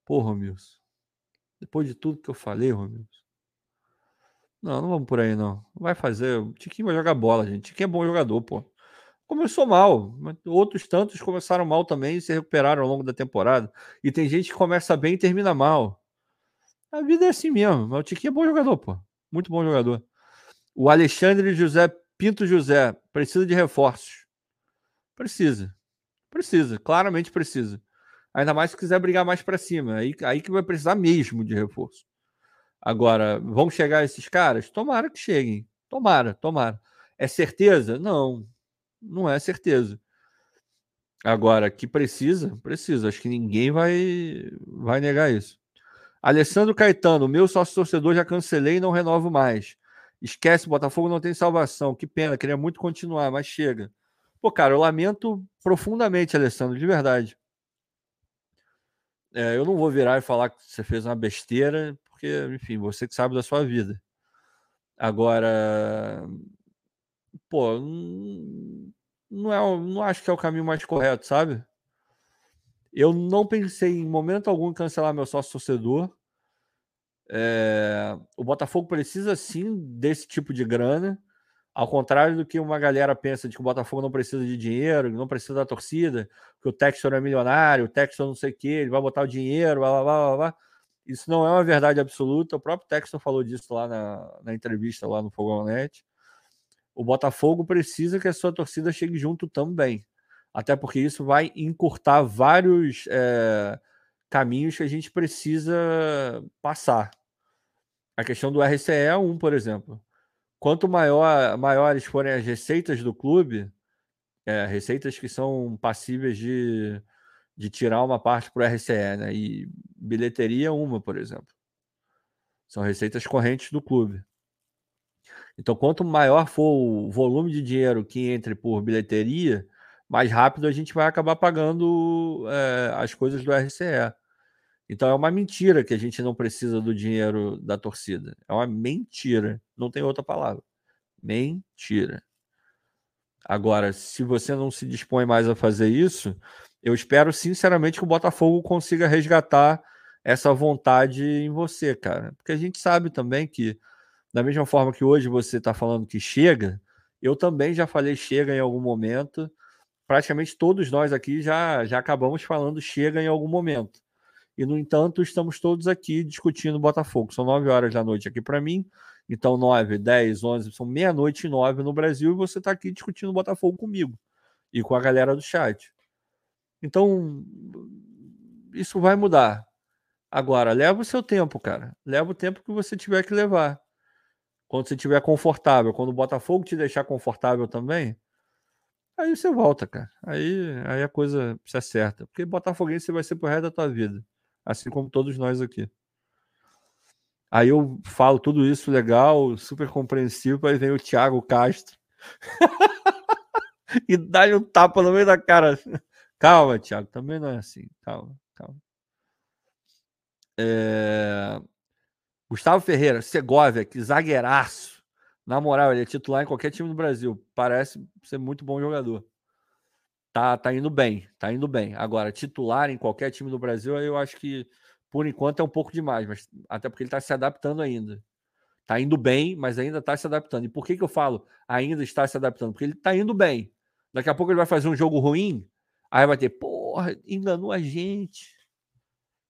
Pô, Romilson. Depois de tudo que eu falei, Romilson. Não, não vamos por aí, não. Vai fazer. O Tiquinho vai jogar bola, gente. Tiquinho é bom jogador, pô. Começou mal, outros tantos começaram mal também e se recuperaram ao longo da temporada. E tem gente que começa bem e termina mal. A vida é assim mesmo. Mas o Tiquinho é bom jogador, pô. Muito bom jogador. O Alexandre José Pinto José precisa de reforços. Precisa. Precisa, claramente precisa. Ainda mais se quiser brigar mais para cima. Aí, aí que vai precisar mesmo de reforço. Agora, vão chegar esses caras? Tomara que cheguem. Tomara, tomara. É certeza? Não, não é certeza. Agora, que precisa, precisa. Acho que ninguém vai, vai negar isso. Alessandro Caetano, meu sócio torcedor já cancelei e não renovo mais. Esquece, Botafogo não tem salvação. Que pena, queria muito continuar, mas chega. Pô, cara, eu lamento profundamente, Alessandro, de verdade. É, eu não vou virar e falar que você fez uma besteira, porque, enfim, você que sabe da sua vida. Agora, pô, não, é, não acho que é o caminho mais correto, sabe? Eu não pensei em momento algum em cancelar meu sócio torcedor. É, o Botafogo precisa sim desse tipo de grana, ao contrário do que uma galera pensa de que o Botafogo não precisa de dinheiro, não precisa da torcida, que o Textor é milionário, o Textor não sei o que, ele vai botar o dinheiro, blá, blá, blá, blá. Isso não é uma verdade absoluta. O próprio Textor falou disso lá na, na entrevista lá no Fogão Net. O Botafogo precisa que a sua torcida chegue junto também. Até porque isso vai encurtar vários é, caminhos que a gente precisa passar. A questão do RCE é um, por exemplo. Quanto maior, maiores forem as receitas do clube, é, receitas que são passíveis de, de tirar uma parte para o RCE, né? E bilheteria uma, por exemplo. São receitas correntes do clube. Então, quanto maior for o volume de dinheiro que entre por bilheteria, mais rápido a gente vai acabar pagando é, as coisas do RCE. Então é uma mentira que a gente não precisa do dinheiro da torcida. É uma mentira. Não tem outra palavra. Mentira. Agora, se você não se dispõe mais a fazer isso, eu espero sinceramente que o Botafogo consiga resgatar essa vontade em você, cara. Porque a gente sabe também que, da mesma forma que hoje você está falando que chega, eu também já falei chega em algum momento. Praticamente todos nós aqui já, já acabamos falando chega em algum momento. E, no entanto, estamos todos aqui discutindo Botafogo. São nove horas da noite aqui para mim. Então, nove, dez, onze, são meia-noite e nove no Brasil e você está aqui discutindo Botafogo comigo e com a galera do chat. Então, isso vai mudar. Agora, leva o seu tempo, cara. Leva o tempo que você tiver que levar. Quando você estiver confortável, quando o Botafogo te deixar confortável também, aí você volta, cara. Aí, aí a coisa se acerta. Porque Botafoguense você vai ser pro resto da tua vida assim como todos nós aqui. Aí eu falo tudo isso legal, super compreensivo, aí vem o Thiago Castro e dá-lhe um tapa no meio da cara. Calma, Thiago, também não é assim. Calma, calma. É... Gustavo Ferreira, Segovia, que zagueiraço. Na moral, ele é titular em qualquer time do Brasil. Parece ser muito bom jogador. tá, tá indo bem, tá indo bem. Agora, titular em qualquer time do Brasil, eu acho que por enquanto é um pouco demais, mas até porque ele está se adaptando ainda. Tá indo bem, mas ainda está se adaptando. E por que, que eu falo ainda está se adaptando? Porque ele está indo bem. Daqui a pouco ele vai fazer um jogo ruim, aí vai ter, porra, enganou a gente.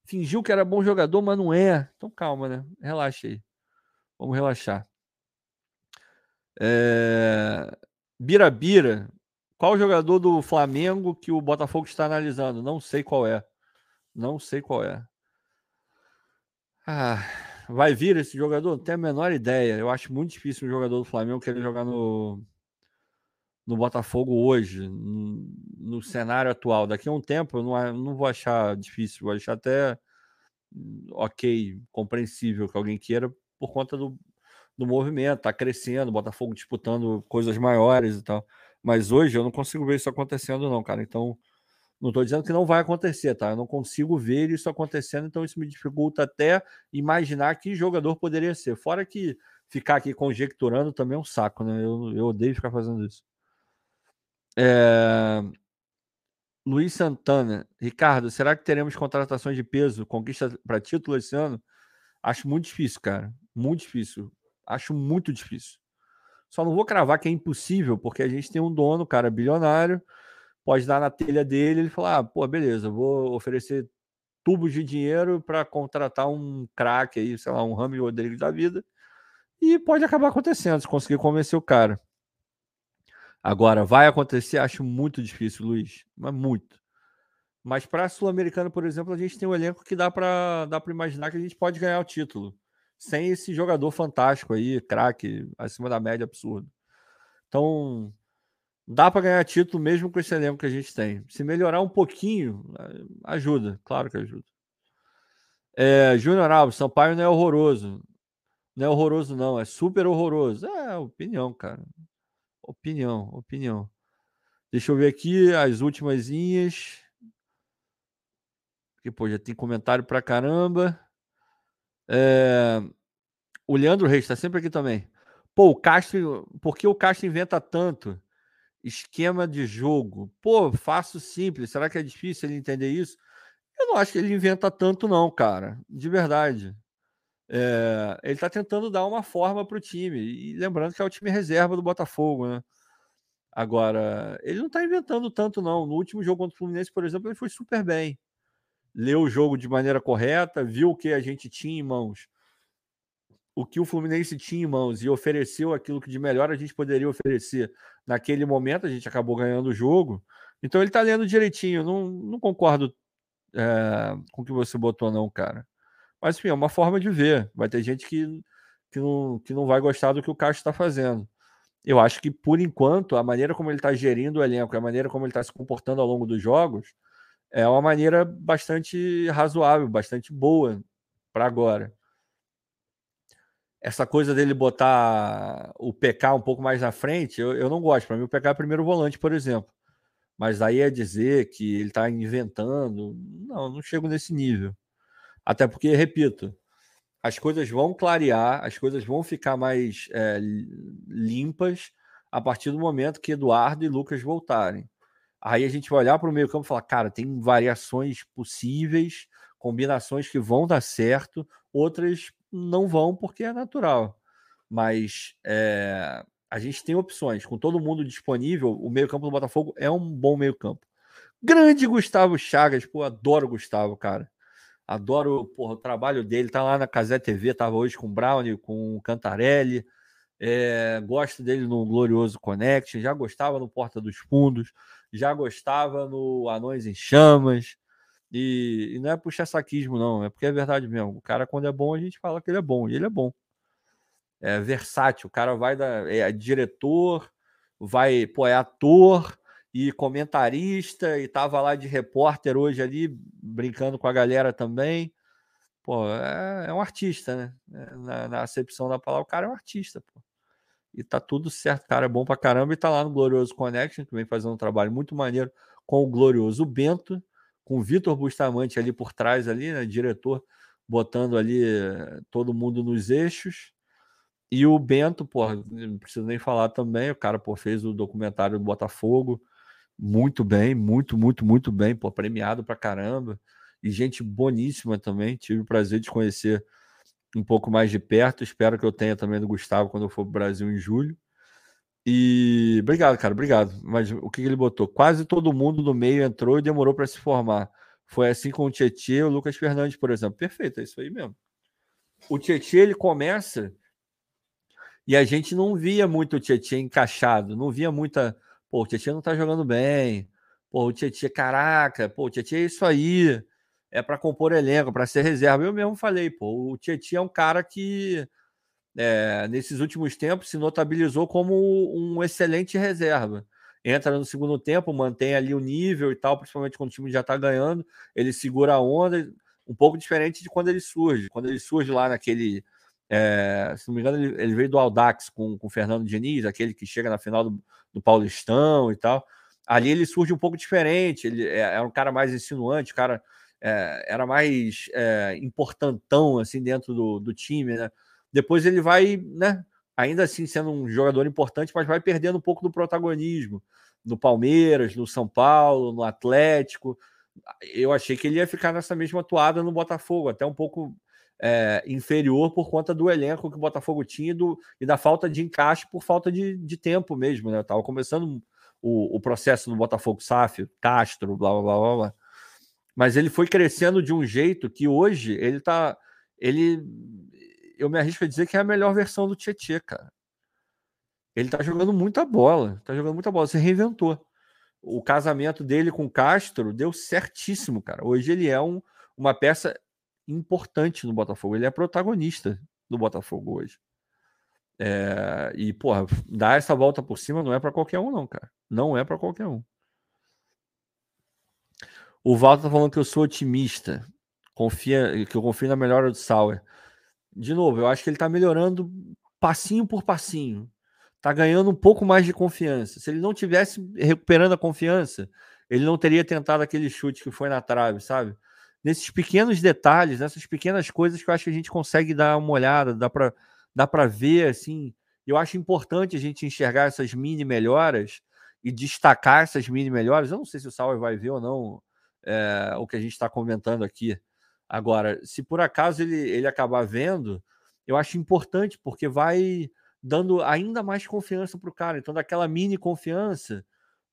Fingiu que era bom jogador, mas não é. Então calma, né? Relaxa aí. Vamos relaxar. É... Bira Bira, qual jogador do Flamengo que o Botafogo está analisando? Não sei qual é. Não sei qual é. Ah, vai vir esse jogador? Não tenho a menor ideia. Eu acho muito difícil um jogador do Flamengo querer jogar no, no Botafogo hoje, no, no cenário atual. Daqui a um tempo eu não, não vou achar difícil, vou achar até ok, compreensível que alguém queira por conta do, do movimento, tá crescendo, Botafogo disputando coisas maiores e tal. Mas hoje eu não consigo ver isso acontecendo, não, cara. Então, não estou dizendo que não vai acontecer, tá? Eu não consigo ver isso acontecendo, então isso me dificulta até imaginar que jogador poderia ser. Fora que ficar aqui conjecturando também é um saco, né? Eu, eu odeio ficar fazendo isso. É... Luiz Santana, Ricardo, será que teremos contratações de peso, conquista para título esse ano? Acho muito difícil, cara. Muito difícil. Acho muito difícil. Só não vou cravar que é impossível, porque a gente tem um dono, cara, bilionário, pode dar na telha dele, ele falar, ah, pô, beleza, vou oferecer tubos de dinheiro para contratar um craque aí, sei lá, um Rami Rodrigues da vida, e pode acabar acontecendo, se conseguir convencer o cara. Agora, vai acontecer, acho muito difícil, Luiz, mas muito. Mas para a Sul-Americana, por exemplo, a gente tem um elenco que dá para dá imaginar que a gente pode ganhar o título, sem esse jogador fantástico aí, craque, acima da média, absurdo. Então, Dá para ganhar título mesmo com esse elenco que a gente tem. Se melhorar um pouquinho, ajuda, claro que ajuda. É, Júnior Alves, Sampaio não é horroroso. Não é horroroso, não, é super horroroso. É, opinião, cara. Opinião, opinião. Deixa eu ver aqui as últimas inhas. Que, pô, já tem comentário pra caramba. É... O Leandro Reis está sempre aqui também. Pô, o Castro, por que o Castro inventa tanto? Esquema de jogo. Pô, fácil, simples. Será que é difícil ele entender isso? Eu não acho que ele inventa tanto, não, cara. De verdade. É, ele está tentando dar uma forma para o time. E lembrando que é o time reserva do Botafogo, né? Agora, ele não está inventando tanto, não. No último jogo contra o Fluminense, por exemplo, ele foi super bem. Leu o jogo de maneira correta, viu o que a gente tinha em mãos o que o Fluminense tinha em mãos e ofereceu aquilo que de melhor a gente poderia oferecer naquele momento, a gente acabou ganhando o jogo. Então ele está lendo direitinho. Não, não concordo é, com o que você botou, não, cara. Mas enfim, é uma forma de ver. Vai ter gente que, que, não, que não vai gostar do que o Castro está fazendo. Eu acho que, por enquanto, a maneira como ele está gerindo o elenco, a maneira como ele está se comportando ao longo dos jogos, é uma maneira bastante razoável, bastante boa para agora essa coisa dele botar o PK um pouco mais na frente, eu, eu não gosto. Para mim, o PK é primeiro volante, por exemplo. Mas aí é dizer que ele está inventando. Não, não chego nesse nível. Até porque, repito, as coisas vão clarear, as coisas vão ficar mais é, limpas a partir do momento que Eduardo e Lucas voltarem. Aí a gente vai olhar para o meio campo e falar, cara, tem variações possíveis, combinações que vão dar certo, outras não vão porque é natural. Mas é, a gente tem opções. Com todo mundo disponível, o meio-campo do Botafogo é um bom meio-campo. Grande Gustavo Chagas, pô, adoro o Gustavo, cara. Adoro porra, o trabalho dele. Tá lá na Casé TV, tava hoje com o Brown, com o Cantarelli. É, gosto dele no Glorioso Connection. Já gostava no Porta dos Fundos. Já gostava no Anões em Chamas. E, e, não é puxar saquismo, não, é porque é verdade mesmo. O cara, quando é bom, a gente fala que ele é bom, e ele é bom. É versátil, o cara vai da. É diretor, vai, pô, é ator e comentarista, e tava lá de repórter hoje ali, brincando com a galera também. Pô, é, é um artista, né? É, na, na, acepção da palavra, o cara é um artista, pô. E tá tudo certo, cara é bom pra caramba e tá lá no Glorioso Connection, que vem fazendo um trabalho muito maneiro com o Glorioso Bento com o Vitor Bustamante ali por trás, ali, né, diretor, botando ali eh, todo mundo nos eixos. E o Bento, pô, não preciso nem falar também, o cara pô, fez o documentário do Botafogo, muito bem, muito, muito, muito bem, pô, premiado pra caramba. E gente boníssima também. Tive o prazer de conhecer um pouco mais de perto. Espero que eu tenha também do Gustavo quando eu for pro Brasil em julho. E obrigado, cara, obrigado. Mas o que ele botou? Quase todo mundo no meio entrou e demorou para se formar. Foi assim com o Tietchan e o Lucas Fernandes, por exemplo. Perfeito, é isso aí mesmo. O Tietchan ele começa e a gente não via muito o Tietchan encaixado, não via muita. Pô, o Tietchan não tá jogando bem. Pô, o Tietchan, caraca, pô, o Tietchan é isso aí. É para compor elenco, para ser reserva. Eu mesmo falei, pô, o Tietchan é um cara que é, nesses últimos tempos se notabilizou como um excelente reserva. Entra no segundo tempo, mantém ali o nível e tal, principalmente quando o time já está ganhando, ele segura a onda, um pouco diferente de quando ele surge. Quando ele surge lá naquele. É, se não me engano, ele, ele, veio do Aldax com, com o Fernando Diniz, aquele que chega na final do, do Paulistão e tal. Ali ele surge um pouco diferente, ele é, é um cara mais insinuante, o cara é, era mais é, importantão assim dentro do, do time, né? Depois ele vai, né? Ainda assim sendo um jogador importante, mas vai perdendo um pouco do protagonismo no Palmeiras, no São Paulo, no Atlético. Eu achei que ele ia ficar nessa mesma toada no Botafogo, até um pouco é, inferior por conta do elenco que o Botafogo tinha e, do, e da falta de encaixe por falta de, de tempo mesmo, né? Tava começando o, o processo no Botafogo SAF, Castro, blá, blá blá blá blá. Mas ele foi crescendo de um jeito que hoje ele tá. Ele eu me arrisco a dizer que é a melhor versão do Tietchan, cara. Ele tá jogando muita bola, tá jogando muita bola, se reinventou. O casamento dele com o Castro deu certíssimo, cara. Hoje ele é um, uma peça importante no Botafogo, ele é protagonista do Botafogo hoje. É, e, porra, dar essa volta por cima não é para qualquer um, não, cara. Não é para qualquer um. O Walter tá falando que eu sou otimista. Confia, que eu confio na melhora do Sauer de novo, eu acho que ele está melhorando passinho por passinho. Está ganhando um pouco mais de confiança. Se ele não tivesse recuperando a confiança, ele não teria tentado aquele chute que foi na trave, sabe? Nesses pequenos detalhes, nessas pequenas coisas que eu acho que a gente consegue dar uma olhada, dá para dá para ver assim. Eu acho importante a gente enxergar essas mini melhoras e destacar essas mini melhoras. Eu não sei se o Sauer vai ver ou não é, o que a gente está comentando aqui. Agora, se por acaso ele, ele acabar vendo, eu acho importante, porque vai dando ainda mais confiança para o cara. Então, daquela mini confiança,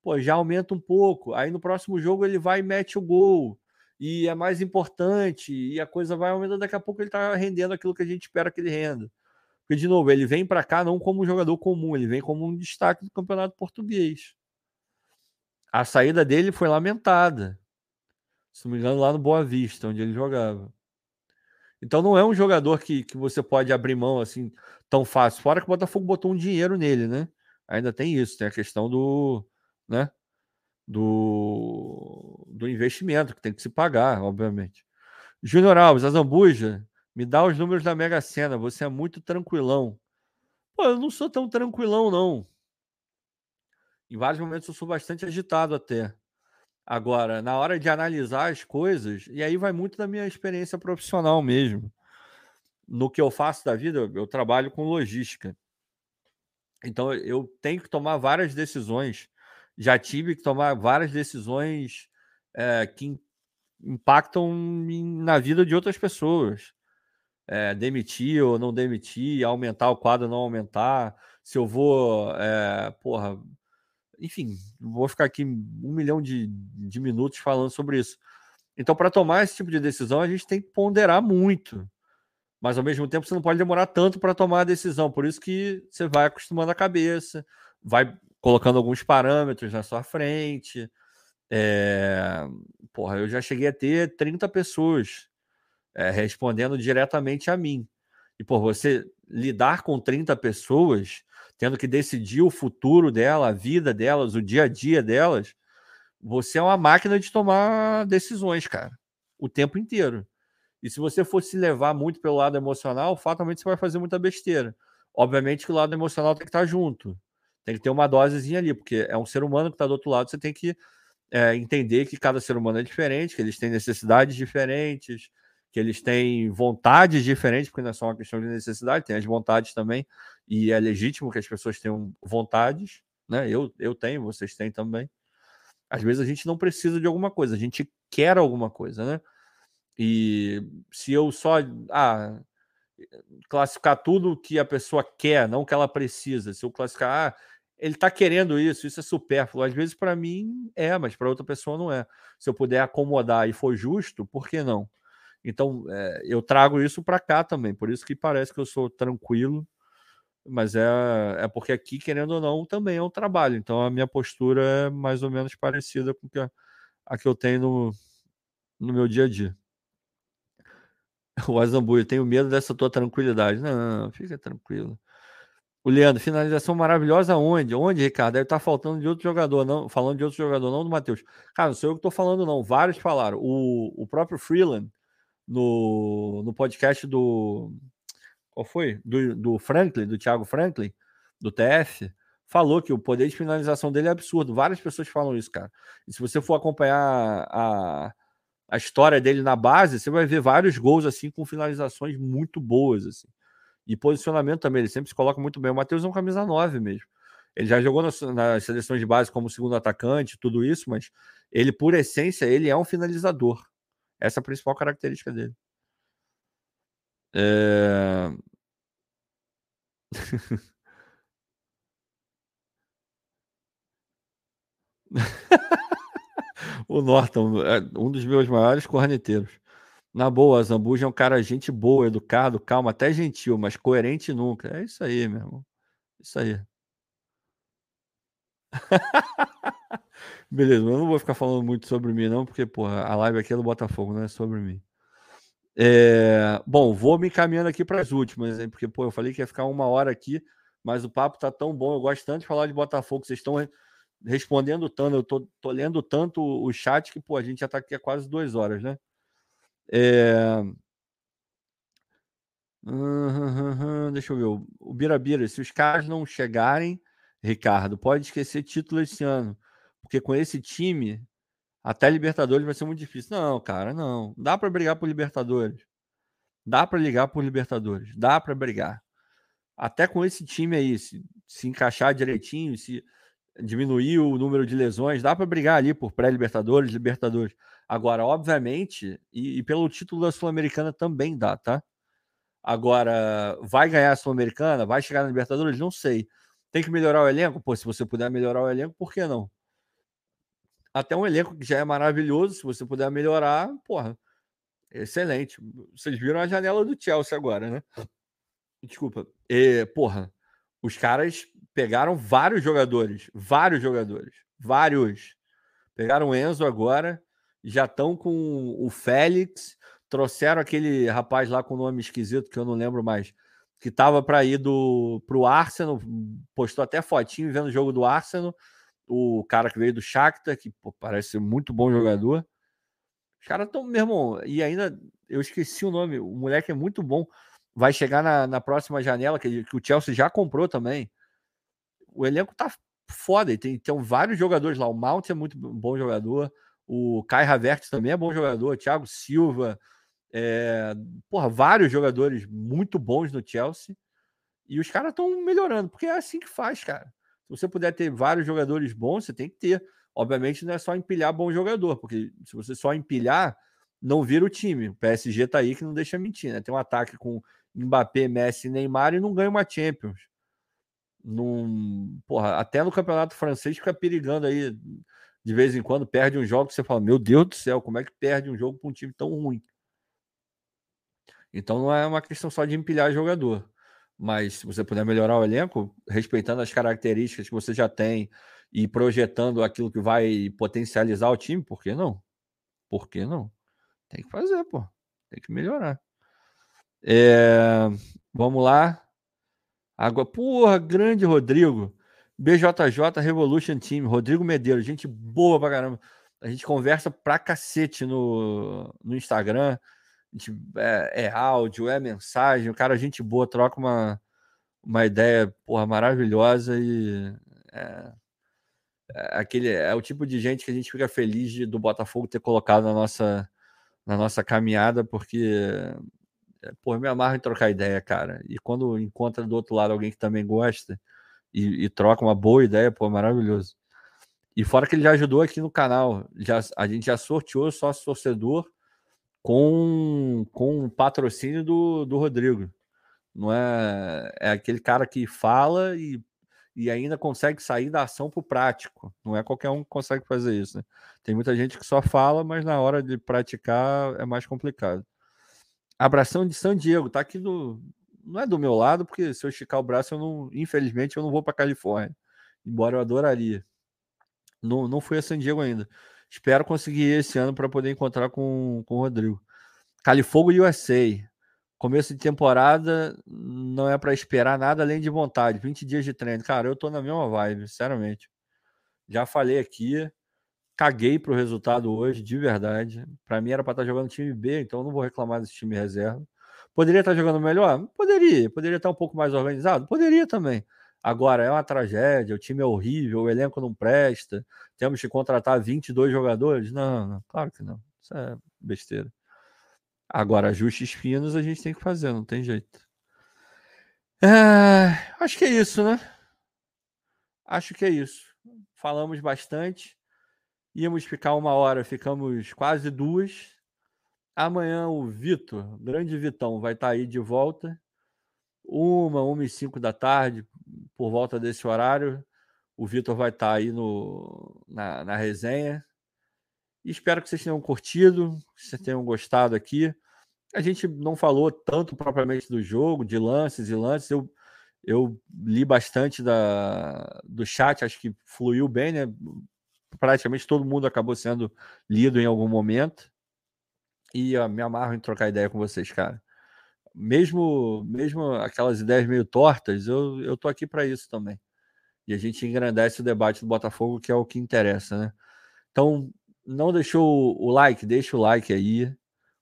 pô, já aumenta um pouco. Aí no próximo jogo ele vai e mete o gol. E é mais importante, e a coisa vai aumentando. Daqui a pouco ele está rendendo aquilo que a gente espera que ele renda. Porque, de novo, ele vem para cá não como um jogador comum, ele vem como um destaque do campeonato português. A saída dele foi lamentada se não me engano, lá no Boa Vista, onde ele jogava. Então não é um jogador que, que você pode abrir mão assim tão fácil. Fora que o Botafogo botou um dinheiro nele, né? Ainda tem isso, tem a questão do, né? Do, do investimento que tem que se pagar, obviamente. Júnior Alves, a Zambuja, me dá os números da Mega Sena. Você é muito tranquilão. Pô, eu não sou tão tranquilão, não. Em vários momentos eu sou bastante agitado até. Agora, na hora de analisar as coisas, e aí vai muito da minha experiência profissional mesmo. No que eu faço da vida, eu trabalho com logística. Então, eu tenho que tomar várias decisões. Já tive que tomar várias decisões é, que impactam na vida de outras pessoas. É, demitir ou não demitir, aumentar o quadro ou não aumentar, se eu vou, é, porra, enfim, vou ficar aqui um milhão de, de minutos falando sobre isso. Então, para tomar esse tipo de decisão, a gente tem que ponderar muito. Mas, ao mesmo tempo, você não pode demorar tanto para tomar a decisão. Por isso que você vai acostumando a cabeça, vai colocando alguns parâmetros na sua frente. É... Porra, eu já cheguei a ter 30 pessoas é, respondendo diretamente a mim. E por você lidar com 30 pessoas tendo que decidir o futuro dela, a vida delas, o dia a dia delas, você é uma máquina de tomar decisões, cara, o tempo inteiro. E se você for se levar muito pelo lado emocional, fatalmente você vai fazer muita besteira. Obviamente que o lado emocional tem que estar junto. Tem que ter uma dosezinha ali, porque é um ser humano que está do outro lado, você tem que é, entender que cada ser humano é diferente, que eles têm necessidades diferentes, que eles têm vontades diferentes, porque não é só uma questão de necessidade, tem as vontades também, e é legítimo que as pessoas tenham vontades, né? Eu, eu tenho, vocês têm também. Às vezes a gente não precisa de alguma coisa, a gente quer alguma coisa, né? E se eu só ah, classificar tudo que a pessoa quer, não que ela precisa, se eu classificar, ah, ele está querendo isso, isso é supérfluo. Às vezes para mim é, mas para outra pessoa não é. Se eu puder acomodar e for justo, por que não? Então é, eu trago isso para cá também, por isso que parece que eu sou tranquilo, mas é, é porque aqui, querendo ou não, também é um trabalho. Então a minha postura é mais ou menos parecida com a, a que eu tenho no, no meu dia a dia. O Azambu, eu tenho medo dessa tua tranquilidade. Não, fica tranquilo. O Leandro, finalização maravilhosa onde? Onde, Ricardo? Deve estar faltando de outro jogador, não. Falando de outro jogador, não do Matheus. Cara, não sou eu que estou falando, não. Vários falaram. O, o próprio Freeland, no, no podcast do. Qual foi? Do, do Franklin, do Thiago Franklin, do TF, falou que o poder de finalização dele é absurdo. Várias pessoas falam isso, cara. E se você for acompanhar a, a história dele na base, você vai ver vários gols assim com finalizações muito boas assim. E posicionamento também, ele sempre se coloca muito bem. O Matheus é um camisa 9 mesmo. Ele já jogou nas, nas, seleções de base como segundo atacante, tudo isso, mas ele, por essência, ele é um finalizador. Essa é a principal característica dele. É... o Norton, é um dos meus maiores corneteiros. Na boa, Zambuja é um cara gente boa, educado, calmo, até gentil, mas coerente nunca. É isso aí, meu irmão. Isso aí. Beleza, eu não vou ficar falando muito sobre mim, não, porque, porra, a live aqui é do Botafogo, não é sobre mim. É... Bom, vou me encaminhando aqui para as últimas, hein, porque, pô, eu falei que ia ficar uma hora aqui, mas o papo tá tão bom, eu gosto tanto de falar de Botafogo, vocês estão respondendo tanto, eu tô, tô lendo tanto o chat que, pô, a gente já tá aqui há quase duas horas, né? É... Uhum, deixa eu ver. O Birabira, se os caras não chegarem, Ricardo, pode esquecer título esse ano. Porque com esse time, até Libertadores vai ser muito difícil. Não, cara, não. Dá para brigar por Libertadores. Dá para ligar por Libertadores. Dá para brigar. Até com esse time aí, se, se encaixar direitinho, se diminuir o número de lesões, dá para brigar ali por pré-Libertadores, Libertadores. Agora, obviamente, e, e pelo título da Sul-Americana também dá, tá? Agora, vai ganhar a Sul-Americana? Vai chegar na Libertadores? Não sei. Tem que melhorar o elenco? Pô, se você puder melhorar o elenco, por que não? Até um elenco que já é maravilhoso, se você puder melhorar, porra, excelente. Vocês viram a janela do Chelsea agora, né? Desculpa. E, porra, os caras pegaram vários jogadores, vários jogadores, vários. Pegaram o Enzo agora, já estão com o Félix, trouxeram aquele rapaz lá com nome esquisito que eu não lembro mais, que estava para ir do pro Arsenal, postou até fotinho vendo o jogo do Arsenal, o cara que veio do Shakhtar, que pô, parece ser muito bom jogador. Os caras estão, meu irmão, e ainda eu esqueci o nome, o moleque é muito bom. Vai chegar na, na próxima janela, que, que o Chelsea já comprou também o elenco tá foda. E tem, tem vários jogadores lá. O Mount é muito bom jogador. O Kai Havertz também é bom jogador. Thiago Silva. É, porra, vários jogadores muito bons no Chelsea. E os caras estão melhorando, porque é assim que faz, cara. Se você puder ter vários jogadores bons, você tem que ter. Obviamente não é só empilhar bom jogador, porque se você só empilhar, não vira o time. O PSG tá aí que não deixa mentir, né? Tem um ataque com Mbappé, Messi Neymar e não ganha uma Champions num, porra, até no campeonato francês fica perigando aí de vez em quando, perde um jogo que você fala, meu Deus do céu, como é que perde um jogo para um time tão ruim? Então não é uma questão só de empilhar jogador, mas se você puder melhorar o elenco, respeitando as características que você já tem e projetando aquilo que vai potencializar o time, por que não? Por que não? Tem que fazer, pô. Tem que melhorar. É... Vamos lá. Água, porra, grande Rodrigo. BJJ Revolution Team, Rodrigo Medeiros, gente boa pra caramba. A gente conversa pra cacete no, no Instagram. Gente, é, é, áudio, é mensagem. O cara, gente boa, troca uma, uma ideia, porra, maravilhosa e. É, é, aquele, é o tipo de gente que a gente fica feliz de, do Botafogo ter colocado na nossa, na nossa caminhada, porque é, pô, me amarro em trocar ideia, cara. E quando encontra do outro lado alguém que também gosta e, e troca uma boa ideia, pô, maravilhoso. E fora que ele já ajudou aqui no canal. Já, a gente já sorteou sócio torcedor com, com patrocínio do, do Rodrigo. Não é, é aquele cara que fala e, e ainda consegue sair da ação para o prático. Não é qualquer um que consegue fazer isso. Né? Tem muita gente que só fala, mas na hora de praticar é mais complicado. Abração de São Diego, tá aqui do. Não é do meu lado, porque se eu esticar o braço, eu não, infelizmente, eu não vou para Califórnia. Embora eu adoraria. Não, não fui a San Diego ainda. Espero conseguir esse ano para poder encontrar com, com o Rodrigo. Califogo USA. Começo de temporada não é para esperar nada além de vontade. 20 dias de treino. Cara, eu tô na mesma vibe, sinceramente. Já falei aqui. Caguei pro resultado hoje, de verdade. Para mim era para estar tá jogando time B, então eu não vou reclamar desse time reserva. Poderia estar tá jogando melhor? Poderia. Poderia estar tá um pouco mais organizado? Poderia também. Agora, é uma tragédia, o time é horrível, o elenco não presta, temos que contratar 22 jogadores? Não, não claro que não. Isso é besteira. Agora, ajustes finos a gente tem que fazer, não tem jeito. É, acho que é isso, né? Acho que é isso. Falamos bastante. Íamos ficar uma hora, ficamos quase duas. Amanhã o Vitor, grande Vitão, vai estar aí de volta. Uma, uma e cinco da tarde, por volta desse horário. O Vitor vai estar aí no, na, na resenha. Espero que vocês tenham curtido, que vocês tenham gostado aqui. A gente não falou tanto propriamente do jogo, de lances e lances. Eu, eu li bastante da, do chat, acho que fluiu bem, né? Praticamente todo mundo acabou sendo lido em algum momento. E ó, me amarro em trocar ideia com vocês, cara mesmo mesmo aquelas ideias meio tortas, eu, eu tô aqui para isso também. E a gente engrandece o debate do Botafogo, que é o que interessa, né? Então, não deixou o like, deixa o like aí,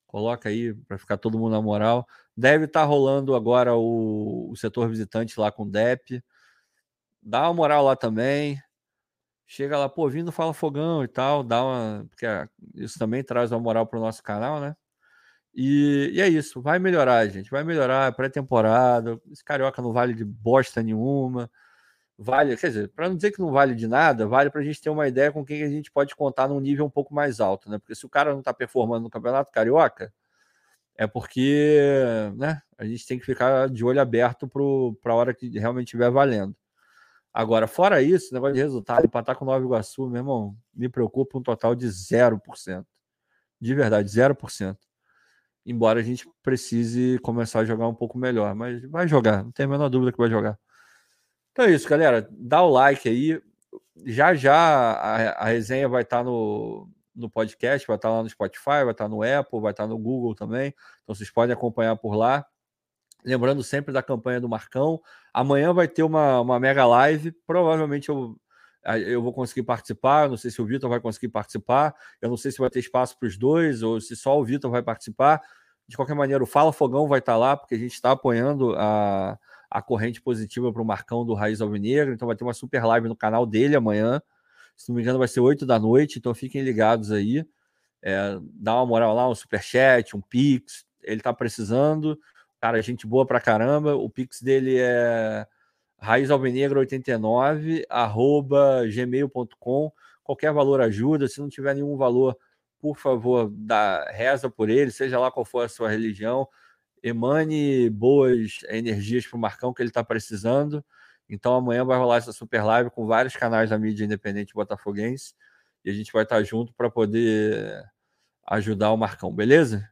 coloca aí para ficar todo mundo na moral. Deve estar tá rolando agora o, o setor visitante lá com o DEP. Dá uma moral lá também. Chega lá, pô, vindo Fala Fogão e tal, dá uma. Porque isso também traz uma moral para o nosso canal, né? E, e, é isso, vai melhorar, gente. Vai melhorar pré-temporada. Esse carioca não vale de bosta nenhuma. Vale, quer dizer, para não dizer que não vale de nada, vale para a gente ter uma ideia com quem a gente pode contar num nível um pouco mais alto, né? Porque se o cara não está performando no Campeonato Carioca, é porque né, a gente tem que ficar de olho aberto para a hora que realmente estiver valendo. Agora, fora isso, negócio de resultado, empatar com o Nova Iguaçu, meu irmão, me preocupa um total de 0%. De verdade, 0% embora a gente precise começar a jogar um pouco melhor, mas vai jogar, não tem a menor dúvida que vai jogar. Então é isso, galera. Dá o like aí. Já já a, a resenha vai estar tá no, no podcast, vai estar tá lá no Spotify, vai estar tá no Apple, vai estar no Google também. Então vocês podem acompanhar por lá. Lembrando sempre da campanha do Marcão. Amanhã vai ter uma, uma mega live. Provavelmente eu eu vou conseguir participar. Não sei se o Vitor vai conseguir participar. Eu não sei se vai ter espaço para os dois ou se só o Vitor vai participar. De qualquer maneira, o Fala Fogão vai estar lá, porque a gente está apoiando a, a corrente positiva para o Marcão do Raiz Alvinegro. Então vai ter uma super live no canal dele amanhã. Se não me engano, vai ser 8 da noite. Então fiquem ligados aí. É, dá uma moral lá, um super chat, um Pix. Ele está precisando. Cara, gente boa pra caramba. O Pix dele é raizalvinegro89 arroba gmail.com qualquer valor ajuda, se não tiver nenhum valor por favor, dá, reza por ele, seja lá qual for a sua religião, emane boas energias para o Marcão que ele está precisando. Então amanhã vai rolar essa super live com vários canais da mídia independente botafoguense e a gente vai estar junto para poder ajudar o Marcão, beleza?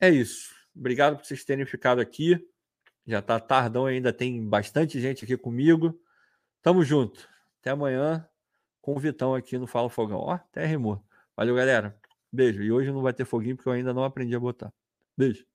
É isso. Obrigado por vocês terem ficado aqui. Já tá tardão ainda, tem bastante gente aqui comigo. Tamo junto. Até amanhã com o Vitão aqui no Fala Fogão. Ó, até rimou. Valeu, galera. Beijo. E hoje não vai ter foguinho porque eu ainda não aprendi a botar. Beijo.